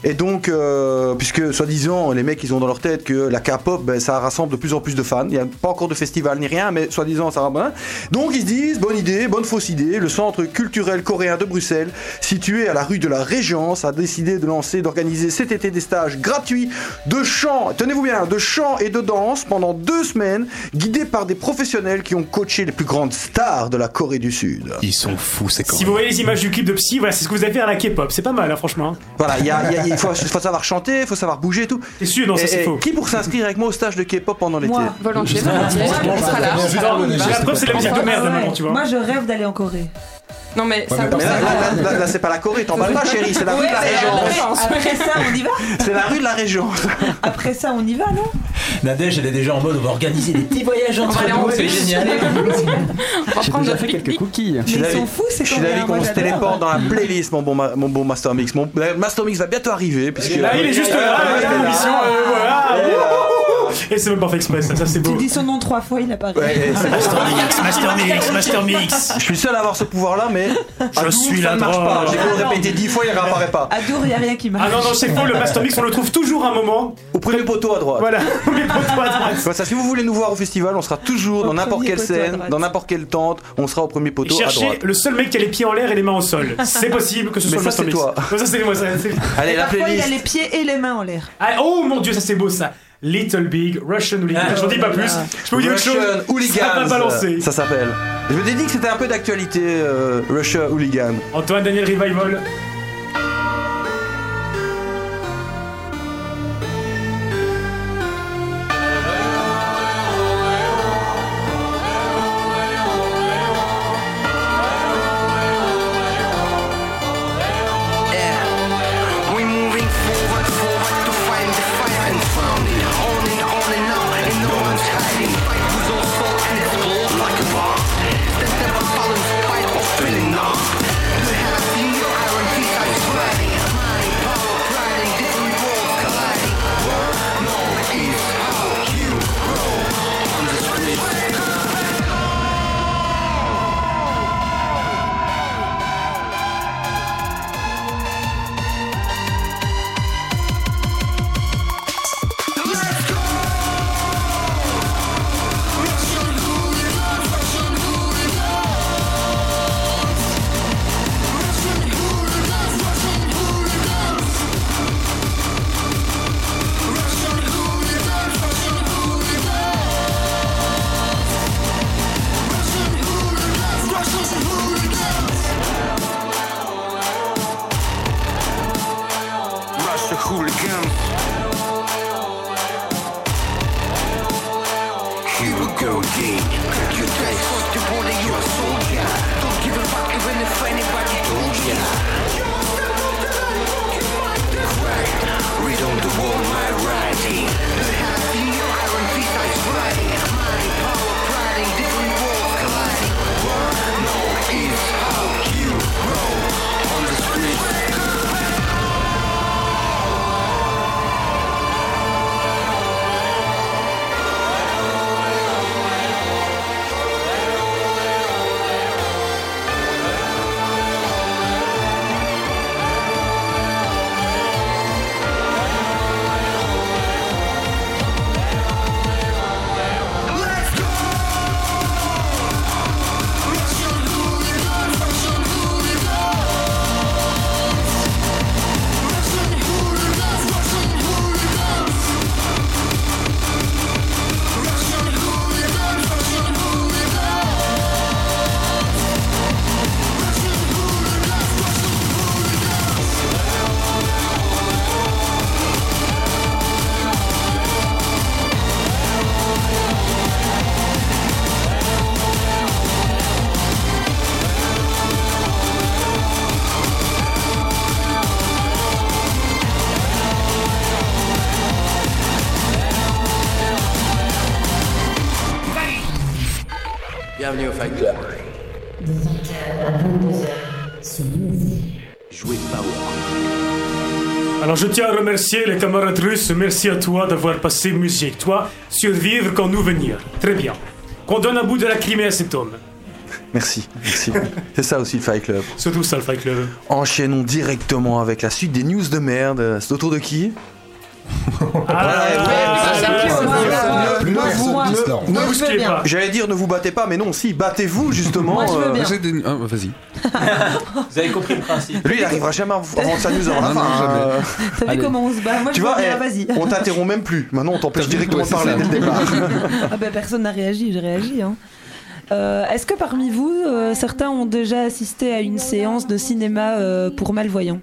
Et donc, euh, puisque soi-disant, les mecs, ils ont dans leur tête que la K-pop, ben, ça rassemble de plus en plus de fans. Il n'y a pas encore de festival ni rien, mais soi-disant, ça va bien. Donc, ils se disent, bonne idée, bonne fausse idée, le centre culturel coréen de Bruxelles, situé à la rue de la Régence, a décidé de lancer, d'organiser cet été des stages gratuits de chant, tenez-vous bien, de chant et de danse pendant deux semaines, guidés par des professionnels qui ont coaché les plus grandes stars de la Corée du Sud. Ils sont fous, ces Si vous voyez les images du clip de Psy, voilà, c'est ce que vous avez fait à la K-pop. C'est pas mal, hein, franchement. Voilà, il y a- y a- il faut, faut savoir chanter, il faut savoir bouger et tout. C'est sûr, non, ça, Et- c'est faux. Qui pour s'inscrire avec moi au stage de K-pop pendant l'été Moi, volontiers, la preuve, c'est la musique de merde, Ah ouais. maintenant, tu vois. Moi, je rêve d'aller en Corée. Non, mais ça Mais là, là, là, là, c'est pas la Corée, t'en parles pas, chérie, c'est la rue de la Ouais, Régence. après, ça, on y va C'est la rue de la Régence. Après ça, on y va, non? Nadège, elle est déjà en mode on va organiser des petits voyages entre nous, en c'est génial. J'ai prendre déjà notre fait quelques cookies. Mais ils sont fous, ces Je suis d'avis qu'on se téléporte dans la playlist, mon bon, ma- mon bon Master Mix. Mon Master Mix va bientôt arriver. Puisque Là, il est juste là, il a l'émission, euh, voilà. Et c'est même pas fait exprès, ça, ça c'est beau. Tu dis son nom trois fois, il apparaît. Ouais, c'est Master Mix, Master Mix, Master Mix. Je suis seul à avoir ce pouvoir-là, mais je suis ça la ne marche pas. J'ai beau le répéter dix fois, il réapparaît pas. À Dour, il n'y a rien qui marche. Ah non, non, c'est faux, le Master Mix, on le trouve toujours un moment. Au premier poteau à droite. Voilà, mais pour toi, à droite. Comme ça, si vous voulez nous voir au festival, on sera toujours Au dans n'importe premier quelle poteau scène, dans n'importe quelle tente, on sera au premier poteau à droite. le seul mec qui a les pieds en l'air et les mains au sol. C'est possible que ce Mais soit le ça, Master c'est Mix. toi. Ça c'est moi, ça. Allez, la Parfois, il a playlist. les pieds et les mains en l'air. Ah, oh mon dieu, ça c'est beau ça. Little Big Russian Hooligan. Ah, J'en dis pas plus. Je peux vous dire une chose. Russian Ça va Hooligans, balancer. ça s'appelle. Je vous ai dit que c'était un peu d'actualité, euh, Russia Hooligan. Antoine Daniel Revival. Fight Club. De 20h à 22h sur Move. Jouez Power. Alors je tiens à remercier les camarades russes. Merci à toi d'avoir passé musique. Toi, survivre quand nous venir. Très bien. Qu'on donne un bout de la Crimée à cet homme. Merci, merci. C'est ça aussi le Fight Club. Surtout ça, le Fight Club. Enchaînons directement avec la suite des news de merde. C'est au tour de qui Plus personne qui se lance. Ne vous pas. J'allais dire ne vous battez pas, mais non, si, battez-vous justement. Moi, je veux euh, bien. Des- ah, Vas-y. Vous avez compris le principe. Lui, il arrivera jamais à rendre sa news avant la fin. euh. T'as vu Allez. comment on se bat Moi Tu je vois, eh, vas-y. on t'interrompt même plus. Maintenant, on t'empêche directement de parler dès le ça. départ. Ah ben personne n'a réagi, j'ai réagi. Hein. Euh, Est-ce que parmi vous, euh, certains ont déjà assisté à une séance de cinéma euh, pour malvoyants?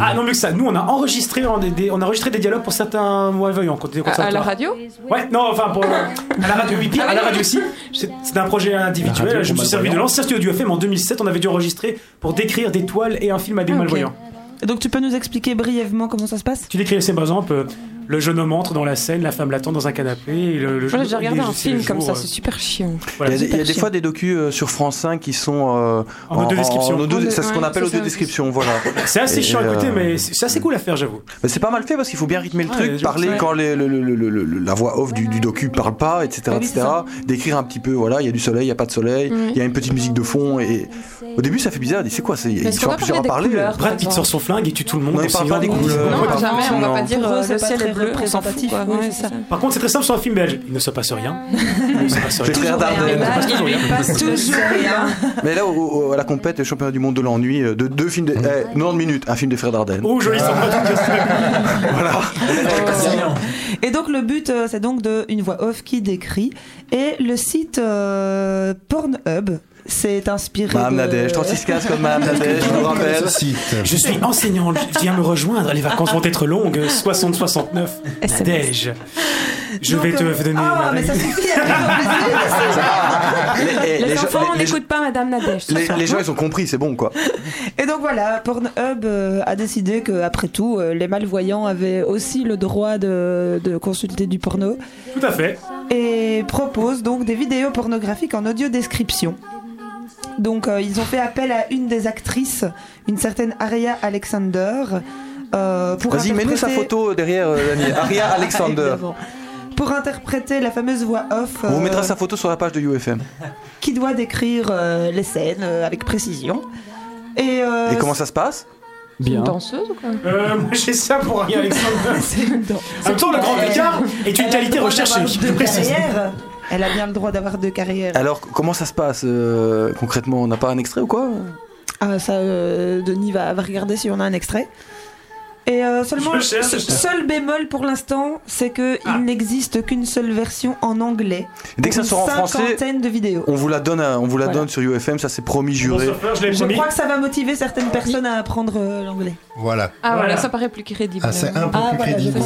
Ah non, mieux que ça. Nous, on a enregistré, en des, des- on a enregistré des dialogues pour certains malvoyants. Quand, À, à la radio Ouais, non, enfin, pour, à la radio, oui, pire, à la radio aussi. C'est un projet individuel. radio Je me suis servi de l'ancien studio du FM en 2007. On avait dû enregistrer pour décrire des toiles et un film à des Ah, malvoyants. Et Donc tu peux nous expliquer brièvement comment ça se passe? Tu décris, c'est par exemple, euh, le jeune homme entre dans la scène, la femme l'attend dans un canapé. Et le, le Moi, j'ai déjà regardé un film comme jour, ça, euh, c'est super chiant. voilà. il y a, des- il y a des chiant. fois des docus euh, sur France 5 qui sont euh, En audio-description. audio- En- C'est ce qu'on ouais, appelle audio-description, voilà. C'est assez Et, chiant à écouter, euh, mais c'est assez cool à faire, j'avoue. Mais c'est pas mal fait parce qu'il faut bien rythmer le Ouais, truc, parler ouais. quand les- le- le- le- le- le- la voix off du, du docu parle pas, etc. Décrire un petit peu, voilà, il y a du soleil, il y a pas de soleil, il y a une petite musique de fond. Et au début, ça fait bizarre. C'est quoi c'est- Ils sont plusieurs à parler Brad Pitt sort son flingue et tue tout le monde. En parle pas des couleurs. Non, jamais, on va pas dire euh, le ciel est bleu, on s'en fout. représentatif, quoi. oui, Ouais, ça. ça. Par contre, c'est très simple sur un film belge. Il ne se passe rien. Il ne se passe rien. Les frères Dardenne. Il ne se passe toujours rien. Il lui passe toujours rien. Mais là, au- au- à la compète, le championnat du monde de l'ennui, euh, de deux films, de, eh, 90 minutes, un film des frères Dardenne. Oh, joli, ça me va tout dire. Voilà. Et donc le but, euh, c'est donc de une voix off qui décrit. Et le site euh, Pornhub s'est inspiré. Madame de... Nadège, 3615 comme Madame Nadège, je vous rappelle. Je suis enseignante, viens me rejoindre, les vacances vont être longues, 60-69. Nadège. Je Donc, vais te euh, donner Ah, ma mais ça suffit. Les, Les les gens- enfants, on n'écoute pas Madame Nadège. les- les gens, ils ont compris, c'est bon quoi. Et donc voilà, Pornhub euh, a décidé que après tout, euh, les malvoyants avaient aussi le droit de, de consulter du porno Tout à fait. et propose donc des vidéos pornographiques en audio description. Donc euh, ils ont fait appel à une des actrices, une certaine Aria Alexander. euh, pour Vas-y, mets-nous sa interpréter- photo derrière, euh, Daniel. Aria Alexander. Pour interpréter la fameuse voix off On vous euh, mettra sa photo sur la page de UFM. qui doit décrire euh, les scènes euh, avec précision. Et, euh, Et comment ça se passe? Bien. Une danseuse ou quoi? Euh, moi, j'ai ça pour rien, Alexandre. c'est une danse. En même temps, le grand écart est une qualité recherchée. Je précise. Elle a bien le droit d'avoir deux carrières. Alors, comment ça se passe euh, concrètement? On n'a pas un extrait ou quoi? Ah, ça, euh, Denis va, va regarder si on a un extrait. Et euh, seulement, Je cherche. ce- seul bémol pour l'instant, c'est que Ah. n'existe qu'une seule version en anglais. Dès que ça sort en français, cinquantaine de vidéos. on vous la donne, à- on vous la Voilà. donne sur UFM, ça c'est promis juré. surfeur, je crois que ça va motiver certaines personnes à apprendre euh, l'anglais. Voilà. Ah voilà, Voilà. ça paraît plus crédible. Ah, c'est un peu Ah, plus voilà, crédible.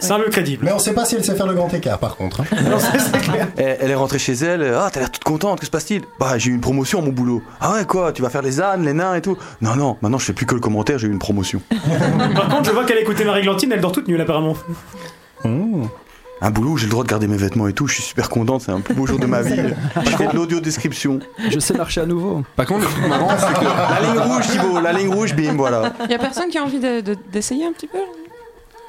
c'est un peu crédible. Mais on sait pas si elle sait faire le grand écart par contre. hein. Non, c'est c'est clair. Elle, est rentrée chez elle, ah t'as l'air toute contente, que se passe-t-il? Bah j'ai eu une promotion à mon boulot. Ah ouais quoi, tu vas faire les ânes, les nains et tout? Non non, maintenant je fais plus que le commentaire, j'ai eu une promotion. Par contre, je vois qu'elle a écouté Marie-Glantine, elle dort toute nulle apparemment. Un boulot où j'ai le droit de garder mes vêtements et tout, je suis super contente, c'est un plus beau jour de ma vie. Je fais de l'audio description. Je sais marcher à nouveau. Par contre, le truc marrant, c'est que La ligne rouge Thibaut, la ligne rouge, bim, voilà. Il y a personne qui a envie de- de- d'essayer un petit peu là Personne n'est chaud,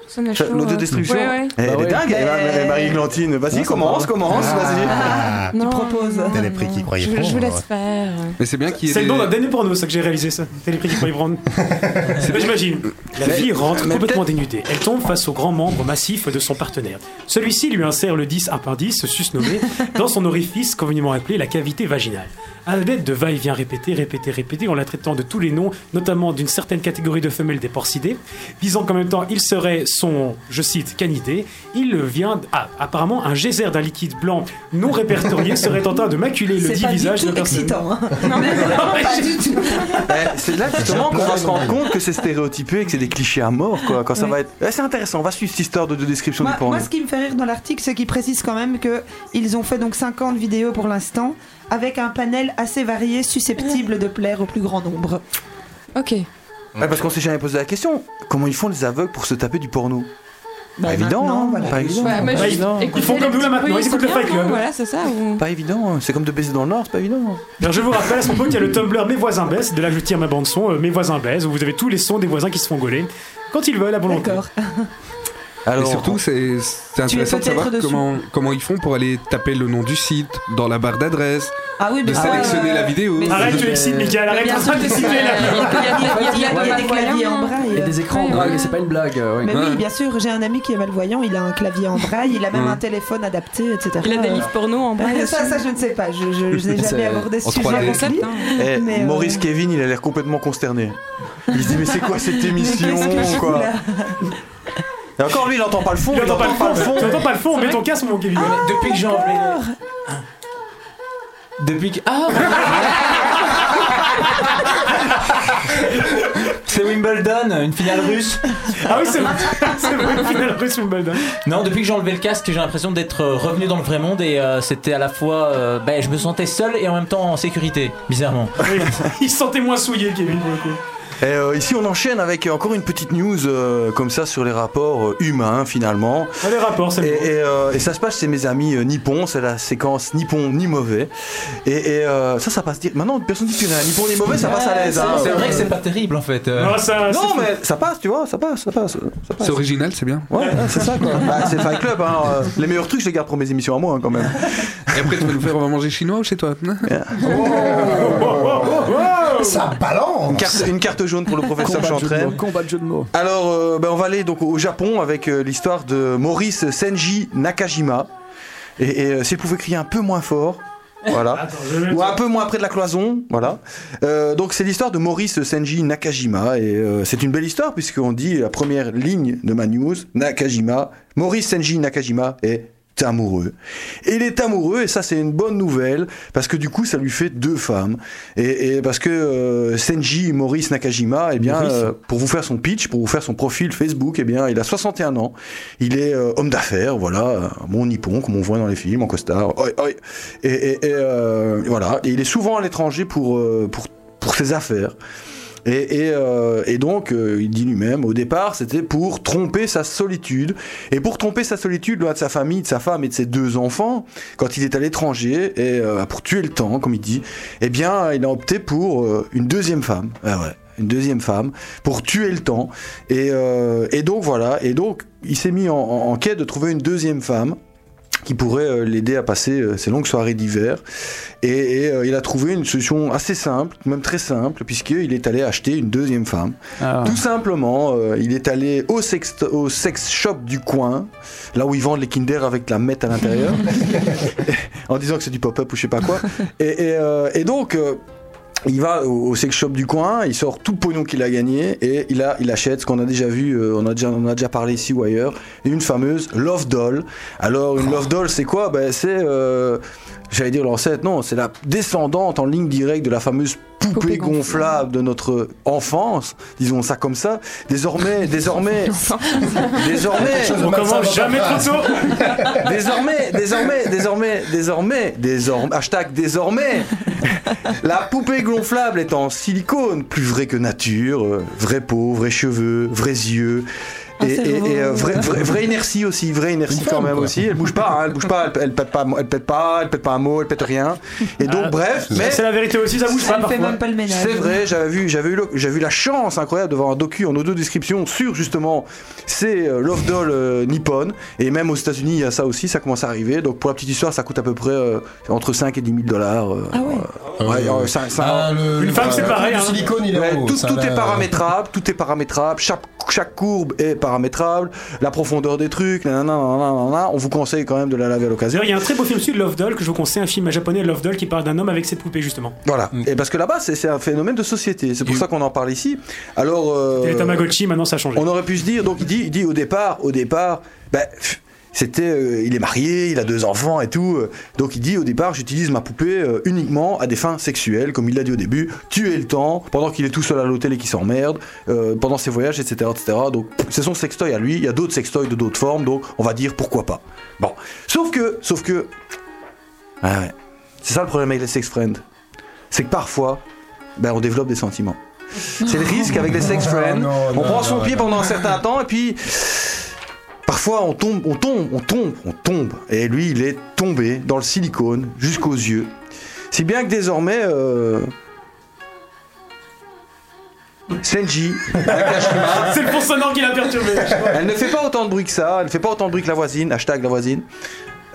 L'audio description Ouais, ouais. Elle, Bah elle est dingue, Mais- Marie-Glantine. Vas-y, commence, commence, vas-y. Ah, Non, proposes. T'as les prix qui croyaient Je, je vous prendre, laisse faire. mais c'est bien qu'il y ait C'est le nom d'un dernier porno, ça que j'ai réalisé ça. Téléprix pour y prendre. Mais J'imagine. La Mais- fille rentre complètement dénudée. Elle tombe face au grand membre massif de son partenaire. Celui-ci lui insère le 10 appendice, susnommé, dans son orifice convenablement appelé la cavité vaginale. À l'aide de va-et-vient répété, répété, répété, en la traitant de tous les noms, notamment d'une certaine catégorie de femelles des porcidés, disant qu'en même temps il serait son, je cite, canidé, il vient. Ah, apparemment, un geyser d'un liquide blanc non répertorié serait en train de maculer le dit visage du de personne. excitant. Hein. Non, mais- pas du tout. Eh, c'est là justement qu'on va se rendre compte que c'est stéréotypé et que c'est des clichés à mort, quoi. Quand ça Oui. va être. Eh, c'est intéressant, on va suivre cette histoire de, de description Moi, du porno. moi, ce qui me fait rire dans l'article, c'est qu'ils précisent quand même que ils ont fait donc 50 vidéos pour l'instant, avec un panel assez varié, susceptible de plaire au plus grand nombre. Ok. Ouais, parce qu'on s'est jamais posé la question. Comment ils font les aveugles pour se taper du porno? Bah, Pas évident, maintenant, hein, voilà. pas évident. Ouais, mais Pas juste évident. écouter Ils font comme nous là maintenant, ils écoutent le Fight non Club. Voilà, c'est ça. ou- Pas évident, c'est comme de baiser dans le Nord, c'est pas évident. Alors je vous rappelle à ce propos qu'il y a le Tumblr Mes voisins baissent, de là je tire ma bande son, euh, Mes voisins baissent, où vous avez tous les sons des voisins qui se font gauler quand ils veulent à volonté. D'accord. Alors- et surtout, c'est intéressant de savoir comment, comment ils font pour aller taper le nom du site dans la barre d'adresse, Ah oui, de sélectionner euh, la vidéo. mais Arrête, tu excites, Michael, arrête en train de citer il y a- il y des claviers en braille. Et des écrans en braille, c'est pas une blague. euh. Mais oui, bien sûr, j'ai un ami qui est malvoyant, il a un clavier en braille, il a même un téléphone adapté, etc. Il a des livres porno en braille. Ça, ça, je ne sais pas, je, n'ai jamais abordé ce sujet 3D. avec lui. Eh, euh, Maurice Kevin, il a l'air complètement consterné. Il se dit mais c'est quoi cette émission quoi Et encore lui, il entend pas le fond. Il entend pas le fond. Tu entends pas le fond, mets ton casque, mon Kevin. Depuis que j'ai enlevé. Depuis que. Ah C'est Wimbledon, une finale russe. Ah oui, c'est vrai, c'est vrai, le final russe Wimbledon. Non, depuis que j'ai enlevé le casque, j'ai l'impression d'être euh, revenu dans le vrai monde et euh, c'était à la fois. euh, ben, je me sentais seul et en même temps en sécurité, bizarrement. Oui, il se sentait moins souillé, Kevin, pour le coup. Et euh, ici, on enchaîne avec encore une petite news euh, comme ça sur les rapports euh, humains finalement. Ah, les rapports, c'est Et, bon. et, euh, et ça se passe chez mes amis euh, nippons, c'est la séquence nippon ni mauvais. Et, et, euh, ça, ça passe. Maintenant, personne dit plus rien. Nippon ni mauvais, ça passe à l'aise. C'est hein. c'est vrai que c'est pas terrible en fait. euh. Non, ça, Non, mais ça passe, tu vois, ça passe, ça passe. ça passe. C'est original, c'est bien. Ouais, ouais, c'est ça quoi. Bah, c'est Fight Club, hein. euh, Les meilleurs trucs, je les garde pour mes émissions à moi hein, quand même. Et après, tu vas nous faire on va manger chinois chez toi Ça balance Une carte, une carte jaune pour le professeur Chantraine. combat de jeu de mots. Alors, euh, ben, on va aller donc au Japon avec euh, l'histoire de Maurice Senji Nakajima. Et, et, euh, s'il pouvait crier un peu moins fort. Voilà. Attends, je vais Ou un peu moins près de la cloison, voilà. Euh, donc c'est l'histoire de Maurice Senji Nakajima et euh, c'est une belle histoire puisqu'on dit la première ligne de ma news, Nakajima, Maurice Senji Nakajima est amoureux. Et il est amoureux et ça c'est une bonne nouvelle parce que du coup ça lui fait deux femmes et, et parce que euh, Senji Maurice Nakajima eh bien euh, pour vous faire son pitch, pour vous faire son profil Facebook, eh bien il a 61 ans, il est euh, homme d'affaires, voilà, bon nippon comme on voit dans les films en costard. Oi, oi. Et, et- et, voilà, et il est souvent à l'étranger pour, pour, pour ses affaires. Euh, et donc, euh, il dit lui-même, au départ, c'était pour tromper sa solitude. Et pour tromper sa solitude, loin de sa famille, de sa femme et de ses deux enfants, quand il est à l'étranger, et euh, pour tuer le temps, comme il dit, eh bien, il a opté pour une deuxième femme. Ah ouais, une deuxième femme, pour tuer le temps. Et, donc, voilà. Et donc, il s'est mis en quête de trouver une deuxième femme qui pourrait euh, l'aider à passer euh, ces longues soirées d'hiver. Et, et, euh, il a trouvé une solution assez simple, même très simple, puisqu'il est allé acheter une deuxième femme. Ah. Tout simplement, euh, il est allé au sex, au sex shop du coin, là où ils vendent les Kinder avec la mette à l'intérieur, en disant que c'est du pop-up ou je sais pas quoi. Et, et, euh, et donc, euh, il va au, sex shop du coin, il sort tout le pognon qu'il a gagné et il, a, il achète ce qu'on a déjà vu, euh, on, a déjà, on a déjà parlé ici ou ailleurs, une fameuse Love Doll. Alors, une Love Doll, c'est quoi? Ben, C'est, euh, j'allais dire l'ancêtre, non, c'est la descendante en ligne directe de la fameuse poupée gonflable de notre enfance, disons ça comme ça. Désormais, désormais, désormais, On commence jamais trop tôt. désormais, désormais, désormais, désormais, désormais, hashtag désormais, la poupée gonflable est en silicone, plus vrai que nature, euh, vraie peau, vrais cheveux, vrais yeux. Et, et- cerveau. et, euh, vraie, vraie- vraie inertie aussi, vraie inertie quand même aussi. Elle bouge pas, hein, elle bouge pas, elle, elle pète pas, elle pète pas, elle pète pas un mot, elle pète rien. Et donc Ah, bref, mais C'est la vérité aussi, ça bouge pas Elle fait même pas le ménage. c'est vrai, j'avais vu, j'avais eu, j'avais eu la chance incroyable de voir un docu en audio description sur justement ces euh, Love Doll euh, Nippon et même aux États-Unis il y a ça aussi, ça commence à arriver. Donc pour la petite histoire, ça coûte à peu près euh, entre 5 et 10 000 dollars. euh, Ah ouais. ouais, ça- ça- Ah, le- Une femme, c'est pareil, hein. silicone, il est Ouais, en haut. tout, est paramétrable, tout est paramétrable, chaque, chaque courbe est paramétrable, la profondeur des trucs, nanana, on vous conseille quand même de la laver à l'occasion. Il y a un très beau film dessus de Love Doll que je vous conseille, un film japonais Love Doll qui parle d'un homme avec ses poupées justement. Voilà, et parce que là-bas c'est un phénomène de société, c'est pour ça qu'on en parle ici. Alors, euh, Et les Tamagotchi, maintenant ça a changé. On aurait pu se dire, donc il dit, il dit au départ, au départ, ben, c'était, euh, il est marié, il a deux enfants et tout, euh, donc il dit au départ, j'utilise ma poupée euh, uniquement à des fins sexuelles, comme il l'a dit au début, tuer le temps, pendant qu'il est tout seul à l'hôtel et qu'il s'emmerde, euh, pendant ses voyages, etc., etc. Donc c'est son sextoy à lui, il y a d'autres sextoys de d'autres formes, donc on va dire pourquoi pas. Bon, sauf que, sauf que, ah ouais, c'est ça le problème avec les sex friends, c'est que parfois, ben, on développe des sentiments. C'est le risque avec les sex friends. non, on non, prend son non, pied pendant un certain temps et puis parfois on tombe, on tombe, on tombe, on tombe. Et lui, il est tombé dans le silicone jusqu'aux yeux. Si bien que désormais, euh, Senji. C'est le qui l'a perturbé. Elle ne fait pas autant de bruit que ça, elle ne fait pas autant de bruit que la voisine, hashtag la voisine.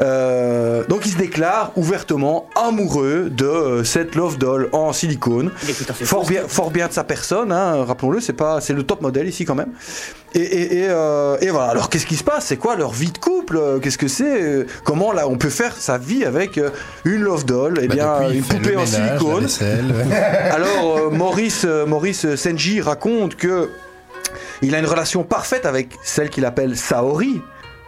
Euh, donc il se déclare ouvertement amoureux de euh, cette love doll en silicone. Fort bien, fort bien de sa personne, hein, rappelons-le, c'est pas, c'est le top modèle ici quand même. Et, et- et, euh, et voilà. Alors qu'est-ce qui se passe? C'est quoi leur vie de couple? Qu'est-ce que c'est? Comment là on peut faire sa vie avec une love doll? Eh Bah, bien, une poupée en silicone. Alors euh, Maurice, euh, Maurice Senji raconte que il a une relation parfaite avec celle qu'il appelle Saori.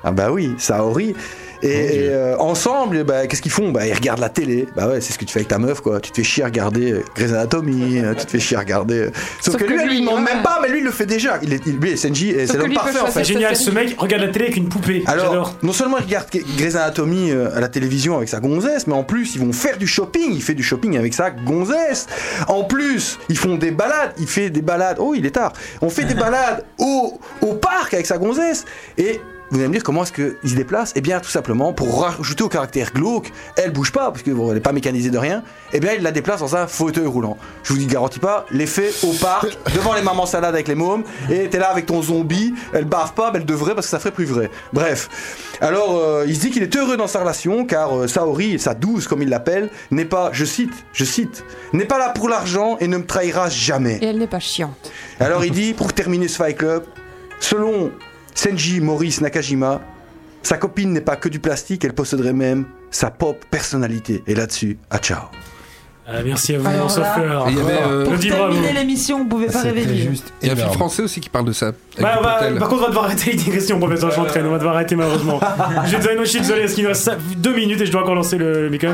Ah bah oui, Saori. Et, et, euh, ensemble, bah, qu'est-ce qu'ils font? Bah ils regardent la télé. Bah ouais, c'est ce que tu fais avec ta meuf, quoi. Tu te fais chier à regarder euh, Grey's Anatomy, euh, tu te fais chier à regarder. Sauf, Sauf que, que lui, lui lui, demande ouais. même pas, mais lui il le fait déjà. Il est, il- lui, et c'est l'homme parfait en fait. C'est génial, ce mec regarde la télé avec une poupée. Alors, non seulement il regarde Grey's Anatomy à la télévision avec sa gonzesse, mais en plus ils vont faire du shopping. Il fait du shopping avec sa gonzesse. En plus, ils font des balades. Il fait des balades. Oh, il est tard. On fait des balades au, au parc avec sa gonzesse. Et vous allez me dire comment est-ce qu'il se déplace Eh bien, tout simplement pour rajouter au caractère glauque. Elle bouge pas parce qu'elle n'est pas mécanisée de rien. Eh bien, il la déplace dans un fauteuil roulant. Je vous dis, garantis pas l'effet au parc devant les mamans salades avec les mômes. Et t'es là avec ton zombie. Elle bave pas, mais elle devrait parce que ça ferait plus vrai. Bref. Alors, euh, il se dit qu'il est heureux dans sa relation car euh, Saori, sa douce comme il l'appelle, n'est pas, je cite, je cite, n'est pas là pour l'argent et ne me trahira jamais. Et elle n'est pas chiante. Alors il dit, pour terminer ce Fight Club, selon Senji Maurice Nakajima, sa copine n'est pas que du plastique, elle posséderait même sa pop personnalité. Et là-dessus, à ciao. Ah, merci à vous, Alors mon là, sauveur. Il y avait, euh, On Pour terminer l'émission, on pouvait pas rêver mieux. Il y a un film français aussi qui parle de ça. Bah, par contre, on va devoir arrêter les digressions, professeur. Je m'entraîne, on va devoir arrêter malheureusement. je désolé, je suis désolé, parce qu'il nous reste ça- deux minutes et je dois encore lancer le micro.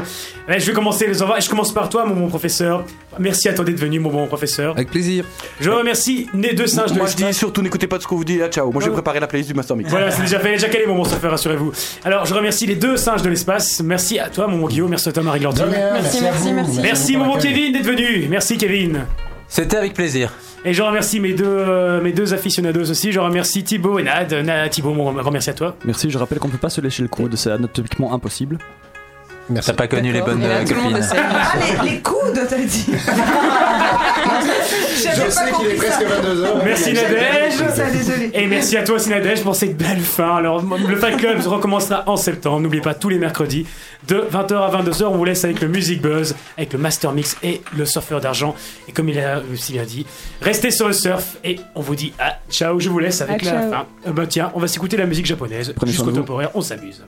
Ouais, je vais commencer les envois je commence par toi, mon bon professeur. Merci à toi d'être venu, mon bon professeur. Avec plaisir. Je remercie les deux singes de Moi je dis l'espace. surtout n'écoutez pas de ce que vous dites, à ciao. Moi je vais préparer la playlist du Master Mix. Voilà, c'est déjà fait, déjà calé, mon bon sauveur, rassurez-vous. Alors, je remercie les deux singes de l'espace. Merci à toi, mon bon Guillaume. Merci à toi, rien, Merci, merci merci, vous. Merci. Merci, Merci mon bon. Kevin, d'être venu. Merci, Kevin. C'était avec plaisir. Et je remercie mes deux, euh, mes deux aficionados aussi. Je remercie Thibaut et Nad. Nad, Thibaut, mon grand merci à toi. Merci, je rappelle qu'on peut pas se lécher le coude, c'est anatomiquement impossible. T'as pas connu les bonnes là, euh, tout le monde copines. essaie. Ah, les, les coudes, t'as dit J'avais pas compris ça. Merci J'avais pas Nadège. Et merci à toi aussi Nadège pour cette belle fin. Alors le Fight Club recommencera en septembre. N'oubliez pas tous les mercredis de 20h à 22h. On vous laisse avec le Music Buzz, avec le Master Mix et le Surfeur d'argent. Et comme il a aussi bien dit, restez sur le surf et on vous dit à ciao. Je vous laisse avec À la ciao. fin. Euh, bah tiens, on va s'écouter la musique japonaise Prenez jusqu'au temporaire. On s'amuse.